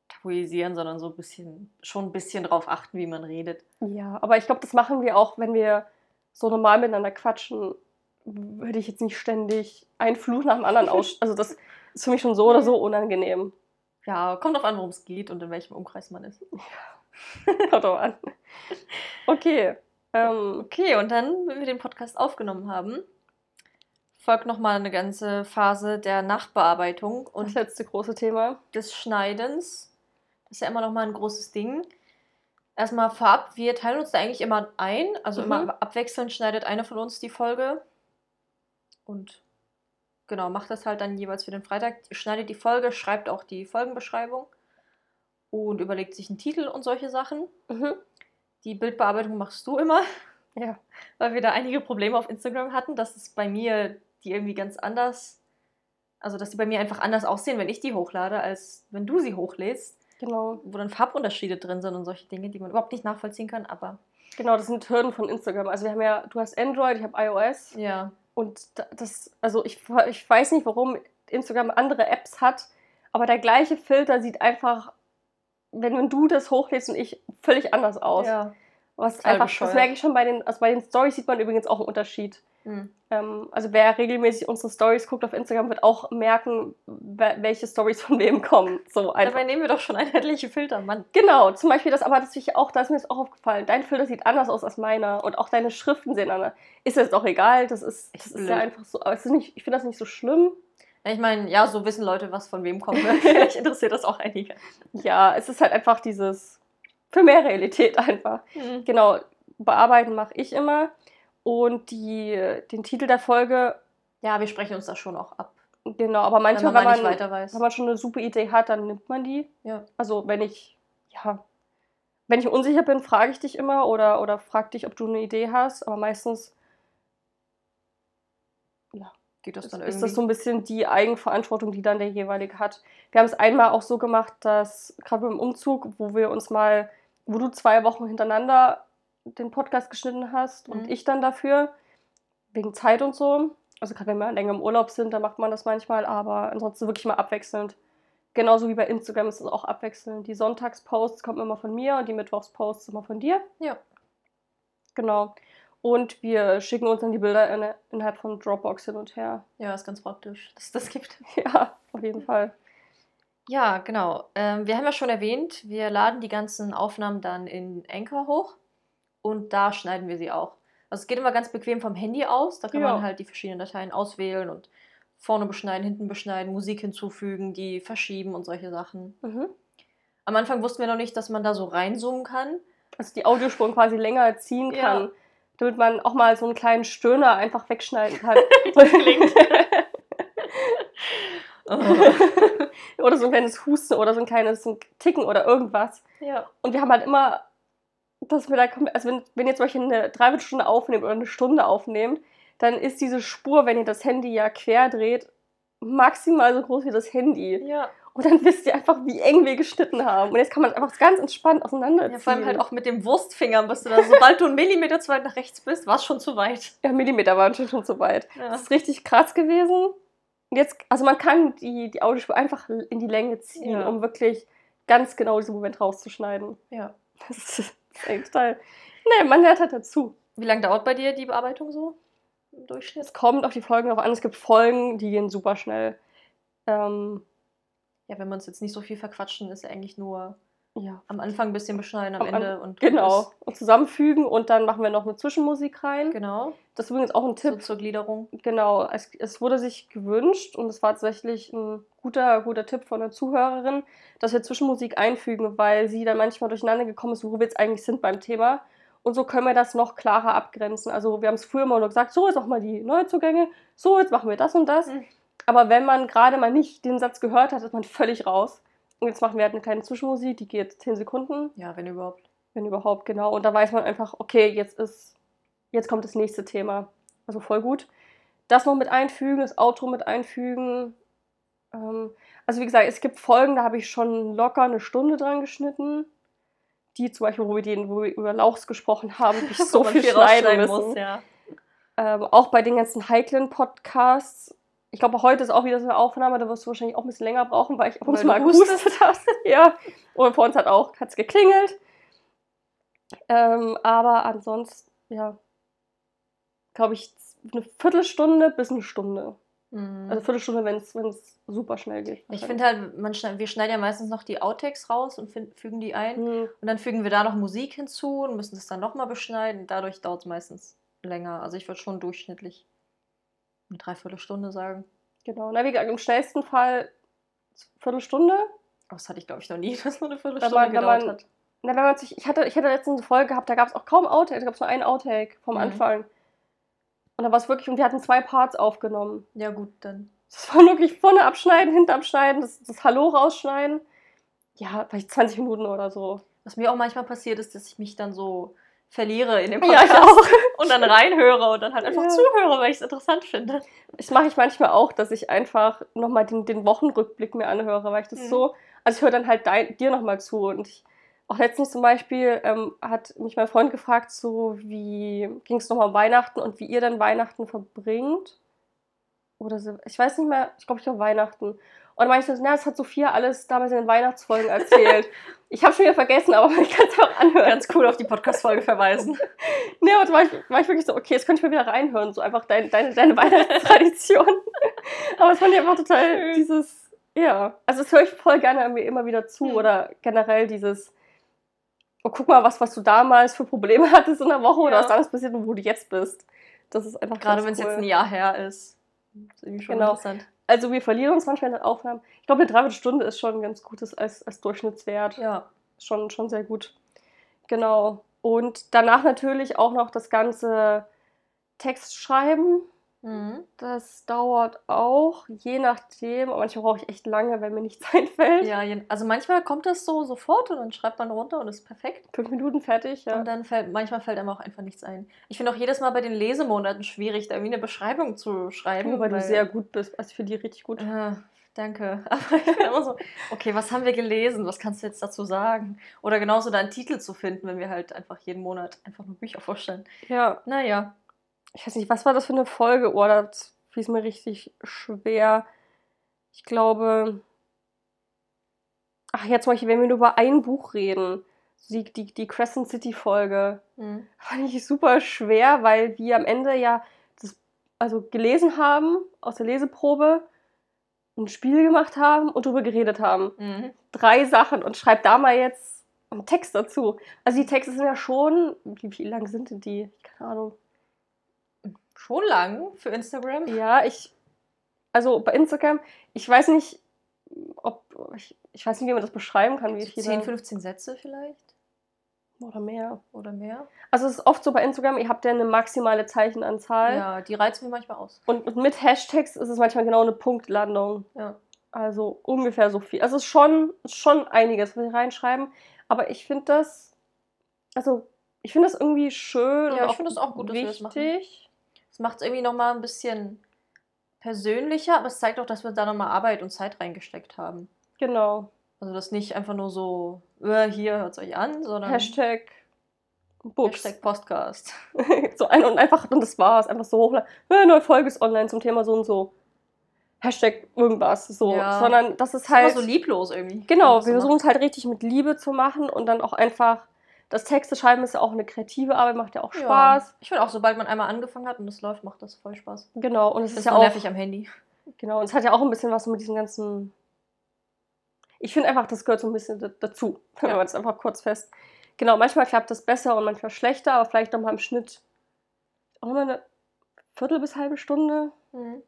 [SPEAKER 1] Tabuisieren, sondern so ein bisschen, schon ein bisschen drauf achten, wie man redet.
[SPEAKER 2] ja, aber ich glaube, das machen wir auch, wenn wir so normal miteinander quatschen, würde ich jetzt nicht ständig einen Fluch nach dem anderen [LAUGHS] aus. Also das ist für mich schon so oder so unangenehm.
[SPEAKER 1] Ja, kommt drauf an, worum es geht und in welchem Umkreis man ist. [LAUGHS]
[SPEAKER 2] Kommt drauf an. Okay. Ähm,
[SPEAKER 1] Okay, und dann, wenn wir den Podcast aufgenommen haben, folgt nochmal eine ganze Phase der Nachbearbeitung
[SPEAKER 2] das
[SPEAKER 1] und
[SPEAKER 2] letzte große Thema.
[SPEAKER 1] des Schneidens. Das ist ja immer nochmal ein großes Ding. Erstmal vorab, wir teilen uns da eigentlich immer ein. Also
[SPEAKER 2] Mhm.
[SPEAKER 1] immer abwechselnd schneidet eine von uns die Folge. Und genau, macht das halt dann jeweils für den Freitag. Schneidet die Folge, schreibt auch die Folgenbeschreibung und überlegt sich einen Titel und solche Sachen.
[SPEAKER 2] Mhm.
[SPEAKER 1] Die Bildbearbeitung machst du immer, [LAUGHS]
[SPEAKER 2] Ja.
[SPEAKER 1] weil wir da einige Probleme auf Instagram hatten, dass es bei mir die irgendwie ganz anders, also dass die bei mir einfach anders aussehen, wenn ich die hochlade, als wenn du sie hochlädst
[SPEAKER 2] Genau.
[SPEAKER 1] wo dann Farbunterschiede drin sind und solche Dinge, die man überhaupt nicht nachvollziehen kann, aber
[SPEAKER 2] Genau, das sind Hürden von Instagram. Also wir haben ja, du hast Android, ich habe iOS.
[SPEAKER 1] ja.
[SPEAKER 2] Und da- das, also ich, ich weiß nicht, warum Instagram andere Apps hat, aber der gleiche Filter sieht einfach, wenn, du das hochlädst und ich, völlig anders aus.
[SPEAKER 1] ja.
[SPEAKER 2] Was einfach, das merke ich schon bei den, also bei den Stories sieht man übrigens auch einen Unterschied.
[SPEAKER 1] Hm.
[SPEAKER 2] Ähm, also wer regelmäßig unsere Stories guckt auf Instagram, wird auch merken, welche Stories von wem kommen. So einfach.
[SPEAKER 1] Dabei nehmen wir doch schon einheitliche Filter, Mann.
[SPEAKER 2] Genau, zum Beispiel das, aber das ich auch, da ist mir das auch aufgefallen. Dein Filter sieht anders aus als meiner und auch deine Schriften sehen anders. Ist jetzt auch egal, das ist, das ist ja einfach so, aber es ist nicht, ich finde das nicht so schlimm.
[SPEAKER 1] Ich meine, ja, so wissen Leute, was von wem kommt. ne? [LAUGHS] Vielleicht interessiert das auch einige.
[SPEAKER 2] Ja, es ist halt einfach dieses, für mehr Realität einfach.
[SPEAKER 1] Hm.
[SPEAKER 2] Genau, bearbeiten mache ich immer und die, den Titel der Folge,
[SPEAKER 1] Ja, wir sprechen uns da schon auch ab.
[SPEAKER 2] genau, aber
[SPEAKER 1] Wenn
[SPEAKER 2] manchmal,
[SPEAKER 1] man
[SPEAKER 2] wenn man,
[SPEAKER 1] weiter weiß.
[SPEAKER 2] wenn man schon eine super Idee hat, dann nimmt man die.
[SPEAKER 1] Ja.
[SPEAKER 2] Also wenn ich, ja, wenn ich unsicher bin, frage ich dich immer oder, oder frag dich, ob du eine Idee hast, aber meistens
[SPEAKER 1] Geht das
[SPEAKER 2] ist,
[SPEAKER 1] dann
[SPEAKER 2] ist
[SPEAKER 1] irgendwie?
[SPEAKER 2] das so ein bisschen die Eigenverantwortung, die dann der jeweilige hat. Wir haben es einmal auch so gemacht, dass gerade beim Umzug, wo wir uns mal, wo du zwei Wochen hintereinander den Podcast geschnitten hast und
[SPEAKER 1] Mhm.
[SPEAKER 2] ich dann dafür, wegen Zeit und so. Also gerade wenn wir länger im Urlaub sind, dann macht man das manchmal, aber ansonsten wirklich mal abwechselnd. Genauso wie bei Instagram ist es auch abwechselnd. Die Sonntagsposts kommen immer von mir und die Mittwochsposts immer von dir.
[SPEAKER 1] Ja.
[SPEAKER 2] Genau. Und wir schicken uns dann die Bilder in, innerhalb von Dropbox hin und her.
[SPEAKER 1] Ja, ist ganz praktisch, dass es das gibt. [LAUGHS] [LAUGHS]
[SPEAKER 2] Ja, auf jeden Fall.
[SPEAKER 1] Ja, genau. Ähm, wir haben ja schon erwähnt, wir laden die ganzen Aufnahmen dann in Anchor hoch und da schneiden wir sie auch. Also es geht immer ganz bequem vom Handy aus, da kann
[SPEAKER 2] Ja.
[SPEAKER 1] man halt die verschiedenen Dateien auswählen und vorne beschneiden, hinten beschneiden, Musik hinzufügen, die verschieben und solche Sachen.
[SPEAKER 2] Mhm.
[SPEAKER 1] Am Anfang wussten wir noch nicht, dass man da so reinzoomen kann.
[SPEAKER 2] Also die Audiospuren quasi länger ziehen
[SPEAKER 1] Ja.
[SPEAKER 2] kann, damit man auch mal so einen kleinen Stöhner einfach wegschneiden kann. [LAUGHS]
[SPEAKER 1] Klingt. [LAUGHS]
[SPEAKER 2] oder so ein kleines Husten oder so ein kleines Ticken oder irgendwas.
[SPEAKER 1] ja.
[SPEAKER 2] Und wir haben halt immer, dass wir da, kommen- also wenn, wenn ihr zum Beispiel eine Dreiviertelstunde aufnehmt oder eine Stunde aufnehmt, dann ist diese Spur, wenn ihr das Handy ja quer dreht, maximal so groß wie das Handy.
[SPEAKER 1] Ja.
[SPEAKER 2] Und dann wisst ihr einfach, wie eng wir geschnitten haben. Und jetzt kann man es einfach ganz entspannt auseinanderziehen.
[SPEAKER 1] ja, vor allem halt auch mit dem Wurstfinger, bist du da, sobald du einen Millimeter zu weit nach rechts bist, war es schon zu weit.
[SPEAKER 2] Ja, Millimeter waren schon, schon zu weit.
[SPEAKER 1] Ja.
[SPEAKER 2] Das ist richtig krass gewesen. Und Jetzt, also man kann die, die Audiospur einfach in die Länge ziehen,
[SPEAKER 1] Ja.
[SPEAKER 2] um wirklich ganz genau diesen Moment rauszuschneiden.
[SPEAKER 1] Ja.
[SPEAKER 2] Das ist, das ist echt total. Nee, man lernt halt dazu.
[SPEAKER 1] Wie lange dauert bei dir die Bearbeitung so im Durchschnitt?
[SPEAKER 2] Es kommt auf die Folgen drauf an. Es gibt Folgen, die gehen super schnell. Ähm,
[SPEAKER 1] Ja, wenn wir uns jetzt nicht so viel verquatschen, ist ja eigentlich nur
[SPEAKER 2] ja,
[SPEAKER 1] am Anfang ein bisschen beschneiden, am
[SPEAKER 2] Am
[SPEAKER 1] Ende und
[SPEAKER 2] genau. Und zusammenfügen und dann machen wir noch eine Zwischenmusik rein.
[SPEAKER 1] Genau.
[SPEAKER 2] Das ist übrigens auch ein
[SPEAKER 1] So
[SPEAKER 2] Tipp.
[SPEAKER 1] zur Gliederung.
[SPEAKER 2] Genau, es, es wurde sich gewünscht und es war tatsächlich ein guter, guter Tipp von einer Zuhörerin, dass wir Zwischenmusik einfügen, weil sie dann manchmal durcheinander gekommen ist, wo wir jetzt eigentlich sind beim Thema. Und so können wir das noch klarer abgrenzen. Also wir haben es früher immer nur gesagt, so jetzt auch mal die Neuzugänge, so jetzt machen wir das und das.
[SPEAKER 1] Mhm.
[SPEAKER 2] Aber wenn man gerade mal nicht den Satz gehört hat, ist man völlig raus. Und jetzt machen wir halt eine kleine Zwischenmusik, die geht 10 Sekunden,
[SPEAKER 1] Ja, wenn überhaupt.
[SPEAKER 2] wenn überhaupt, genau. Und da weiß man einfach, okay, jetzt ist, jetzt kommt das nächste Thema. Also voll gut. Das noch mit einfügen, das Outro mit einfügen. Ähm, also wie gesagt, es gibt Folgen, da habe ich schon locker eine Stunde dran geschnitten. Die zum Beispiel, wo wir, den, wo wir über Lauchs gesprochen haben, hab ich [LAUGHS] so viel schneiden müssen.
[SPEAKER 1] muss, ja.
[SPEAKER 2] Ähm, auch bei den ganzen heiklen Podcasts. Ich glaube, heute ist auch wieder so eine Aufnahme, da wirst du wahrscheinlich auch ein bisschen länger brauchen, weil ich ab und zu mal gehustet [LAUGHS] habe. ja. Und vor uns hat auch hat's geklingelt. Ähm, aber ansonsten, ja, glaube ich, eine Viertelstunde bis eine Stunde.
[SPEAKER 1] Mhm.
[SPEAKER 2] Also Viertelstunde, wenn es super schnell geht.
[SPEAKER 1] ich finde halt, man schneid, wir schneiden ja meistens noch die Outtakes raus und fügen die ein.
[SPEAKER 2] Hm,
[SPEAKER 1] Und dann fügen wir da noch Musik hinzu und müssen das dann nochmal beschneiden. Dadurch dauert es meistens länger. Also ich würde schon durchschnittlich eine Dreiviertelstunde sagen.
[SPEAKER 2] genau. Na, wie gesagt, im schnellsten Fall Viertelstunde.
[SPEAKER 1] Aber das hatte ich, glaube ich, noch nie, [LAUGHS] dass nur eine
[SPEAKER 2] Wenn
[SPEAKER 1] Viertelstunde
[SPEAKER 2] man, wenn
[SPEAKER 1] gedauert
[SPEAKER 2] man,
[SPEAKER 1] hat.
[SPEAKER 2] na, wenn man sich, ich hatte, ich hatte letztens eine Folge gehabt, da gab es auch kaum Outtake, da gab es nur einen Outtake vom
[SPEAKER 1] Mhm.
[SPEAKER 2] Anfang. Und da war es wirklich, und wir hatten zwei Parts aufgenommen.
[SPEAKER 1] Ja, gut, dann.
[SPEAKER 2] Das war wirklich vorne abschneiden, hinten abschneiden, das, das Hallo rausschneiden. Ja, vielleicht 20 Minuten oder so.
[SPEAKER 1] Was mir auch manchmal passiert ist, dass ich mich dann so verliere in dem
[SPEAKER 2] Ja, ich
[SPEAKER 1] Podcast
[SPEAKER 2] auch. [LAUGHS]
[SPEAKER 1] und dann reinhöre und dann halt einfach
[SPEAKER 2] Ja.
[SPEAKER 1] zuhöre, weil ich es interessant finde.
[SPEAKER 2] Das mache ich manchmal auch, dass ich einfach nochmal den, den Wochenrückblick mir anhöre, weil ich das
[SPEAKER 1] Mhm.
[SPEAKER 2] so, also ich höre dann halt dein, dir nochmal zu und ich, auch letztens zum Beispiel ähm, hat mich mein Freund gefragt, so wie ging es nochmal um Weihnachten und wie ihr dann Weihnachten verbringt. Oder so, ich weiß nicht mehr, ich glaube, ich glaube Weihnachten. Und dann meinte ich so, na, das hat Sophia alles damals in den Weihnachtsfolgen erzählt. [LAUGHS] ich habe schon wieder vergessen, aber ich kann es auch anhören.
[SPEAKER 1] Ganz cool auf die Podcast-Folge verweisen. [LAUGHS]
[SPEAKER 2] Nee, aber da war ich, war ich wirklich so, okay, jetzt könnte ich mal wieder reinhören, so einfach dein, deine, deine Weihnachtstradition. [LAUGHS] aber es fand ich einfach total dieses, ja, also das höre ich voll gerne mir immer wieder zu
[SPEAKER 1] Mhm.
[SPEAKER 2] oder generell dieses, oh, guck mal, was, was du damals für Probleme hattest in der Woche oder
[SPEAKER 1] Ja.
[SPEAKER 2] was damals passiert und wo du jetzt bist. Das ist einfach
[SPEAKER 1] Gerade wenn es
[SPEAKER 2] cool.
[SPEAKER 1] jetzt ein Jahr her ist. Das ist irgendwie schon
[SPEAKER 2] Genau.
[SPEAKER 1] interessant.
[SPEAKER 2] Also wir verlieren uns manchmal in den Aufnahmen. Ich glaube, eine Dreiviertelstunde ist schon ein ganz gutes als, als Durchschnittswert.
[SPEAKER 1] Ja.
[SPEAKER 2] schon, schon sehr gut. Genau. Und danach natürlich auch noch das ganze Textschreiben.
[SPEAKER 1] Mhm.
[SPEAKER 2] Das dauert auch, je nachdem. Aber manchmal brauche ich echt lange, wenn mir nichts [LAUGHS] einfällt.
[SPEAKER 1] Ja, also manchmal kommt das so sofort und dann schreibt man runter und ist perfekt.
[SPEAKER 2] Fünf Minuten fertig, ja.
[SPEAKER 1] Und dann fällt, manchmal fällt einem auch einfach nichts ein. Ich finde auch jedes Mal bei den Lesemonaten schwierig, da irgendwie eine Beschreibung zu schreiben.
[SPEAKER 2] Wobei du
[SPEAKER 1] weil-
[SPEAKER 2] sehr gut bist. Also für die richtig gut.
[SPEAKER 1] Äh, danke. [LAUGHS] Aber ich bin immer so, okay, was haben wir gelesen? Was kannst du jetzt dazu sagen? Oder genauso da einen Titel zu finden, wenn wir halt einfach jeden Monat einfach nur Bücher vorstellen.
[SPEAKER 2] Ja.
[SPEAKER 1] Naja.
[SPEAKER 2] Ich weiß nicht, was war das für eine Folge? Oh, das fiel mir richtig schwer. Ich glaube. Ach, jetzt zum Beispiel, wenn wir nur über ein Buch reden. Die, die, die Crescent City Folge.
[SPEAKER 1] Hm.
[SPEAKER 2] fand ich super schwer, weil wir am Ende ja das, also gelesen haben aus der Leseprobe, ein Spiel gemacht haben und darüber geredet haben.
[SPEAKER 1] Mhm.
[SPEAKER 2] Drei Sachen und schreib da mal jetzt einen Text dazu. Also die Texte sind ja schon, wie, wie lang sind denn die? Keine Ahnung.
[SPEAKER 1] Schon lang für Instagram.
[SPEAKER 2] Ja, ich, also bei Instagram, ich weiß nicht, ob, ich, ich weiß nicht, wie man das beschreiben kann, wie viele
[SPEAKER 1] 10, 15 Sätze vielleicht
[SPEAKER 2] oder mehr.
[SPEAKER 1] oder mehr.
[SPEAKER 2] Also es ist oft so bei Instagram, ihr habt ja eine maximale Zeichenanzahl.
[SPEAKER 1] Ja, die reizen mir manchmal aus.
[SPEAKER 2] Und, mit Hashtags ist es manchmal genau eine Punktlandung.
[SPEAKER 1] Ja.
[SPEAKER 2] Also ungefähr so viel. Also es ist schon, schon einiges, was wir reinschreiben. Aber ich finde das, also ich finde das irgendwie schön.
[SPEAKER 1] Ja,
[SPEAKER 2] und
[SPEAKER 1] ich finde das auch gut, dass wir das machen. Es macht es irgendwie nochmal ein bisschen persönlicher, aber es zeigt auch, dass wir da nochmal Arbeit und Zeit reingesteckt haben.
[SPEAKER 2] Genau.
[SPEAKER 1] Also das nicht einfach nur so, äh, hier hört es euch an, sondern
[SPEAKER 2] Hashtag Books.
[SPEAKER 1] Hashtag Podcast. [LAUGHS]
[SPEAKER 2] so ein und einfach, und das war's. Einfach so hochladen. Äh, neue Folge ist online zum Thema so und so. Hashtag irgendwas, so,
[SPEAKER 1] Ja.
[SPEAKER 2] sondern das ist
[SPEAKER 1] ist halt
[SPEAKER 2] halt
[SPEAKER 1] so lieblos irgendwie.
[SPEAKER 2] Genau, wir versuchen es halt richtig mit Liebe zu machen und dann auch einfach, das Texte schreiben ist ja auch eine kreative Arbeit, macht ja auch. Spaß.
[SPEAKER 1] Ja. Ich finde auch, sobald man einmal angefangen hat und es läuft, macht das voll Spaß.
[SPEAKER 2] Genau, und es ist
[SPEAKER 1] ist
[SPEAKER 2] ja auch,
[SPEAKER 1] nervig am Handy.
[SPEAKER 2] genau, und es hat ja auch ein bisschen was mit diesem ganzen, ich finde einfach, das gehört so ein bisschen da- dazu, [LAUGHS] wenn
[SPEAKER 1] Ja.
[SPEAKER 2] man es einfach kurz fest. Genau, manchmal klappt das besser und manchmal schlechter, aber vielleicht nochmal im Schnitt auch mal eine Viertel bis halbe Stunde.
[SPEAKER 1] Mhm.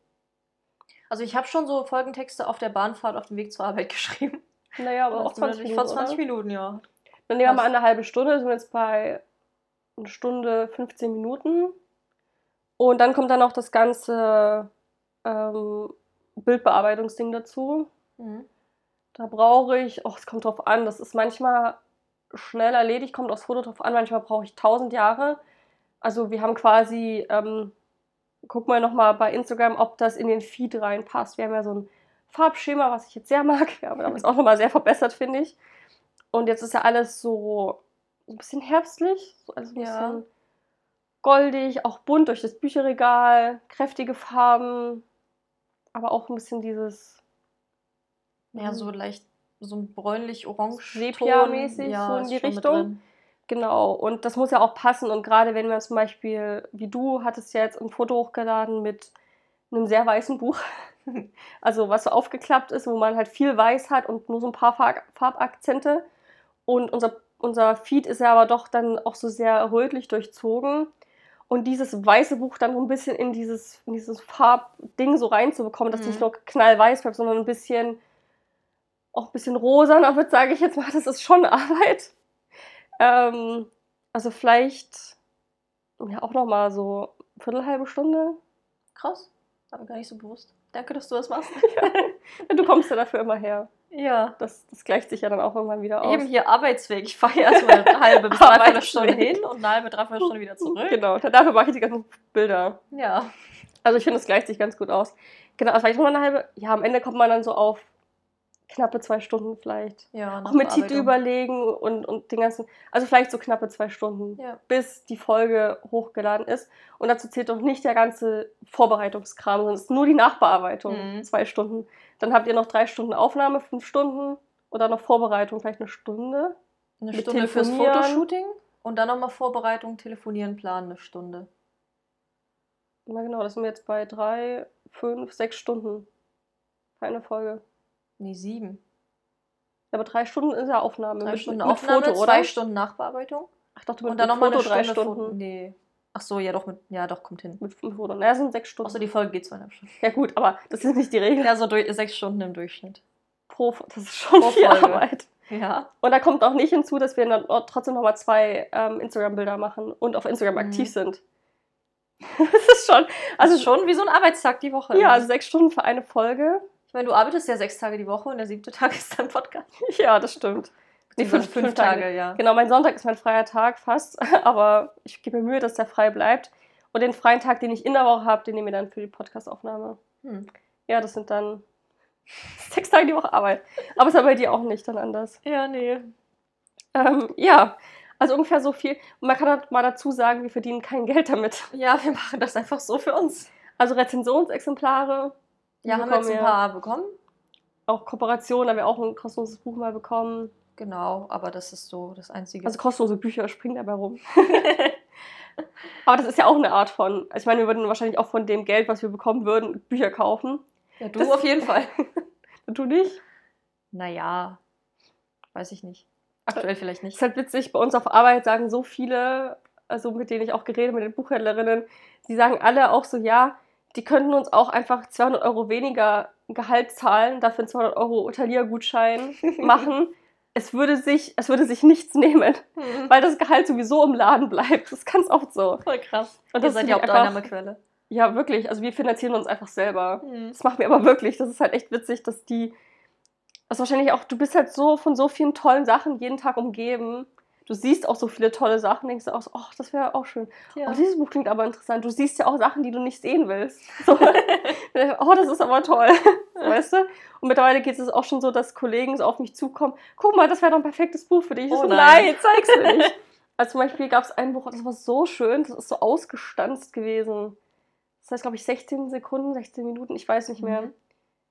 [SPEAKER 1] Also ich habe schon so Folgentexte auf der Bahnfahrt auf dem Weg zur Arbeit [LAUGHS] geschrieben.
[SPEAKER 2] Naja, aber auch
[SPEAKER 1] Das
[SPEAKER 2] 20
[SPEAKER 1] ich
[SPEAKER 2] Minuten.
[SPEAKER 1] vor 20
[SPEAKER 2] oder?
[SPEAKER 1] Minuten, ja.
[SPEAKER 2] Dann nehmen wir mal eine halbe Stunde, sind wir jetzt bei eine Stunde 15 Minuten. Und dann kommt dann noch das ganze ähm, Bildbearbeitungsding dazu.
[SPEAKER 1] Mhm.
[SPEAKER 2] Da brauche ich, oh, es kommt drauf an, das ist manchmal schnell erledigt, kommt aufs Foto drauf an, manchmal brauche ich 1000 Jahre. Also wir haben quasi, ähm, guck mal nochmal bei Instagram, ob das in den Feed reinpasst. Wir haben ja so ein Farbschema, was ich jetzt sehr mag. Wir haben das [LAUGHS] auch nochmal sehr verbessert, finde ich. Und jetzt ist ja alles so, ein bisschen herbstlich, so alles ein
[SPEAKER 1] Ja.
[SPEAKER 2] bisschen goldig, auch bunt durch das Bücherregal, kräftige Farben, aber auch ein bisschen dieses
[SPEAKER 1] Ja,
[SPEAKER 2] Mhm.
[SPEAKER 1] so leicht, so ein bräunlich-orange.
[SPEAKER 2] Sepia-mäßig, so in die Richtung. Genau, und das muss ja auch passen. Und gerade wenn man zum Beispiel, wie du hattest ja jetzt ein Foto hochgeladen mit einem sehr weißen Buch, [LAUGHS] also was so aufgeklappt ist, wo man halt viel weiß hat und nur so ein paar Farb Farbakzente. Und unser, unser Feed ist ja aber doch dann auch so sehr rötlich durchzogen. Und dieses weiße Buch dann so ein bisschen in dieses, in dieses Farbding so reinzubekommen, dass
[SPEAKER 1] Mhm.
[SPEAKER 2] nicht nur knallweiß bleibt, sondern ein bisschen, auch ein bisschen rosaner wird, sage ich jetzt mal, das ist schon Arbeit. Ähm, also vielleicht ja auch noch mal so Viertel, halbe Stunde.
[SPEAKER 1] Krass. Mir gar nicht so bewusst. Danke, dass du das machst. [LAUGHS]
[SPEAKER 2] Du kommst ja dafür immer her.
[SPEAKER 1] Ja.
[SPEAKER 2] Das, das gleicht sich ja dann auch irgendwann wieder aus.
[SPEAKER 1] Eben hier Arbeitsweg. Ich fahre erstmal eine halbe bis dreiviertel. Stunde hin und eine halbe, dreiviertel Stunde wieder zurück.
[SPEAKER 2] Genau, dafür mache ich die ganzen Bilder.
[SPEAKER 1] Ja.
[SPEAKER 2] Also ich finde, es gleicht sich ganz gut aus. Genau, also vielleicht noch mal eine halbe. Ja, am Ende kommt man dann so auf knappe zwei Stunden vielleicht.
[SPEAKER 1] ja
[SPEAKER 2] Auch mit Titel überlegen und, und den ganzen. Also vielleicht so knappe zwei Stunden,
[SPEAKER 1] Ja.
[SPEAKER 2] bis die Folge hochgeladen ist. Und dazu zählt doch nicht der ganze Vorbereitungskram, sondern es ist nur die Nachbearbeitung.
[SPEAKER 1] Mhm.
[SPEAKER 2] Zwei Stunden. Dann habt ihr noch drei Stunden Aufnahme, fünf Stunden. Oder noch Vorbereitung, vielleicht eine Stunde.
[SPEAKER 1] Eine
[SPEAKER 2] mit
[SPEAKER 1] Stunde fürs. Fotoshooting und dann nochmal Vorbereitung, Telefonieren, Planen, eine Stunde.
[SPEAKER 2] Na genau, das sind wir jetzt bei drei, fünf, sechs Stunden. Für eine Folge.
[SPEAKER 1] Nee, sieben.
[SPEAKER 2] Ja, aber drei Stunden ist ja Aufnahme.
[SPEAKER 1] Drei
[SPEAKER 2] mit,
[SPEAKER 1] Stunden
[SPEAKER 2] mit
[SPEAKER 1] Aufnahme,
[SPEAKER 2] Foto, oder?
[SPEAKER 1] zwei Stunden Nachbearbeitung.
[SPEAKER 2] Ach, ich dachte, mit,
[SPEAKER 1] Und dann nochmal eine
[SPEAKER 2] drei
[SPEAKER 1] Stunde
[SPEAKER 2] Stunden.
[SPEAKER 1] Foto. Nee. Ach so, ja doch, mit, ja doch, kommt hin.
[SPEAKER 2] Mit, mit Foto. Naja, sind sechs Stunden.
[SPEAKER 1] Außer die Folge geht zweieinhalb Stunden.
[SPEAKER 2] ja gut, aber das ist nicht die Regel.
[SPEAKER 1] Ja, so durch, sechs Stunden im Durchschnitt.
[SPEAKER 2] Pro, das ist schon
[SPEAKER 1] Pro
[SPEAKER 2] viel
[SPEAKER 1] Folge.
[SPEAKER 2] Arbeit.
[SPEAKER 1] Ja.
[SPEAKER 2] Und da kommt auch nicht hinzu, dass wir dann trotzdem nochmal zwei ähm, Instagram-Bilder machen und auf Instagram
[SPEAKER 1] Mhm.
[SPEAKER 2] aktiv sind. [LAUGHS] das ist schon,
[SPEAKER 1] Also
[SPEAKER 2] also
[SPEAKER 1] schon wie so ein Arbeitstag die Woche.
[SPEAKER 2] ja, also sechs Stunden für eine Folge.
[SPEAKER 1] Meine, du arbeitest ja sechs Tage die Woche und der siebte [LAUGHS] Tag ist dann Podcast.
[SPEAKER 2] Ja, das stimmt. Nee,
[SPEAKER 1] Beziehungsweise fünf Tage, ja.
[SPEAKER 2] Genau, mein Sonntag ist mein freier Tag fast, [LAUGHS] aber ich gebe mir Mühe, dass der frei bleibt. Und den freien Tag, den ich in der Woche habe, den nehme ich dann für die Podcastaufnahme.
[SPEAKER 1] Hm.
[SPEAKER 2] Ja, das sind dann [LAUGHS] sechs Tage die Woche Arbeit. Aber ist ja bei dir auch nicht dann anders.
[SPEAKER 1] Ja, nee.
[SPEAKER 2] Ähm, ja, also ungefähr so viel. Und man kann halt mal dazu sagen, wir verdienen kein Geld damit.
[SPEAKER 1] Ja, wir machen das einfach so für uns.
[SPEAKER 2] Also Rezensionsexemplare.
[SPEAKER 1] Ja, haben wir jetzt ein paar bekommen.
[SPEAKER 2] Auch Kooperationen, haben wir auch ein kostenloses Buch mal bekommen.
[SPEAKER 1] Genau, aber das ist so das Einzige.
[SPEAKER 2] Also kostenlose Bücher springen dabei rum. [LAUGHS] Aber das ist ja auch eine Art von, also ich meine, wir würden wahrscheinlich auch von dem Geld, was wir bekommen würden, Bücher kaufen.
[SPEAKER 1] ja, du
[SPEAKER 2] das-
[SPEAKER 1] auf jeden Fall. [LAUGHS]
[SPEAKER 2] Du nicht?
[SPEAKER 1] Naja, weiß ich nicht. Aktuell vielleicht nicht.
[SPEAKER 2] ist halt witzig, bei uns auf Arbeit sagen so viele, also mit denen ich auch geredet mit den Buchhändlerinnen, die sagen alle auch so, ja, die könnten uns auch einfach 200 Euro weniger Gehalt zahlen, dafür einen 200 Euro Thalia-Gutschein [LAUGHS] machen. Es würde, sich, es würde sich nichts nehmen,
[SPEAKER 1] Hm.
[SPEAKER 2] weil das Gehalt sowieso im Laden bleibt. Das ist ganz oft so.
[SPEAKER 1] Voll krass.
[SPEAKER 2] Und
[SPEAKER 1] Ihr
[SPEAKER 2] das
[SPEAKER 1] seid
[SPEAKER 2] finde
[SPEAKER 1] ja auch Einnahmequelle.
[SPEAKER 2] Ja, wirklich. Also wir finanzieren uns einfach selber.
[SPEAKER 1] Hm.
[SPEAKER 2] Das macht mir aber wirklich, das ist halt echt witzig, dass die, also wahrscheinlich auch, du bist halt so von so vielen tollen Sachen jeden Tag umgeben. Du siehst auch so viele tolle Sachen, denkst du auch so, ach, das wäre auch schön.
[SPEAKER 1] Ja.
[SPEAKER 2] Oh, dieses Buch klingt aber interessant. Du siehst ja auch Sachen, die du nicht sehen willst. So. [LAUGHS] oh, das ist aber toll. [LAUGHS] Weißt du? Und mittlerweile geht es auch schon so, dass Kollegen so auf mich zukommen. Guck mal, das wäre doch ein perfektes Buch für dich. Ich
[SPEAKER 1] Oh
[SPEAKER 2] so,
[SPEAKER 1] nein.
[SPEAKER 2] nein, zeig's mir nicht. [LAUGHS] Also zum Beispiel gab es ein Buch, das war so schön, das ist so ausgestanzt gewesen. Das heißt, glaube ich, 16 Sekunden, 16 Minuten, ich weiß nicht mehr.
[SPEAKER 1] Mhm.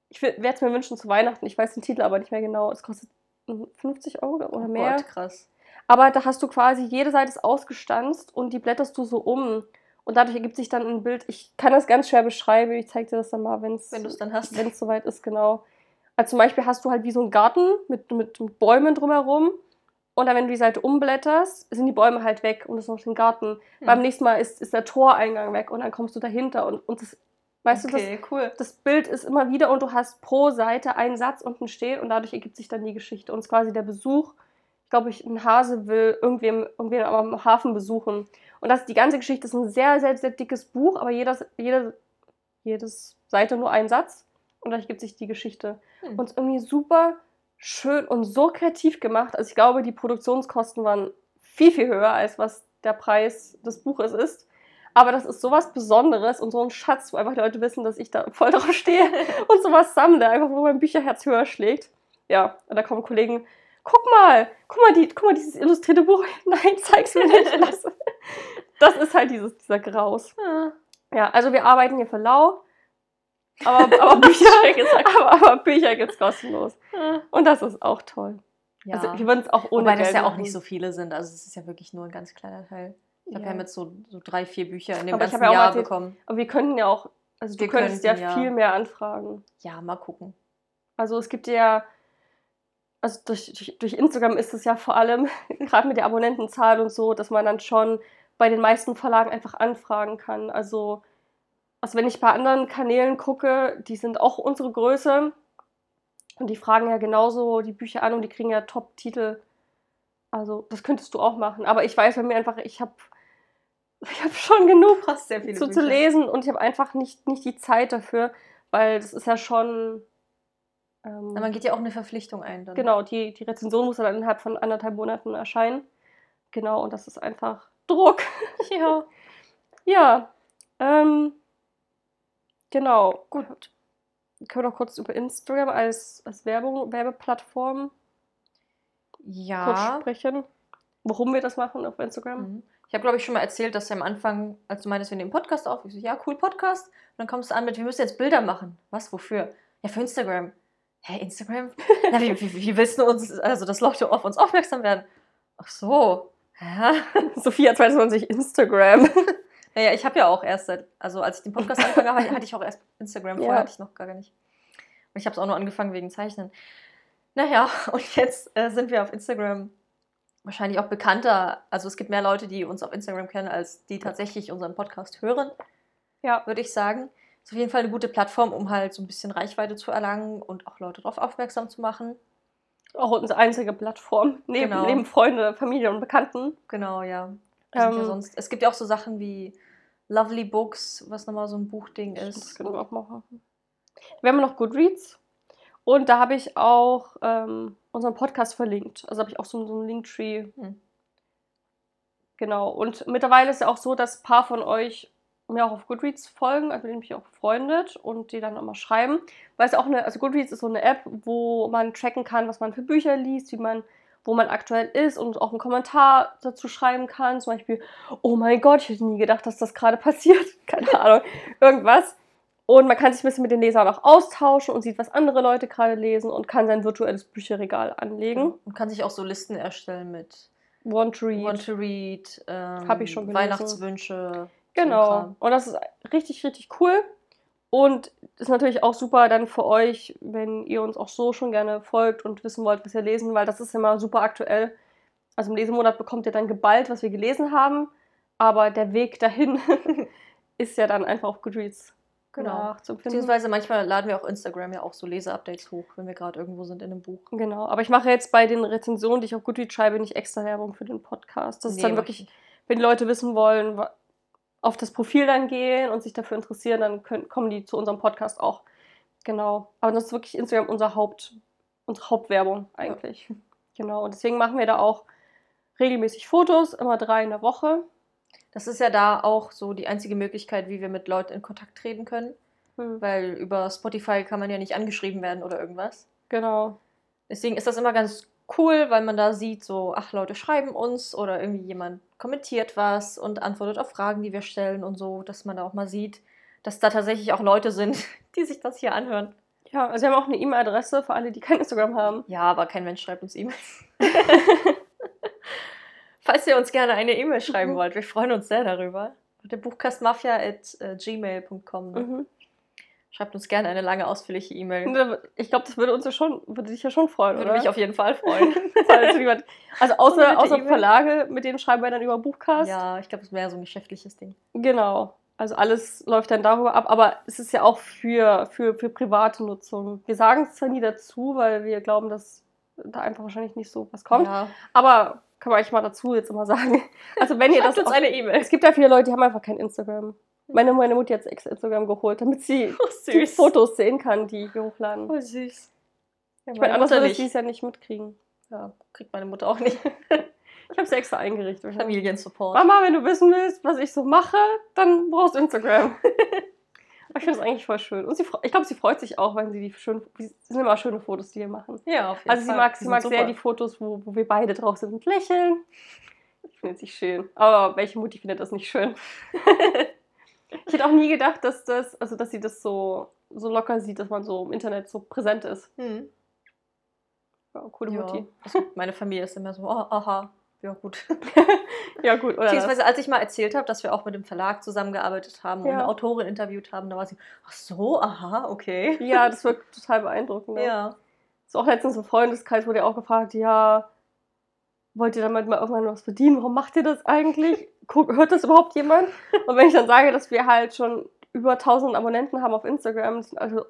[SPEAKER 2] ich werde es mir wünschen zu Weihnachten. Ich weiß den Titel aber nicht mehr genau. Es kostet 50 Euro oder
[SPEAKER 1] Oh
[SPEAKER 2] mehr.
[SPEAKER 1] Gott, krass.
[SPEAKER 2] Aber da hast du quasi, jede Seite ist ausgestanzt und die blätterst du so um. Und dadurch ergibt sich dann ein Bild. Ich kann das ganz schwer beschreiben. Ich zeige dir das dann mal, wenn es
[SPEAKER 1] Wenn du es dann hast.
[SPEAKER 2] wenn es soweit ist, genau. Also zum Beispiel hast du halt wie so einen Garten mit, mit, mit Bäumen drumherum. Und dann, wenn du die Seite umblätterst, sind die Bäume halt weg und es ist noch den Garten.
[SPEAKER 1] Hm.
[SPEAKER 2] Beim nächsten Mal ist, ist der Toreingang weg und dann kommst du dahinter. Und, und das, weißt du,
[SPEAKER 1] okay, cool.
[SPEAKER 2] das, das Bild ist immer wieder und du hast pro Seite einen Satz unten stehen und dadurch ergibt sich dann die Geschichte. Und es ist quasi der Besuch. Ich glaube, ich, ein Hase will irgendwem, irgendwen am Hafen besuchen. Und das, die ganze Geschichte ist ein sehr, sehr, sehr dickes Buch, aber jedes, jede, jedes Seite nur ein Satz. Und dadurch ergibt sich die Geschichte.
[SPEAKER 1] Hm.
[SPEAKER 2] Und es ist irgendwie super schön und so kreativ gemacht. Also ich glaube, die Produktionskosten waren viel, viel höher, als was der Preis des Buches ist. Aber das ist sowas Besonderes und so ein Schatz, wo einfach die Leute wissen, dass ich da voll drauf stehe [LAUGHS] und sowas sammle, einfach wo mein Bücherherz höher schlägt. Ja, und da kommen Kollegen, guck mal, guck mal, die, guck mal dieses illustrierte Buch. [LAUGHS] Nein, zeig's mir nicht. [LAUGHS] Lass. Das ist halt dieses, dieser Graus.
[SPEAKER 1] Ah,
[SPEAKER 2] Ja, also wir arbeiten hier für lau, aber, aber [LAUGHS] Bücher, aber, aber Bücher gibt's kostenlos.
[SPEAKER 1] ah.
[SPEAKER 2] Und das ist auch toll.
[SPEAKER 1] Ja.
[SPEAKER 2] Also wir würden es auch ohne
[SPEAKER 1] Wobei das ja auch
[SPEAKER 2] machen.
[SPEAKER 1] nicht so viele sind. Also es ist ja wirklich nur ein ganz kleiner Teil. Ich glaube,
[SPEAKER 2] Ja.
[SPEAKER 1] wir haben jetzt so, so drei, vier Bücher in dem
[SPEAKER 2] Aber
[SPEAKER 1] ganzen
[SPEAKER 2] ja
[SPEAKER 1] Jahr
[SPEAKER 2] erzählt-
[SPEAKER 1] bekommen.
[SPEAKER 2] Aber wir könnten ja auch, also du
[SPEAKER 1] Wir
[SPEAKER 2] könntest ja
[SPEAKER 1] könnten, ja.
[SPEAKER 2] viel mehr anfragen.
[SPEAKER 1] Ja, mal gucken.
[SPEAKER 2] Also es gibt ja, also durch, durch, durch Instagram ist es ja vor allem, [LAUGHS] gerade mit der Abonnentenzahl und so, dass man dann schon bei den meisten Verlagen einfach anfragen kann. Also, also wenn ich bei anderen Kanälen gucke, die sind auch unsere Größe und die fragen ja genauso die Bücher an und die kriegen ja Top-Titel. Also das könntest du auch machen. Aber ich weiß bei mir einfach, ich habe [LAUGHS] ich hab schon genug
[SPEAKER 1] Fast sehr viele
[SPEAKER 2] zu, zu
[SPEAKER 1] Bücher.
[SPEAKER 2] lesen und ich habe einfach nicht, nicht die Zeit dafür, weil das ist ja schon. Ähm,
[SPEAKER 1] Na, man geht ja auch eine Verpflichtung ein. Dann.
[SPEAKER 2] genau, die, die Rezension muss dann innerhalb von anderthalb Monaten erscheinen. Genau, und das ist einfach Druck. [LAUGHS]
[SPEAKER 1] Ja.
[SPEAKER 2] ja. Ähm, genau.
[SPEAKER 1] Gut.
[SPEAKER 2] Können wir noch kurz über Instagram als, als Werbung, Werbeplattform kurz
[SPEAKER 1] Ja.
[SPEAKER 2] sprechen? Warum wir das machen auf Instagram?
[SPEAKER 1] Mhm. Ich habe, glaube ich, schon mal erzählt, dass ja am Anfang, als du meintest, wir nehmen Podcast auf, ich so, ja, cool, Podcast. Und dann kommst du an mit, wir müssen jetzt Bilder machen. Was, wofür? Ja, für Instagram. Hä, Instagram? [LAUGHS] Na, wie, wie, wie willst du uns, also, dass Leute auf uns aufmerksam werden? Ach so. Hä? [LAUGHS]
[SPEAKER 2] Sophia 2020 Instagram. [LAUGHS]
[SPEAKER 1] Naja, ich habe ja auch erst seit, also als ich den Podcast angefangen habe, hatte ich auch erst Instagram. Vorher
[SPEAKER 2] Ja.
[SPEAKER 1] hatte ich noch gar nicht. Und ich habe es auch nur angefangen wegen Zeichnen. Naja, und jetzt äh, sind wir auf Instagram wahrscheinlich auch bekannter. Also es gibt mehr Leute, die uns auf Instagram kennen, als die tatsächlich unseren Podcast hören,
[SPEAKER 2] ja.
[SPEAKER 1] würde ich sagen. Ist auf jeden Fall eine gute Plattform, um halt so ein bisschen Reichweite zu erlangen und auch Leute darauf aufmerksam zu machen.
[SPEAKER 2] Auch unsere einzige Plattform. [LAUGHS] Neben,
[SPEAKER 1] Genau.
[SPEAKER 2] neben Freunde, Familie und Bekannten.
[SPEAKER 1] Genau, ja. Sind ja
[SPEAKER 2] Ähm,
[SPEAKER 1] sonst, es gibt ja auch so Sachen wie Lovely Books, was nochmal so ein Buchding
[SPEAKER 2] Das
[SPEAKER 1] ist.
[SPEAKER 2] können wir auch machen. Wir haben noch Goodreads. Und da habe ich auch ähm, unseren Podcast verlinkt. Also habe ich auch so, so einen Linktree.
[SPEAKER 1] Hm.
[SPEAKER 2] Genau. Und mittlerweile ist ja auch so, dass ein paar von euch mir auch auf Goodreads folgen, also mit denen mich auch befreundet und die dann immer schreiben. Weil es auch eine, also Goodreads ist so eine App, wo man tracken kann, was man für Bücher liest, wie man, wo man aktuell ist und auch einen Kommentar dazu schreiben kann. Zum Beispiel, oh mein Gott, ich hätte nie gedacht, dass das gerade [LAUGHS] passiert. Keine Ahnung, irgendwas. Und man kann sich ein bisschen mit den Lesern auch austauschen und sieht, was andere Leute gerade lesen und kann sein virtuelles Bücherregal anlegen.
[SPEAKER 1] Und kann sich auch so Listen erstellen mit
[SPEAKER 2] Want to read.
[SPEAKER 1] Want to Read, ähm,
[SPEAKER 2] Hab ich schon gelesen.
[SPEAKER 1] Weihnachtswünsche.
[SPEAKER 2] Genau. Und das ist richtig, richtig cool. Und ist natürlich auch super dann für euch, wenn ihr uns auch so schon gerne folgt und wissen wollt, was wir lesen, weil das ist immer super aktuell. Also im Lesemonat bekommt ihr dann geballt, was wir gelesen haben. Aber der Weg dahin [LAUGHS] ist ja dann einfach auf Goodreads
[SPEAKER 1] Genau.
[SPEAKER 2] nachzufinden.
[SPEAKER 1] Beziehungsweise manchmal laden wir auch Instagram ja auch so Leseupdates hoch, wenn wir gerade irgendwo sind in einem Buch.
[SPEAKER 2] Genau, aber ich mache jetzt bei den Rezensionen, die ich auf Goodreads schreibe, nicht extra Werbung für den Podcast. Das ist
[SPEAKER 1] Nee,
[SPEAKER 2] dann
[SPEAKER 1] mach
[SPEAKER 2] wirklich, wenn die Leute wissen wollen, auf das Profil dann gehen und sich dafür interessieren, dann können, kommen die zu unserem Podcast auch. Genau. Aber das ist wirklich Instagram unser Haupt, unsere Hauptwerbung eigentlich. Genau. Und deswegen machen wir da auch regelmäßig Fotos, immer drei in der Woche.
[SPEAKER 1] Das ist ja da auch so die einzige Möglichkeit, wie wir mit Leuten in Kontakt treten können.
[SPEAKER 2] Hm.
[SPEAKER 1] Weil über Spotify kann man ja nicht angeschrieben werden oder irgendwas.
[SPEAKER 2] Genau.
[SPEAKER 1] Deswegen ist das immer ganz cool, weil man da sieht, so, ach, Leute schreiben uns oder irgendwie jemand kommentiert was und antwortet auf Fragen, die wir stellen und so, dass man da auch mal sieht, dass da tatsächlich auch Leute sind, [LAUGHS] die sich das hier anhören.
[SPEAKER 2] Ja, also wir haben auch eine E-Mail-Adresse für alle, die kein Instagram haben.
[SPEAKER 1] Ja, aber kein Mensch schreibt uns E-Mails. [LAUGHS] Falls ihr uns gerne eine E-Mail schreiben
[SPEAKER 2] Mhm.
[SPEAKER 1] wollt, wir freuen uns sehr darüber. Der Buchkastmafia at äh, gmail.com. Ne?
[SPEAKER 2] Mhm.
[SPEAKER 1] Schreibt uns gerne eine lange, ausführliche E-Mail.
[SPEAKER 2] Ich glaube, das würde uns ja schon, würde dich ja schon freuen,
[SPEAKER 1] Würde
[SPEAKER 2] oder?
[SPEAKER 1] mich auf jeden Fall freuen. [LAUGHS]
[SPEAKER 2] also, jemand- also außer, außer. Verlage, mit denen schreiben wir dann über Buchcast.
[SPEAKER 1] ja, ich glaube, es wäre so ein geschäftliches Ding.
[SPEAKER 2] Genau. Also alles läuft dann darüber ab, aber es ist ja auch für, für, für private Nutzung. Wir sagen es zwar nie dazu, weil wir glauben, dass da einfach wahrscheinlich nicht so was kommt.
[SPEAKER 1] Ja.
[SPEAKER 2] Aber kann man eigentlich mal dazu jetzt immer sagen. [LAUGHS] Also wenn ihr das auf,
[SPEAKER 1] eine E-Mail.
[SPEAKER 2] Es gibt ja viele Leute, die haben einfach kein Instagram. Meine, meine Mutter hat sich extra Instagram geholt, damit sie [LAUGHS]
[SPEAKER 1] Oh,
[SPEAKER 2] die. Fotos sehen kann, die wir hochladen.
[SPEAKER 1] Oh, süß. Ja,
[SPEAKER 2] Ich meine, anders würde sie es ja nicht mitkriegen.
[SPEAKER 1] Ja, kriegt meine Mutter auch nicht. [LAUGHS]
[SPEAKER 2] Ich habe sie extra eingerichtet.
[SPEAKER 1] Familiensupport.
[SPEAKER 2] Mama, wenn du wissen willst, was ich so mache, dann brauchst du Instagram. [LAUGHS] Ich finde das eigentlich voll schön. Und sie, ich glaube, sie freut sich auch, wenn sie die schön, es sind immer schöne Fotos, die wir machen.
[SPEAKER 1] Ja, auf jeden
[SPEAKER 2] Also sie
[SPEAKER 1] Fall.
[SPEAKER 2] mag,
[SPEAKER 1] Die
[SPEAKER 2] sie mag sehr
[SPEAKER 1] super.
[SPEAKER 2] die Fotos, wo, wo wir beide drauf sind und lächeln. Ich finde sie schön. Aber welche Mutti findet das nicht schön? Ich hätte auch nie gedacht, dass das, also dass sie das so, so locker sieht, dass man so im Internet so präsent ist.
[SPEAKER 1] Hm.
[SPEAKER 2] Ja, coole
[SPEAKER 1] Ja.
[SPEAKER 2] Mutti.
[SPEAKER 1] Also meine Familie ist immer so, oh, aha, ja gut. [LAUGHS]
[SPEAKER 2] Ja, gut, oder?
[SPEAKER 1] Beziehungsweise als ich mal erzählt habe, dass wir auch mit dem Verlag zusammengearbeitet haben und
[SPEAKER 2] Ja.
[SPEAKER 1] eine Autorin interviewt haben, da war sie, ach so, aha, okay.
[SPEAKER 2] Ja, das wirkt total beeindruckend. ne?
[SPEAKER 1] Ja.
[SPEAKER 2] So auch letztens im Freundeskreis wurde ja auch gefragt, ja, wollt ihr damit mal irgendwann was verdienen? Warum macht ihr das eigentlich? Guck, hört das überhaupt jemand? [LAUGHS] Und wenn ich dann sage, dass wir halt schon über 1000 Abonnenten haben auf Instagram, sind also,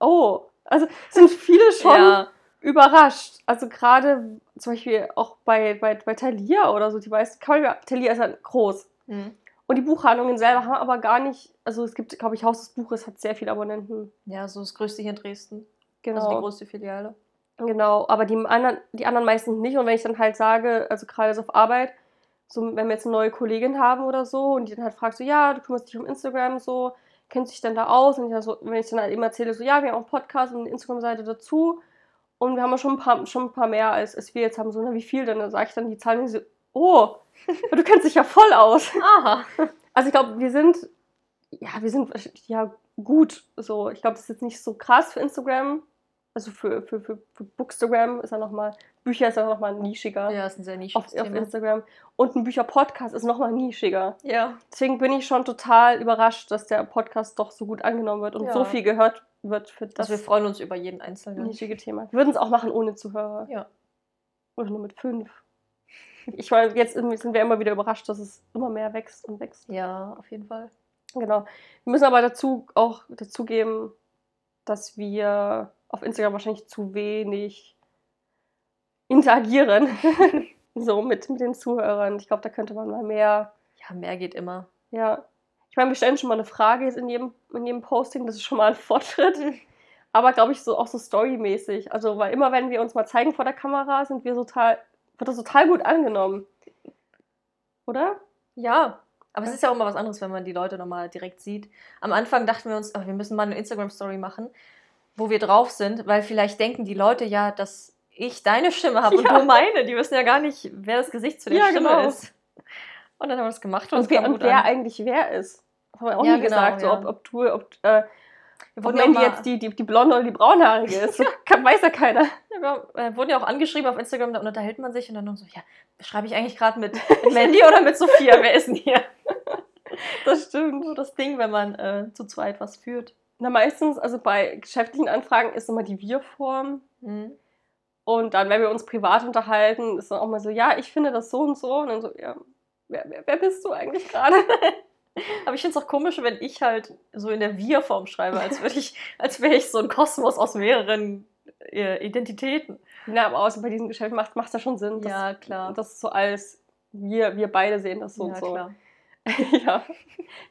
[SPEAKER 2] oh, also sind viele schon
[SPEAKER 1] Ja.
[SPEAKER 2] überrascht. Also gerade zum Beispiel auch bei, bei, bei Thalia oder so, die ja, Thalia ist halt groß.
[SPEAKER 1] Hm.
[SPEAKER 2] Und die Buchhandlungen selber haben aber gar nicht, also es gibt, glaube ich, Haus des Buches hat sehr viele Abonnenten.
[SPEAKER 1] ja, so das größte hier in Dresden.
[SPEAKER 2] Genau.
[SPEAKER 1] Also die größte Filiale.
[SPEAKER 2] Genau, aber die anderen, die anderen meistens nicht. Und wenn ich dann halt sage, also gerade so auf Arbeit, so wenn wir jetzt eine neue Kollegin haben oder so und die dann halt fragt so, ja, du kümmerst dich um Instagram, so, kennst dich denn da aus? Und ich dann so, wenn ich dann halt immer erzähle, so, ja, wir haben auch einen Podcast und eine Instagram-Seite dazu und wir haben ja schon ein paar, schon ein paar mehr, als, als wir jetzt haben, so, na, wie viel denn? Dann sage ich dann die Zahlen und die so, oh, [LAUGHS] du kennst dich ja voll aus.
[SPEAKER 1] Aha. [LAUGHS]
[SPEAKER 2] Also ich glaube, wir sind, ja, wir sind ja gut. So, ich glaube, das ist jetzt nicht so krass für Instagram. Also für, für, für, für Bookstagram ist er nochmal, Bücher ist ja nochmal nischiger
[SPEAKER 1] Ja, ist ein sehr
[SPEAKER 2] auf,
[SPEAKER 1] nischiges
[SPEAKER 2] auf
[SPEAKER 1] Thema.
[SPEAKER 2] Instagram. Und ein Bücher-Podcast ist nochmal nischiger.
[SPEAKER 1] Ja.
[SPEAKER 2] Deswegen bin ich schon total überrascht, dass der Podcast doch so gut angenommen wird und
[SPEAKER 1] Ja.
[SPEAKER 2] so viel gehört wird für das
[SPEAKER 1] Also wir freuen uns über jeden Einzelnen.
[SPEAKER 2] nischige Thema. Wir würden es auch machen ohne Zuhörer.
[SPEAKER 1] Ja.
[SPEAKER 2] Oder nur mit fünf. Ich meine, jetzt sind wir immer wieder überrascht, dass es immer mehr wächst und wächst.
[SPEAKER 1] Ja, auf jeden Fall.
[SPEAKER 2] Genau. Wir müssen aber dazu auch dazugeben, dass wir auf Instagram wahrscheinlich zu wenig interagieren. [LAUGHS] so mit, mit den Zuhörern. Ich glaube, da könnte man mal mehr.
[SPEAKER 1] Ja, mehr geht immer.
[SPEAKER 2] Ja. Ich meine, wir stellen schon mal eine Frage jetzt in jedem, in jedem Posting, das ist schon mal ein [LAUGHS] Fortschritt. Aber glaube ich, so auch so storymäßig. Also, weil immer wenn wir uns mal zeigen vor der Kamera, sind wir total, wird das total gut angenommen. Oder?
[SPEAKER 1] Ja, aber es ist ja auch immer was anderes, wenn man die Leute nochmal direkt sieht. Am Anfang dachten wir uns, oh, wir müssen mal eine Instagram-Story machen, wo wir drauf sind, weil vielleicht denken die Leute ja, dass ich deine Stimme habe [LAUGHS]
[SPEAKER 2] Ja.
[SPEAKER 1] und du meine. Die wissen ja gar nicht, wer das Gesicht zu der
[SPEAKER 2] Ja,
[SPEAKER 1] Stimme
[SPEAKER 2] genau.
[SPEAKER 1] ist. Und dann haben wir das gemacht und,
[SPEAKER 2] Und, wer, und wer eigentlich wer ist. Das haben wir auch
[SPEAKER 1] Ja,
[SPEAKER 2] nie
[SPEAKER 1] genau,
[SPEAKER 2] gesagt. So, ob, ob du, ob, äh, ob Mandy jetzt die, die, die blonde oder die braunhaarige ist. [LAUGHS] Kann, weiß ja keiner.
[SPEAKER 1] Ja, äh, wurden ja auch angeschrieben auf Instagram, da unterhält man sich und dann so, ja, schreibe ich eigentlich gerade mit, [LAUGHS] mit Mandy oder mit Sophia? Wer ist denn hier?
[SPEAKER 2] Das stimmt.
[SPEAKER 1] So das Ding, wenn man äh, zu zweit was führt.
[SPEAKER 2] Na, meistens, also bei geschäftlichen Anfragen ist immer die Wir-Form.
[SPEAKER 1] Mhm.
[SPEAKER 2] Und dann, wenn wir uns privat unterhalten, ist dann auch mal so, ja, ich finde das so und so. Und dann so, ja, wer, wer, wer bist du eigentlich gerade? [LAUGHS]
[SPEAKER 1] Aber ich finde es auch komisch, wenn ich halt so in der Wir-Form schreibe, als würde ich, [LAUGHS] als wäre ich so ein Kosmos aus mehreren äh, Identitäten.
[SPEAKER 2] Na, aber außer bei diesem Geschäft macht es ja schon Sinn. dass-
[SPEAKER 1] Ja, klar.
[SPEAKER 2] Das ist so als wir, wir beide sehen das so
[SPEAKER 1] ja,
[SPEAKER 2] und so.
[SPEAKER 1] klar. [LAUGHS]
[SPEAKER 2] ja.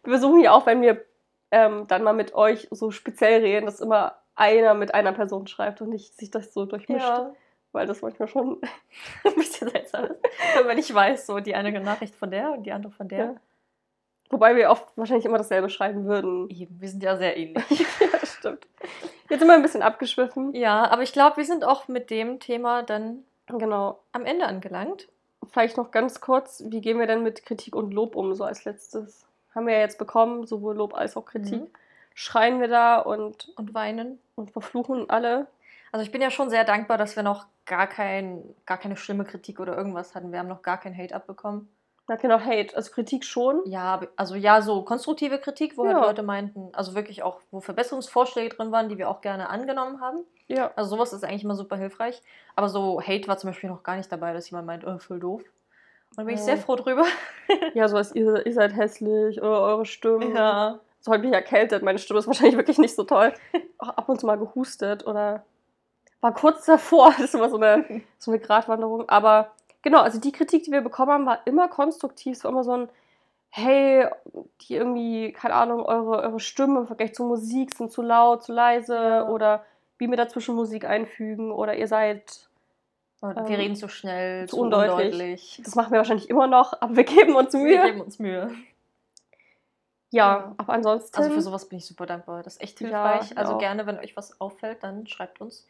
[SPEAKER 2] Wir versuchen ja auch, wenn wir ähm, dann mal mit euch so speziell reden, dass immer einer mit einer Person schreibt und nicht sich das so durchmischt.
[SPEAKER 1] Ja,
[SPEAKER 2] Weil das manchmal schon. [LAUGHS]
[SPEAKER 1] ein bisschen seltsam ist. Wenn nicht weiß, so die eine Nachricht von der und die andere von der.
[SPEAKER 2] Ja. Wobei wir oft wahrscheinlich immer dasselbe schreiben würden.
[SPEAKER 1] Eben, wir sind ja sehr ähnlich. [LAUGHS]
[SPEAKER 2] ja, das stimmt. Jetzt sind wir ein bisschen abgeschwiffen.
[SPEAKER 1] Ja, aber ich glaube, wir sind auch mit dem Thema dann
[SPEAKER 2] Genau.
[SPEAKER 1] am Ende angelangt.
[SPEAKER 2] Vielleicht noch ganz kurz, wie gehen wir denn mit Kritik und Lob um, so als letztes? Haben wir ja jetzt bekommen, sowohl Lob als auch Kritik.
[SPEAKER 1] Mhm.
[SPEAKER 2] schreien wir da und,
[SPEAKER 1] Und weinen.
[SPEAKER 2] und verfluchen alle.
[SPEAKER 1] Also ich bin ja schon sehr dankbar, dass wir noch gar, kein, gar keine schlimme Kritik oder irgendwas hatten. Wir haben noch gar kein Hate abbekommen.
[SPEAKER 2] Hat genau Hate, also Kritik schon.
[SPEAKER 1] Ja, also ja, so konstruktive Kritik, wo
[SPEAKER 2] Ja.
[SPEAKER 1] halt Leute meinten, also wirklich auch, wo Verbesserungsvorschläge drin waren, die wir auch gerne angenommen haben.
[SPEAKER 2] Ja.
[SPEAKER 1] Also sowas ist eigentlich immer super hilfreich. Aber so Hate war zum Beispiel noch gar nicht dabei, dass jemand meint, oh, voll doof. Und da bin ich sehr froh drüber. [LAUGHS]
[SPEAKER 2] Ja, sowas, ihr, ihr seid hässlich oder eure Stimmen.
[SPEAKER 1] Ja.
[SPEAKER 2] So heute bin ich erkältet, meine Stimme ist wahrscheinlich wirklich nicht so toll. Auch [LAUGHS] ab und zu mal gehustet oder war kurz davor. [LAUGHS] Das ist immer so eine, so eine Gratwanderung. Aber genau, also die Kritik, die wir bekommen haben, war immer konstruktiv. Es war immer so ein, hey, die irgendwie, keine Ahnung, eure, eure Stimmen im Vergleich zur Musik sind zu laut, zu leise
[SPEAKER 1] Ja.
[SPEAKER 2] oder wie wir dazwischen Musik einfügen oder ihr seid, Ähm,
[SPEAKER 1] wir reden zu schnell,
[SPEAKER 2] zu undeutlich.
[SPEAKER 1] undeutlich.
[SPEAKER 2] das machen wir wahrscheinlich immer noch, aber wir geben uns
[SPEAKER 1] Wir
[SPEAKER 2] Mühe.
[SPEAKER 1] geben uns Mühe.
[SPEAKER 2] Ja,
[SPEAKER 1] Ja.
[SPEAKER 2] aber ansonsten.
[SPEAKER 1] Also für sowas bin ich super dankbar. Das ist echt
[SPEAKER 2] Ja,
[SPEAKER 1] hilfreich.
[SPEAKER 2] ich
[SPEAKER 1] also
[SPEAKER 2] auch.
[SPEAKER 1] gerne, wenn euch was auffällt, dann schreibt uns.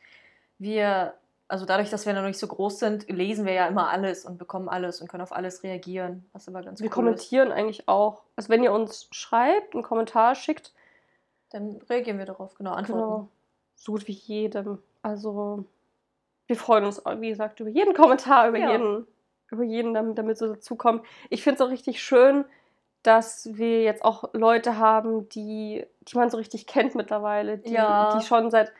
[SPEAKER 1] Wir, also dadurch, dass wir noch nicht so groß sind, lesen wir ja immer alles und bekommen alles und können auf alles reagieren, was immer ganz
[SPEAKER 2] wir
[SPEAKER 1] cool ist.
[SPEAKER 2] kommentieren eigentlich auch. Also wenn ihr uns schreibt, einen Kommentar schickt,
[SPEAKER 1] Dann reagieren wir darauf, genau, antworten.
[SPEAKER 2] genau, so gut wie jedem. Also wir freuen uns, wie gesagt, über jeden Kommentar, über
[SPEAKER 1] Ja.
[SPEAKER 2] jeden, über jeden, damit, damit so dazukommt. Ich finde es auch richtig schön, dass wir jetzt auch Leute haben, die, die man so richtig kennt mittlerweile, die,
[SPEAKER 1] Ja.
[SPEAKER 2] die schon seit,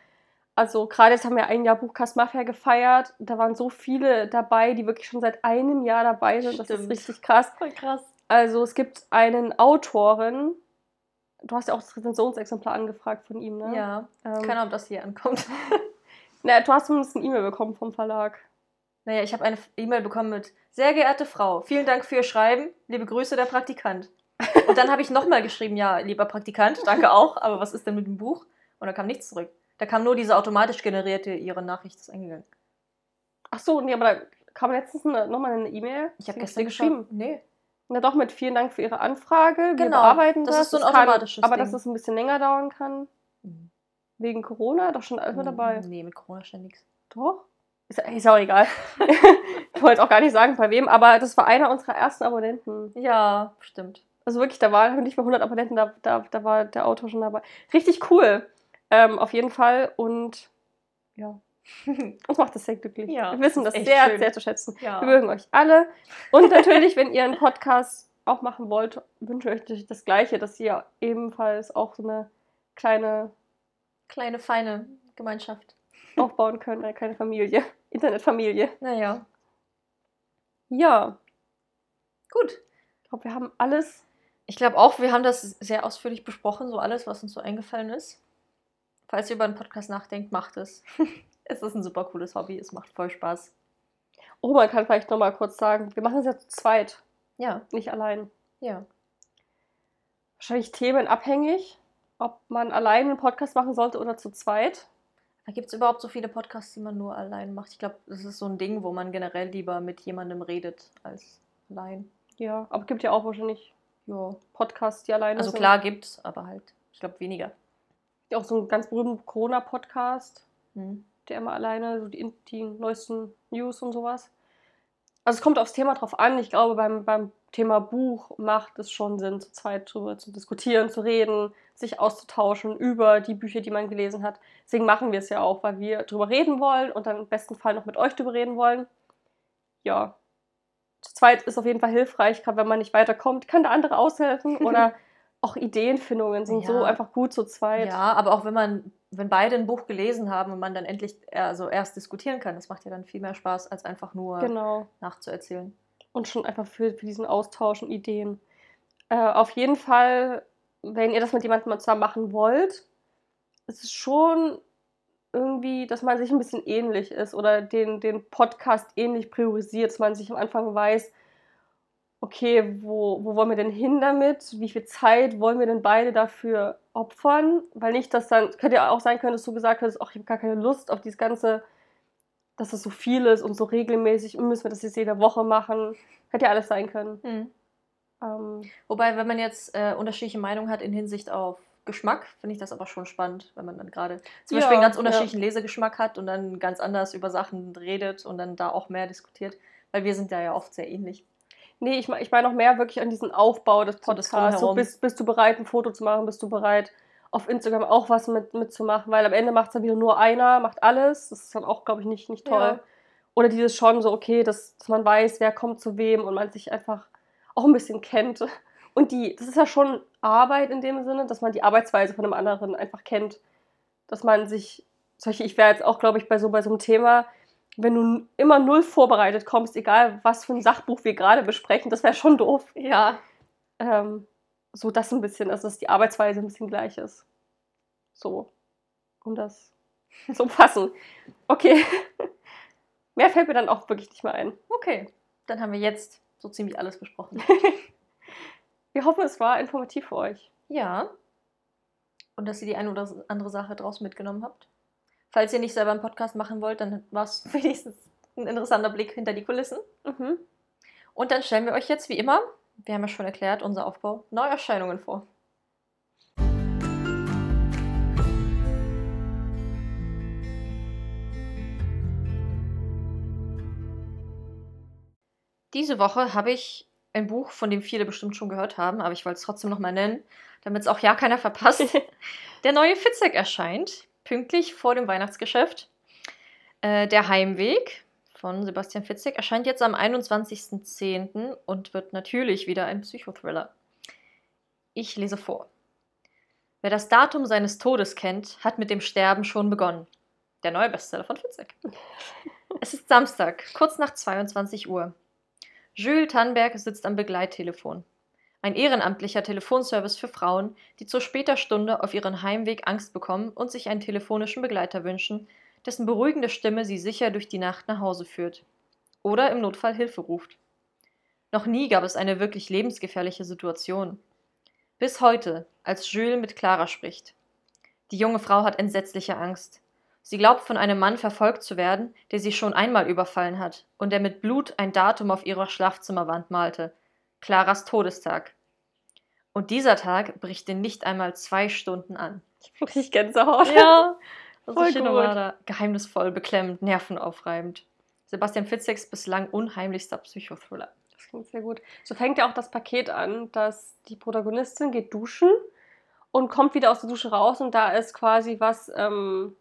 [SPEAKER 2] also gerade jetzt haben wir ein Jahr Buchcast Mafia gefeiert, da waren so viele dabei, die wirklich schon seit einem Jahr dabei sind, das ist
[SPEAKER 1] Stimmt.
[SPEAKER 2] richtig krass.
[SPEAKER 1] Voll krass.
[SPEAKER 2] Also es gibt einen Autoren, du hast ja auch das Rezensionsexemplar angefragt von ihm, ne?
[SPEAKER 1] Ja,
[SPEAKER 2] Ähm,
[SPEAKER 1] keine Ahnung, ob das hier ankommt. [LAUGHS]
[SPEAKER 2] na, du hast zumindest eine E-Mail bekommen vom Verlag.
[SPEAKER 1] Naja, ich habe eine E-Mail bekommen mit Sehr geehrte Frau, vielen Dank für Ihr Schreiben. Liebe Grüße, der Praktikant. Und dann habe ich nochmal geschrieben, ja, lieber Praktikant, danke auch, aber was ist denn mit dem Buch? Und da kam nichts zurück. Da kam nur diese automatisch generierte, Ihre Nachricht ist eingegangen.
[SPEAKER 2] Ach so, nee, aber da kam letztens nochmal eine E-Mail.
[SPEAKER 1] Ich habe gestern
[SPEAKER 2] geschrieben.
[SPEAKER 1] Nee.
[SPEAKER 2] Na doch, mit vielen Dank für Ihre Anfrage. Wir
[SPEAKER 1] Genau,
[SPEAKER 2] bearbeiten
[SPEAKER 1] das
[SPEAKER 2] das.
[SPEAKER 1] ist so ein
[SPEAKER 2] kann,
[SPEAKER 1] automatisches
[SPEAKER 2] Aber
[SPEAKER 1] Ding.
[SPEAKER 2] dass es ein bisschen länger dauern kann. Wegen Corona, doch schon alles mit dabei.
[SPEAKER 1] Nee, mit Corona stand nichts.
[SPEAKER 2] Doch. Ist, ist auch egal. [LAUGHS] ich wollte auch gar nicht sagen, bei wem, aber das war einer unserer ersten Abonnenten.
[SPEAKER 1] Ja, stimmt.
[SPEAKER 2] Also wirklich, da waren nicht mal 100 Abonnenten, da, da, da war der Autor schon dabei. Richtig cool. Ähm, auf jeden Fall. Und ja, [LAUGHS] uns macht das sehr glücklich.
[SPEAKER 1] Ja,
[SPEAKER 2] Wir wissen
[SPEAKER 1] das
[SPEAKER 2] sehr,
[SPEAKER 1] schön.
[SPEAKER 2] sehr zu schätzen.
[SPEAKER 1] Ja.
[SPEAKER 2] Wir mögen euch alle. Und natürlich, wenn ihr einen Podcast auch machen wollt, wünsche ich euch das Gleiche, dass ihr ebenfalls auch so eine kleine
[SPEAKER 1] Kleine, feine Gemeinschaft.
[SPEAKER 2] aufbauen könnt, eine kleine Familie, Internetfamilie.
[SPEAKER 1] Naja,
[SPEAKER 2] Ja,
[SPEAKER 1] gut.
[SPEAKER 2] ich glaube, wir haben alles.
[SPEAKER 1] Ich glaube auch, wir haben das sehr ausführlich besprochen, so alles, was uns so eingefallen ist. Falls ihr über einen Podcast nachdenkt, macht es. [LAUGHS] es ist ein super cooles Hobby, es macht voll Spaß.
[SPEAKER 2] Oh, man kann vielleicht noch mal kurz sagen, wir machen es ja zu zweit,
[SPEAKER 1] Ja,
[SPEAKER 2] nicht allein.
[SPEAKER 1] ja.
[SPEAKER 2] Wahrscheinlich themenabhängig, ob man allein einen Podcast machen sollte oder zu zweit.
[SPEAKER 1] Da gibt es überhaupt so viele Podcasts, die man nur allein macht. Ich glaube, das ist so ein Ding, wo man generell lieber mit jemandem redet als allein.
[SPEAKER 2] Ja, aber es gibt ja auch wahrscheinlich
[SPEAKER 1] Ja.
[SPEAKER 2] Podcasts, die alleine
[SPEAKER 1] Also
[SPEAKER 2] sind.
[SPEAKER 1] klar gibt's, aber halt, ich glaube, weniger.
[SPEAKER 2] Auch so einen ganz berühmten Corona-Podcast.
[SPEAKER 1] Hm.
[SPEAKER 2] der immer alleine so die, die neuesten News und sowas. Also es kommt aufs Thema drauf an. Ich glaube, beim, beim Thema Buch macht es schon Sinn, zu zweit drüber zu diskutieren, zu reden, sich auszutauschen über die Bücher, die man gelesen hat. Deswegen machen wir es ja auch, weil wir drüber reden wollen und dann im besten Fall noch mit euch drüber reden wollen. Ja. Zu zweit ist auf jeden Fall hilfreich, gerade wenn man nicht weiterkommt, kann der andere aushelfen [LAUGHS] oder auch Ideenfindungen sind so
[SPEAKER 1] Ja.
[SPEAKER 2] einfach gut zu zweit.
[SPEAKER 1] Ja, aber auch wenn man, wenn beide ein Buch gelesen haben und man dann endlich also erst diskutieren kann, das macht ja dann viel mehr Spaß, als einfach nur
[SPEAKER 2] Genau.
[SPEAKER 1] nachzuerzählen.
[SPEAKER 2] und schon einfach für, für diesen Austausch und Ideen. Äh, auf jeden Fall, wenn ihr das mit jemandem mal zusammen machen wollt, ist es schon irgendwie, dass man sich ein bisschen ähnlich ist oder den, den Podcast ähnlich priorisiert, dass man sich am Anfang weiß, okay, wo, wo wollen wir denn hin damit? Wie viel Zeit wollen wir denn beide dafür opfern? Weil nicht, dass dann, könnte ja auch sein können, dass du gesagt hast, ach, ich habe gar keine Lust auf dieses ganze, dass das so viel ist und so regelmäßig und müssen wir das jetzt jede Woche machen. Hätte ja alles sein können. Ähm,
[SPEAKER 1] Wobei, wenn man jetzt äh, unterschiedliche Meinungen hat in Hinsicht auf Geschmack, finde ich das aber schon spannend, wenn man dann gerade zum
[SPEAKER 2] Ja,
[SPEAKER 1] Beispiel einen ganz
[SPEAKER 2] ja.
[SPEAKER 1] unterschiedlichen Lesegeschmack hat und dann ganz anders über Sachen redet und dann da auch mehr diskutiert. Weil wir sind da ja oft sehr ähnlich.
[SPEAKER 2] Nee, ich, ich meine noch mehr wirklich an diesen Aufbau des Podcasts. So, bist, bist du bereit, ein Foto zu machen? Bist du bereit, auf Instagram auch was mit, mitzumachen, weil am Ende macht es dann wieder nur einer, macht alles. Das ist dann auch, glaube ich, nicht, nicht toll.
[SPEAKER 1] Ja.
[SPEAKER 2] Oder dieses schon so, okay, dass, dass man weiß, wer kommt zu wem und man sich einfach auch ein bisschen kennt. Und die, das ist ja schon Arbeit in dem Sinne, dass man die Arbeitsweise von einem anderen einfach kennt. Dass man sich, solche, ich wäre jetzt auch, glaube ich, bei so, bei so einem Thema, wenn du immer null vorbereitet kommst, egal was für ein Sachbuch wir gerade besprechen, das wäre schon doof.
[SPEAKER 1] Ja.
[SPEAKER 2] Ähm, so das ein bisschen, also dass die Arbeitsweise ein bisschen gleich ist. So. Um das [LAUGHS] zu umfassen. Okay. [LAUGHS] Mehr fällt mir dann auch wirklich nicht mehr ein.
[SPEAKER 1] Okay. Dann haben wir jetzt so ziemlich alles besprochen. [LAUGHS]
[SPEAKER 2] Wir hoffen, es war informativ für euch.
[SPEAKER 1] Ja. Und dass ihr die eine oder andere Sache draus mitgenommen habt. Falls ihr nicht selber einen Podcast machen wollt, dann war es [LAUGHS] wenigstens ein interessanter Blick hinter die Kulissen.
[SPEAKER 2] Mhm.
[SPEAKER 1] Und dann stellen wir euch jetzt wie immer, wir haben ja schon erklärt, unser Aufbau, Neuerscheinungen vor. Diese Woche habe ich ein Buch, von dem viele bestimmt schon gehört haben, aber ich wollte es trotzdem nochmal nennen, damit es auch ja keiner verpasst. [LAUGHS] Der neue Fitzek erscheint, pünktlich vor dem Weihnachtsgeschäft. Äh, Der Heimweg von Sebastian Fitzek erscheint jetzt am 21.10. und wird natürlich wieder ein Psychothriller. Ich lese vor. Wer das Datum seines Todes kennt, hat mit dem Sterben schon begonnen. Der neue Bestseller von Fitzek. [LAUGHS] Es ist Samstag, kurz nach 22 Uhr. Jules Tannberg sitzt am Begleittelefon. Ein ehrenamtlicher Telefonservice für Frauen, die zu später Stunde auf ihren Heimweg Angst bekommen und sich einen telefonischen Begleiter wünschen, dessen beruhigende Stimme sie sicher durch die Nacht nach Hause führt. Oder im Notfall Hilfe ruft. Noch nie gab es eine wirklich lebensgefährliche Situation. Bis heute, als Jules mit Clara spricht. Die junge Frau hat entsetzliche Angst. Sie glaubt, von einem Mann verfolgt zu werden, der sie schon einmal überfallen hat und der mit Blut ein Datum auf ihrer Schlafzimmerwand malte. Claras Todestag. Und dieser Tag bricht in nicht einmal zwei Stunden an.
[SPEAKER 2] Ich hab wirklich Gänsehaut.
[SPEAKER 1] Ja, [LAUGHS] das
[SPEAKER 2] Voll
[SPEAKER 1] ist
[SPEAKER 2] gut.
[SPEAKER 1] Shinomada. Geheimnisvoll, beklemmend, nervenaufreibend. Sebastian Fitzeks bislang unheimlichster Psychothriller.
[SPEAKER 2] Das klingt sehr gut. So fängt ja auch das Paket an, dass die Protagonistin geht duschen und kommt wieder aus der Dusche raus und da ist quasi was, ähm,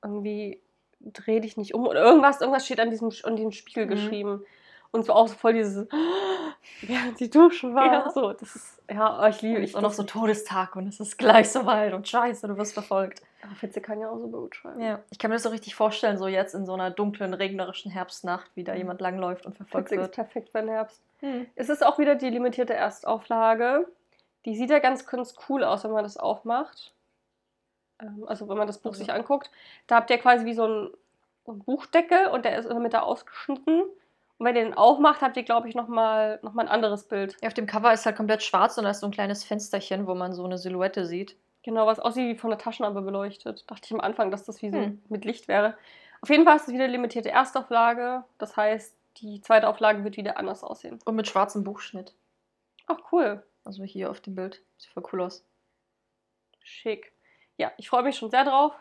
[SPEAKER 2] irgendwie dreh dich nicht um oder irgendwas, irgendwas steht an diesem, an diesem Spiegel
[SPEAKER 1] Mhm.
[SPEAKER 2] geschrieben. Und so auch so voll dieses, [GASPS] während sie duschen war.
[SPEAKER 1] Ja.
[SPEAKER 2] So, das ist, ja, oh, ich liebe
[SPEAKER 1] Und
[SPEAKER 2] ich
[SPEAKER 1] ist auch noch so Todestag und es ist gleich so weit und scheiße, du wirst verfolgt.
[SPEAKER 2] Aber Fitze kann ja auch so gut schreiben.
[SPEAKER 1] Ja, ich kann mir das so richtig vorstellen, so jetzt in so einer dunklen, regnerischen Herbstnacht, wie da jemand langläuft und verfolgt
[SPEAKER 2] Fitze ist
[SPEAKER 1] wird.
[SPEAKER 2] perfekt für den Herbst.
[SPEAKER 1] Hm.
[SPEAKER 2] Es ist auch wieder die limitierte Erstauflage. Die sieht ja ganz, ganz cool aus, wenn man das aufmacht. Ähm, Also wenn man das Buch
[SPEAKER 1] Also.
[SPEAKER 2] sich anguckt. Da habt ihr quasi wie so einen Buchdeckel und der ist in der Mitte ausgeschnitten. Und wenn ihr den aufmacht, habt ihr, glaube ich, nochmal noch mal ein anderes Bild.
[SPEAKER 1] Ja, auf dem Cover ist halt komplett schwarz und da ist so ein kleines Fensterchen, wo man so eine Silhouette sieht.
[SPEAKER 2] Genau, was aussieht wie von der Taschenlampe beleuchtet. Dachte ich am Anfang, dass das wie so
[SPEAKER 1] Hm.
[SPEAKER 2] mit Licht wäre. Auf jeden Fall ist es wieder limitierte Erstauflage. Das heißt, die zweite Auflage wird wieder anders aussehen.
[SPEAKER 1] Und mit schwarzem Buchschnitt.
[SPEAKER 2] Ach, cool.
[SPEAKER 1] Also hier auf dem Bild. Sieht voll cool aus.
[SPEAKER 2] Schick. Ja, ich freue mich schon sehr drauf.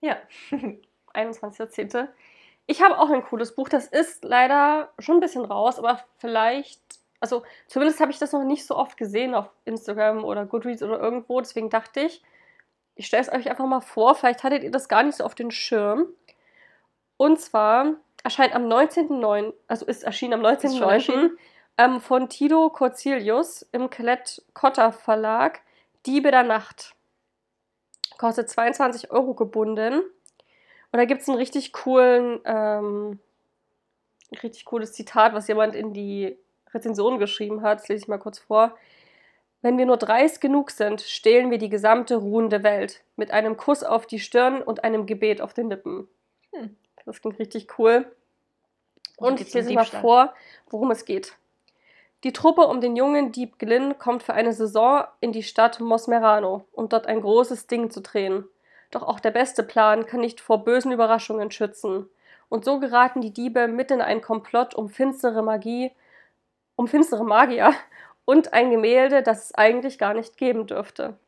[SPEAKER 1] Ja. [LAUGHS]
[SPEAKER 2] 21.10. Ich habe auch ein cooles Buch. Das ist leider schon ein bisschen raus, aber vielleicht, also zumindest habe ich das noch nicht so oft gesehen auf Instagram oder Goodreads oder irgendwo. Deswegen dachte ich, ich stelle es euch einfach mal vor. Vielleicht hattet ihr das gar nicht so auf den Schirm. Und zwar erscheint am 19.09., also ist erschienen am
[SPEAKER 1] Ist schon
[SPEAKER 2] 19.09.
[SPEAKER 1] erschienen?
[SPEAKER 2] Ähm, von Tito Corzilius im Colette Cotta Verlag Diebe der Nacht. Kostet 22 Euro gebunden. Und da gibt es einen richtig coolen, ähm, richtig cooles Zitat, was jemand in die Rezension geschrieben hat. Das lese ich mal kurz vor. Wenn wir nur dreist genug sind, stehlen wir die gesamte ruhende Welt. Mit einem Kuss auf die Stirn und einem Gebet auf den Lippen.
[SPEAKER 1] Hm.
[SPEAKER 2] Das klingt richtig cool. Und ich lese mal vor, worum es geht. Die Truppe um den jungen Dieb Glynn kommt für eine Saison in die Stadt Mosmerano, um dort ein großes Ding zu drehen. Doch auch der beste Plan kann nicht vor bösen Überraschungen schützen. Und so geraten die Diebe mit in einen Komplott um finstere Magie, um finstere Magier und ein Gemälde, das es eigentlich gar nicht geben dürfte.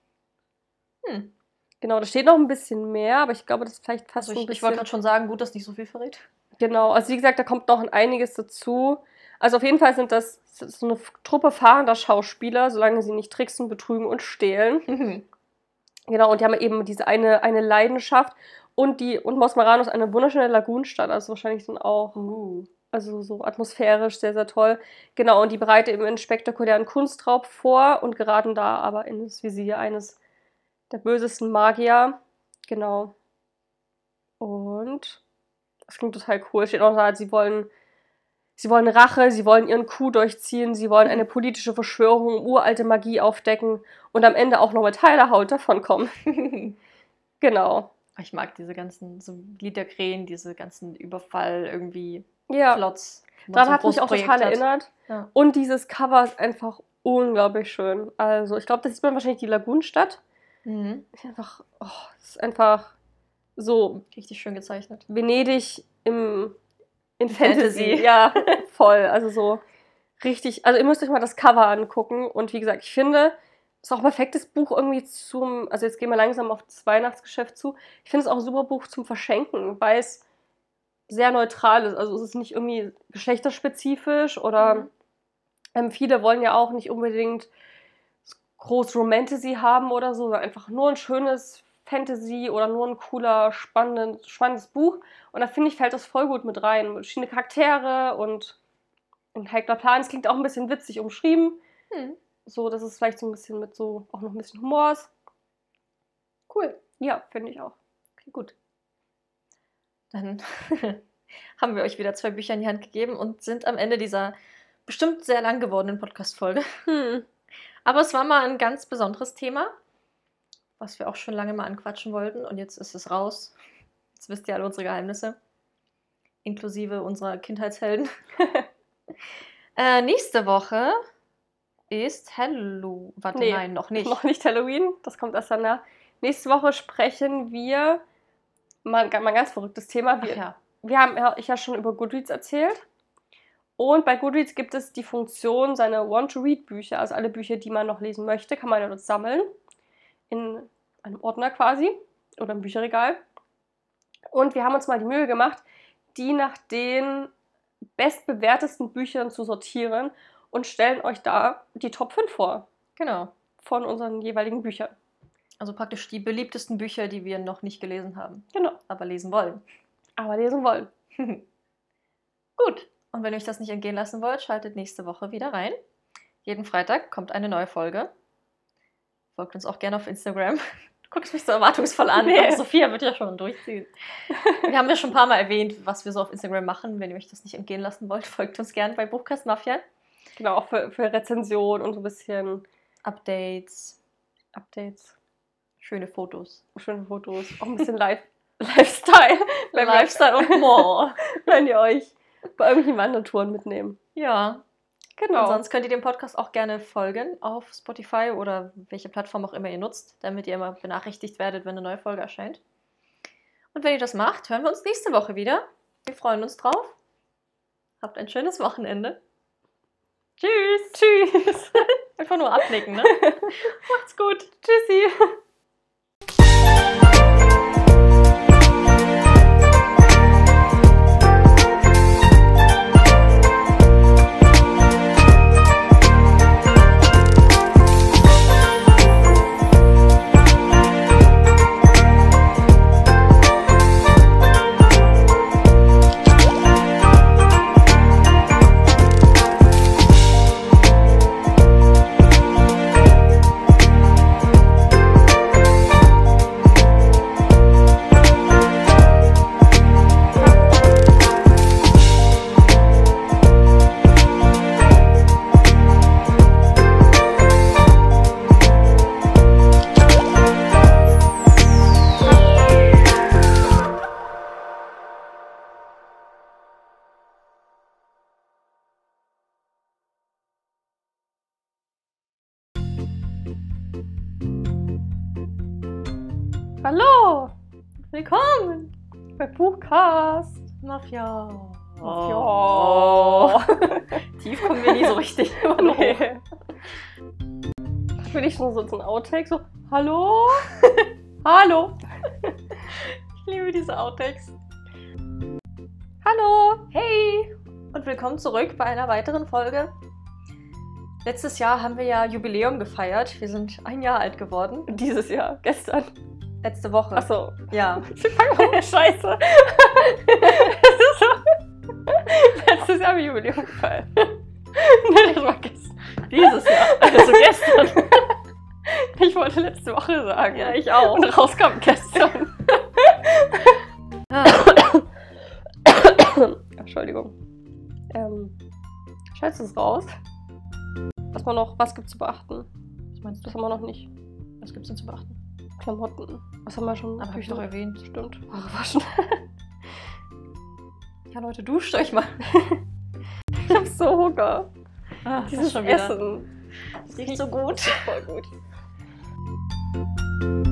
[SPEAKER 1] Hm.
[SPEAKER 2] Genau, da steht noch ein bisschen mehr, aber ich glaube, das ist vielleicht fast
[SPEAKER 1] Also
[SPEAKER 2] ein
[SPEAKER 1] ich, ich
[SPEAKER 2] bisschen.
[SPEAKER 1] wollte gerade schon sagen, gut, dass nicht so viel verrät.
[SPEAKER 2] Genau, also wie gesagt, da kommt noch einiges dazu. Also auf jeden Fall sind das, so eine Truppe fahrender Schauspieler, solange sie nicht tricksen, betrügen und stehlen. [LAUGHS] Genau, und die haben eben diese eine, eine Leidenschaft. Und die und Mos Marano ist eine wunderschöne Lagunenstadt, also wahrscheinlich dann auch,
[SPEAKER 1] Uh.
[SPEAKER 2] also so atmosphärisch sehr, sehr toll. Genau, und die bereiten eben einen spektakulären Kunstraub vor und geraten da aber in das Visier eines der bösesten Magier. Genau. Und das klingt total cool. Steht auch da, sie wollen, sie wollen Rache, sie wollen ihren Coup durchziehen, sie wollen eine politische Verschwörung, uralte Magie aufdecken und am Ende auch noch mit heiler Haut davonkommen. [LAUGHS] Genau.
[SPEAKER 1] Ich mag diese ganzen so Liederkrähen, diese ganzen Überfall irgendwie
[SPEAKER 2] Ja,
[SPEAKER 1] Plots.
[SPEAKER 2] daran
[SPEAKER 1] so
[SPEAKER 2] hat mich auch total
[SPEAKER 1] hat.
[SPEAKER 2] erinnert.
[SPEAKER 1] Ja.
[SPEAKER 2] Und dieses Cover ist einfach unglaublich schön. Also, ich glaube, das sieht man wahrscheinlich die Lagunenstadt.
[SPEAKER 1] Mhm.
[SPEAKER 2] Ist einfach, oh, ist einfach so
[SPEAKER 1] Richtig schön gezeichnet.
[SPEAKER 2] Venedig im, in
[SPEAKER 1] Fantasy.
[SPEAKER 2] Fantasy. Ja, voll. Also so richtig. Also ihr müsst euch mal das Cover angucken. Und wie gesagt, ich finde, es ist auch ein perfektes Buch irgendwie zum. Also jetzt gehen wir langsam auf das Weihnachtsgeschäft zu. Ich finde es auch ein super Buch zum Verschenken, weil es sehr neutral ist. Also es ist nicht irgendwie geschlechterspezifisch oder
[SPEAKER 1] Mhm.
[SPEAKER 2] ähm, viele wollen ja auch nicht unbedingt groß Romantasy haben oder so, sondern einfach nur ein schönes Fantasy oder nur ein cooler, spannendes, spannendes Buch. Und da finde ich, fällt das voll gut mit rein. Verschiedene Charaktere und ein heikler Plan. Es klingt auch ein bisschen witzig umschrieben.
[SPEAKER 1] Hm.
[SPEAKER 2] So, dass es vielleicht so ein bisschen mit so auch noch ein bisschen Humor ist.
[SPEAKER 1] Cool.
[SPEAKER 2] Ja, finde ich auch.
[SPEAKER 1] Okay, gut. Dann [LAUGHS] haben wir euch wieder zwei Bücher in die Hand gegeben und sind am Ende dieser bestimmt sehr lang gewordenen Podcast-Folge.
[SPEAKER 2] Hm.
[SPEAKER 1] Aber es war mal ein ganz besonderes Thema, was wir auch schon lange mal anquatschen wollten. Und jetzt ist es raus. Jetzt wisst ihr alle unsere Geheimnisse. Inklusive unserer Kindheitshelden. [LAUGHS] äh, nächste Woche ist Hello. Warte,
[SPEAKER 2] Nee,
[SPEAKER 1] nein, noch nicht.
[SPEAKER 2] Noch nicht Halloween, das kommt erst danach. Nächste Woche sprechen wir mal, mal ein ganz verrücktes Thema. Wir,
[SPEAKER 1] ja.
[SPEAKER 2] wir haben ja, ich ja schon über Goodreads erzählt. Und bei Goodreads gibt es die Funktion, seine Want-to-Read-Bücher, also alle Bücher, die man noch lesen möchte, kann man ja dort sammeln. In einem Ordner quasi oder im Bücherregal. Und wir haben uns mal die Mühe gemacht, die nach den bestbewertesten Büchern zu sortieren und stellen euch da die Top 5 vor
[SPEAKER 1] Genau.
[SPEAKER 2] von unseren jeweiligen Büchern.
[SPEAKER 1] Also praktisch die beliebtesten Bücher, die wir noch nicht gelesen haben,
[SPEAKER 2] Genau.
[SPEAKER 1] aber lesen wollen.
[SPEAKER 2] Aber lesen wollen. [LAUGHS]
[SPEAKER 1] Gut. Und wenn ihr euch das nicht entgehen lassen wollt, schaltet nächste Woche wieder rein. Jeden Freitag kommt eine neue Folge. Folgt uns auch gerne auf Instagram. [LAUGHS] Du guckst mich so erwartungsvoll an.
[SPEAKER 2] Nee.
[SPEAKER 1] Sophia wird ja schon durchziehen. Wir haben ja schon ein paar Mal erwähnt, was wir so auf Instagram machen. Wenn ihr euch das nicht entgehen lassen wollt, [LAUGHS] folgt uns gerne bei Buchkast Mafia.
[SPEAKER 2] Genau, auch für, für Rezension und so ein bisschen
[SPEAKER 1] Updates,
[SPEAKER 2] Updates,
[SPEAKER 1] schöne Fotos.
[SPEAKER 2] schöne Fotos, auch ein bisschen Live [LAUGHS] Lifestyle. Beim
[SPEAKER 1] Lifestyle und more.
[SPEAKER 2] Wenn ihr euch bei irgendwelchen Wandertouren mitnehmen.
[SPEAKER 1] Ja,
[SPEAKER 2] Genau.
[SPEAKER 1] Und sonst könnt ihr dem Podcast auch gerne folgen auf Spotify oder welche Plattform auch immer ihr nutzt, damit ihr immer benachrichtigt werdet, wenn eine neue Folge erscheint. Und wenn ihr das macht, hören wir uns nächste Woche wieder. Wir freuen uns drauf. Habt ein schönes Wochenende. Tschüss.
[SPEAKER 2] Tschüss. [LAUGHS]
[SPEAKER 1] Einfach nur abnicken, ne? [LAUGHS] Macht's gut.
[SPEAKER 2] Tschüssi. Bei Buchcast.
[SPEAKER 1] Mafia.
[SPEAKER 2] Ja. [LAUGHS]
[SPEAKER 1] Tief kommen wir nie so richtig. Immer nur hoch.
[SPEAKER 2] Nee. Bin ich schon so ein Outtake? So, hallo? [LAUGHS] hallo?
[SPEAKER 1] Ich liebe diese Outtakes.
[SPEAKER 2] Hallo?
[SPEAKER 1] Hey und willkommen zurück bei einer weiteren Folge Letztes Jahr haben wir ja Jubiläum gefeiert. Wir sind ein Jahr alt geworden. [LAUGHS]
[SPEAKER 2] Dieses Jahr, gestern.
[SPEAKER 1] Letzte Woche.
[SPEAKER 2] Achso.
[SPEAKER 1] Ja. [LAUGHS]
[SPEAKER 2] Wir fangen an der Scheiße. [LAUGHS] Das ist so. Letztes Jahr haben wir Jubiläum gefeiert. [LAUGHS] Nein, das war gestern.
[SPEAKER 1] Dieses Jahr. Also gestern.
[SPEAKER 2] Ich wollte letzte Woche sagen.
[SPEAKER 1] Ja, ich auch.
[SPEAKER 2] Und rauskam gestern.
[SPEAKER 1] Ah,
[SPEAKER 2] Entschuldigung. Ähm, scheiße es raus. Was man noch, was gibt's zu beachten?
[SPEAKER 1] Was meinst
[SPEAKER 2] Das
[SPEAKER 1] du?
[SPEAKER 2] haben wir noch nicht.
[SPEAKER 1] Was gibt's denn zu beachten?
[SPEAKER 2] Klamotten. Was haben wir schon?
[SPEAKER 1] Aber hab ich doch erwähnt.
[SPEAKER 2] Stimmt. Haare waschen. [LAUGHS]
[SPEAKER 1] Ja, Leute, duscht euch mal. [LAUGHS]
[SPEAKER 2] Ich hab so Hunger.
[SPEAKER 1] Ah,
[SPEAKER 2] Dieses Essen.
[SPEAKER 1] Das riecht so gut.
[SPEAKER 2] Voll gut. [LAUGHS]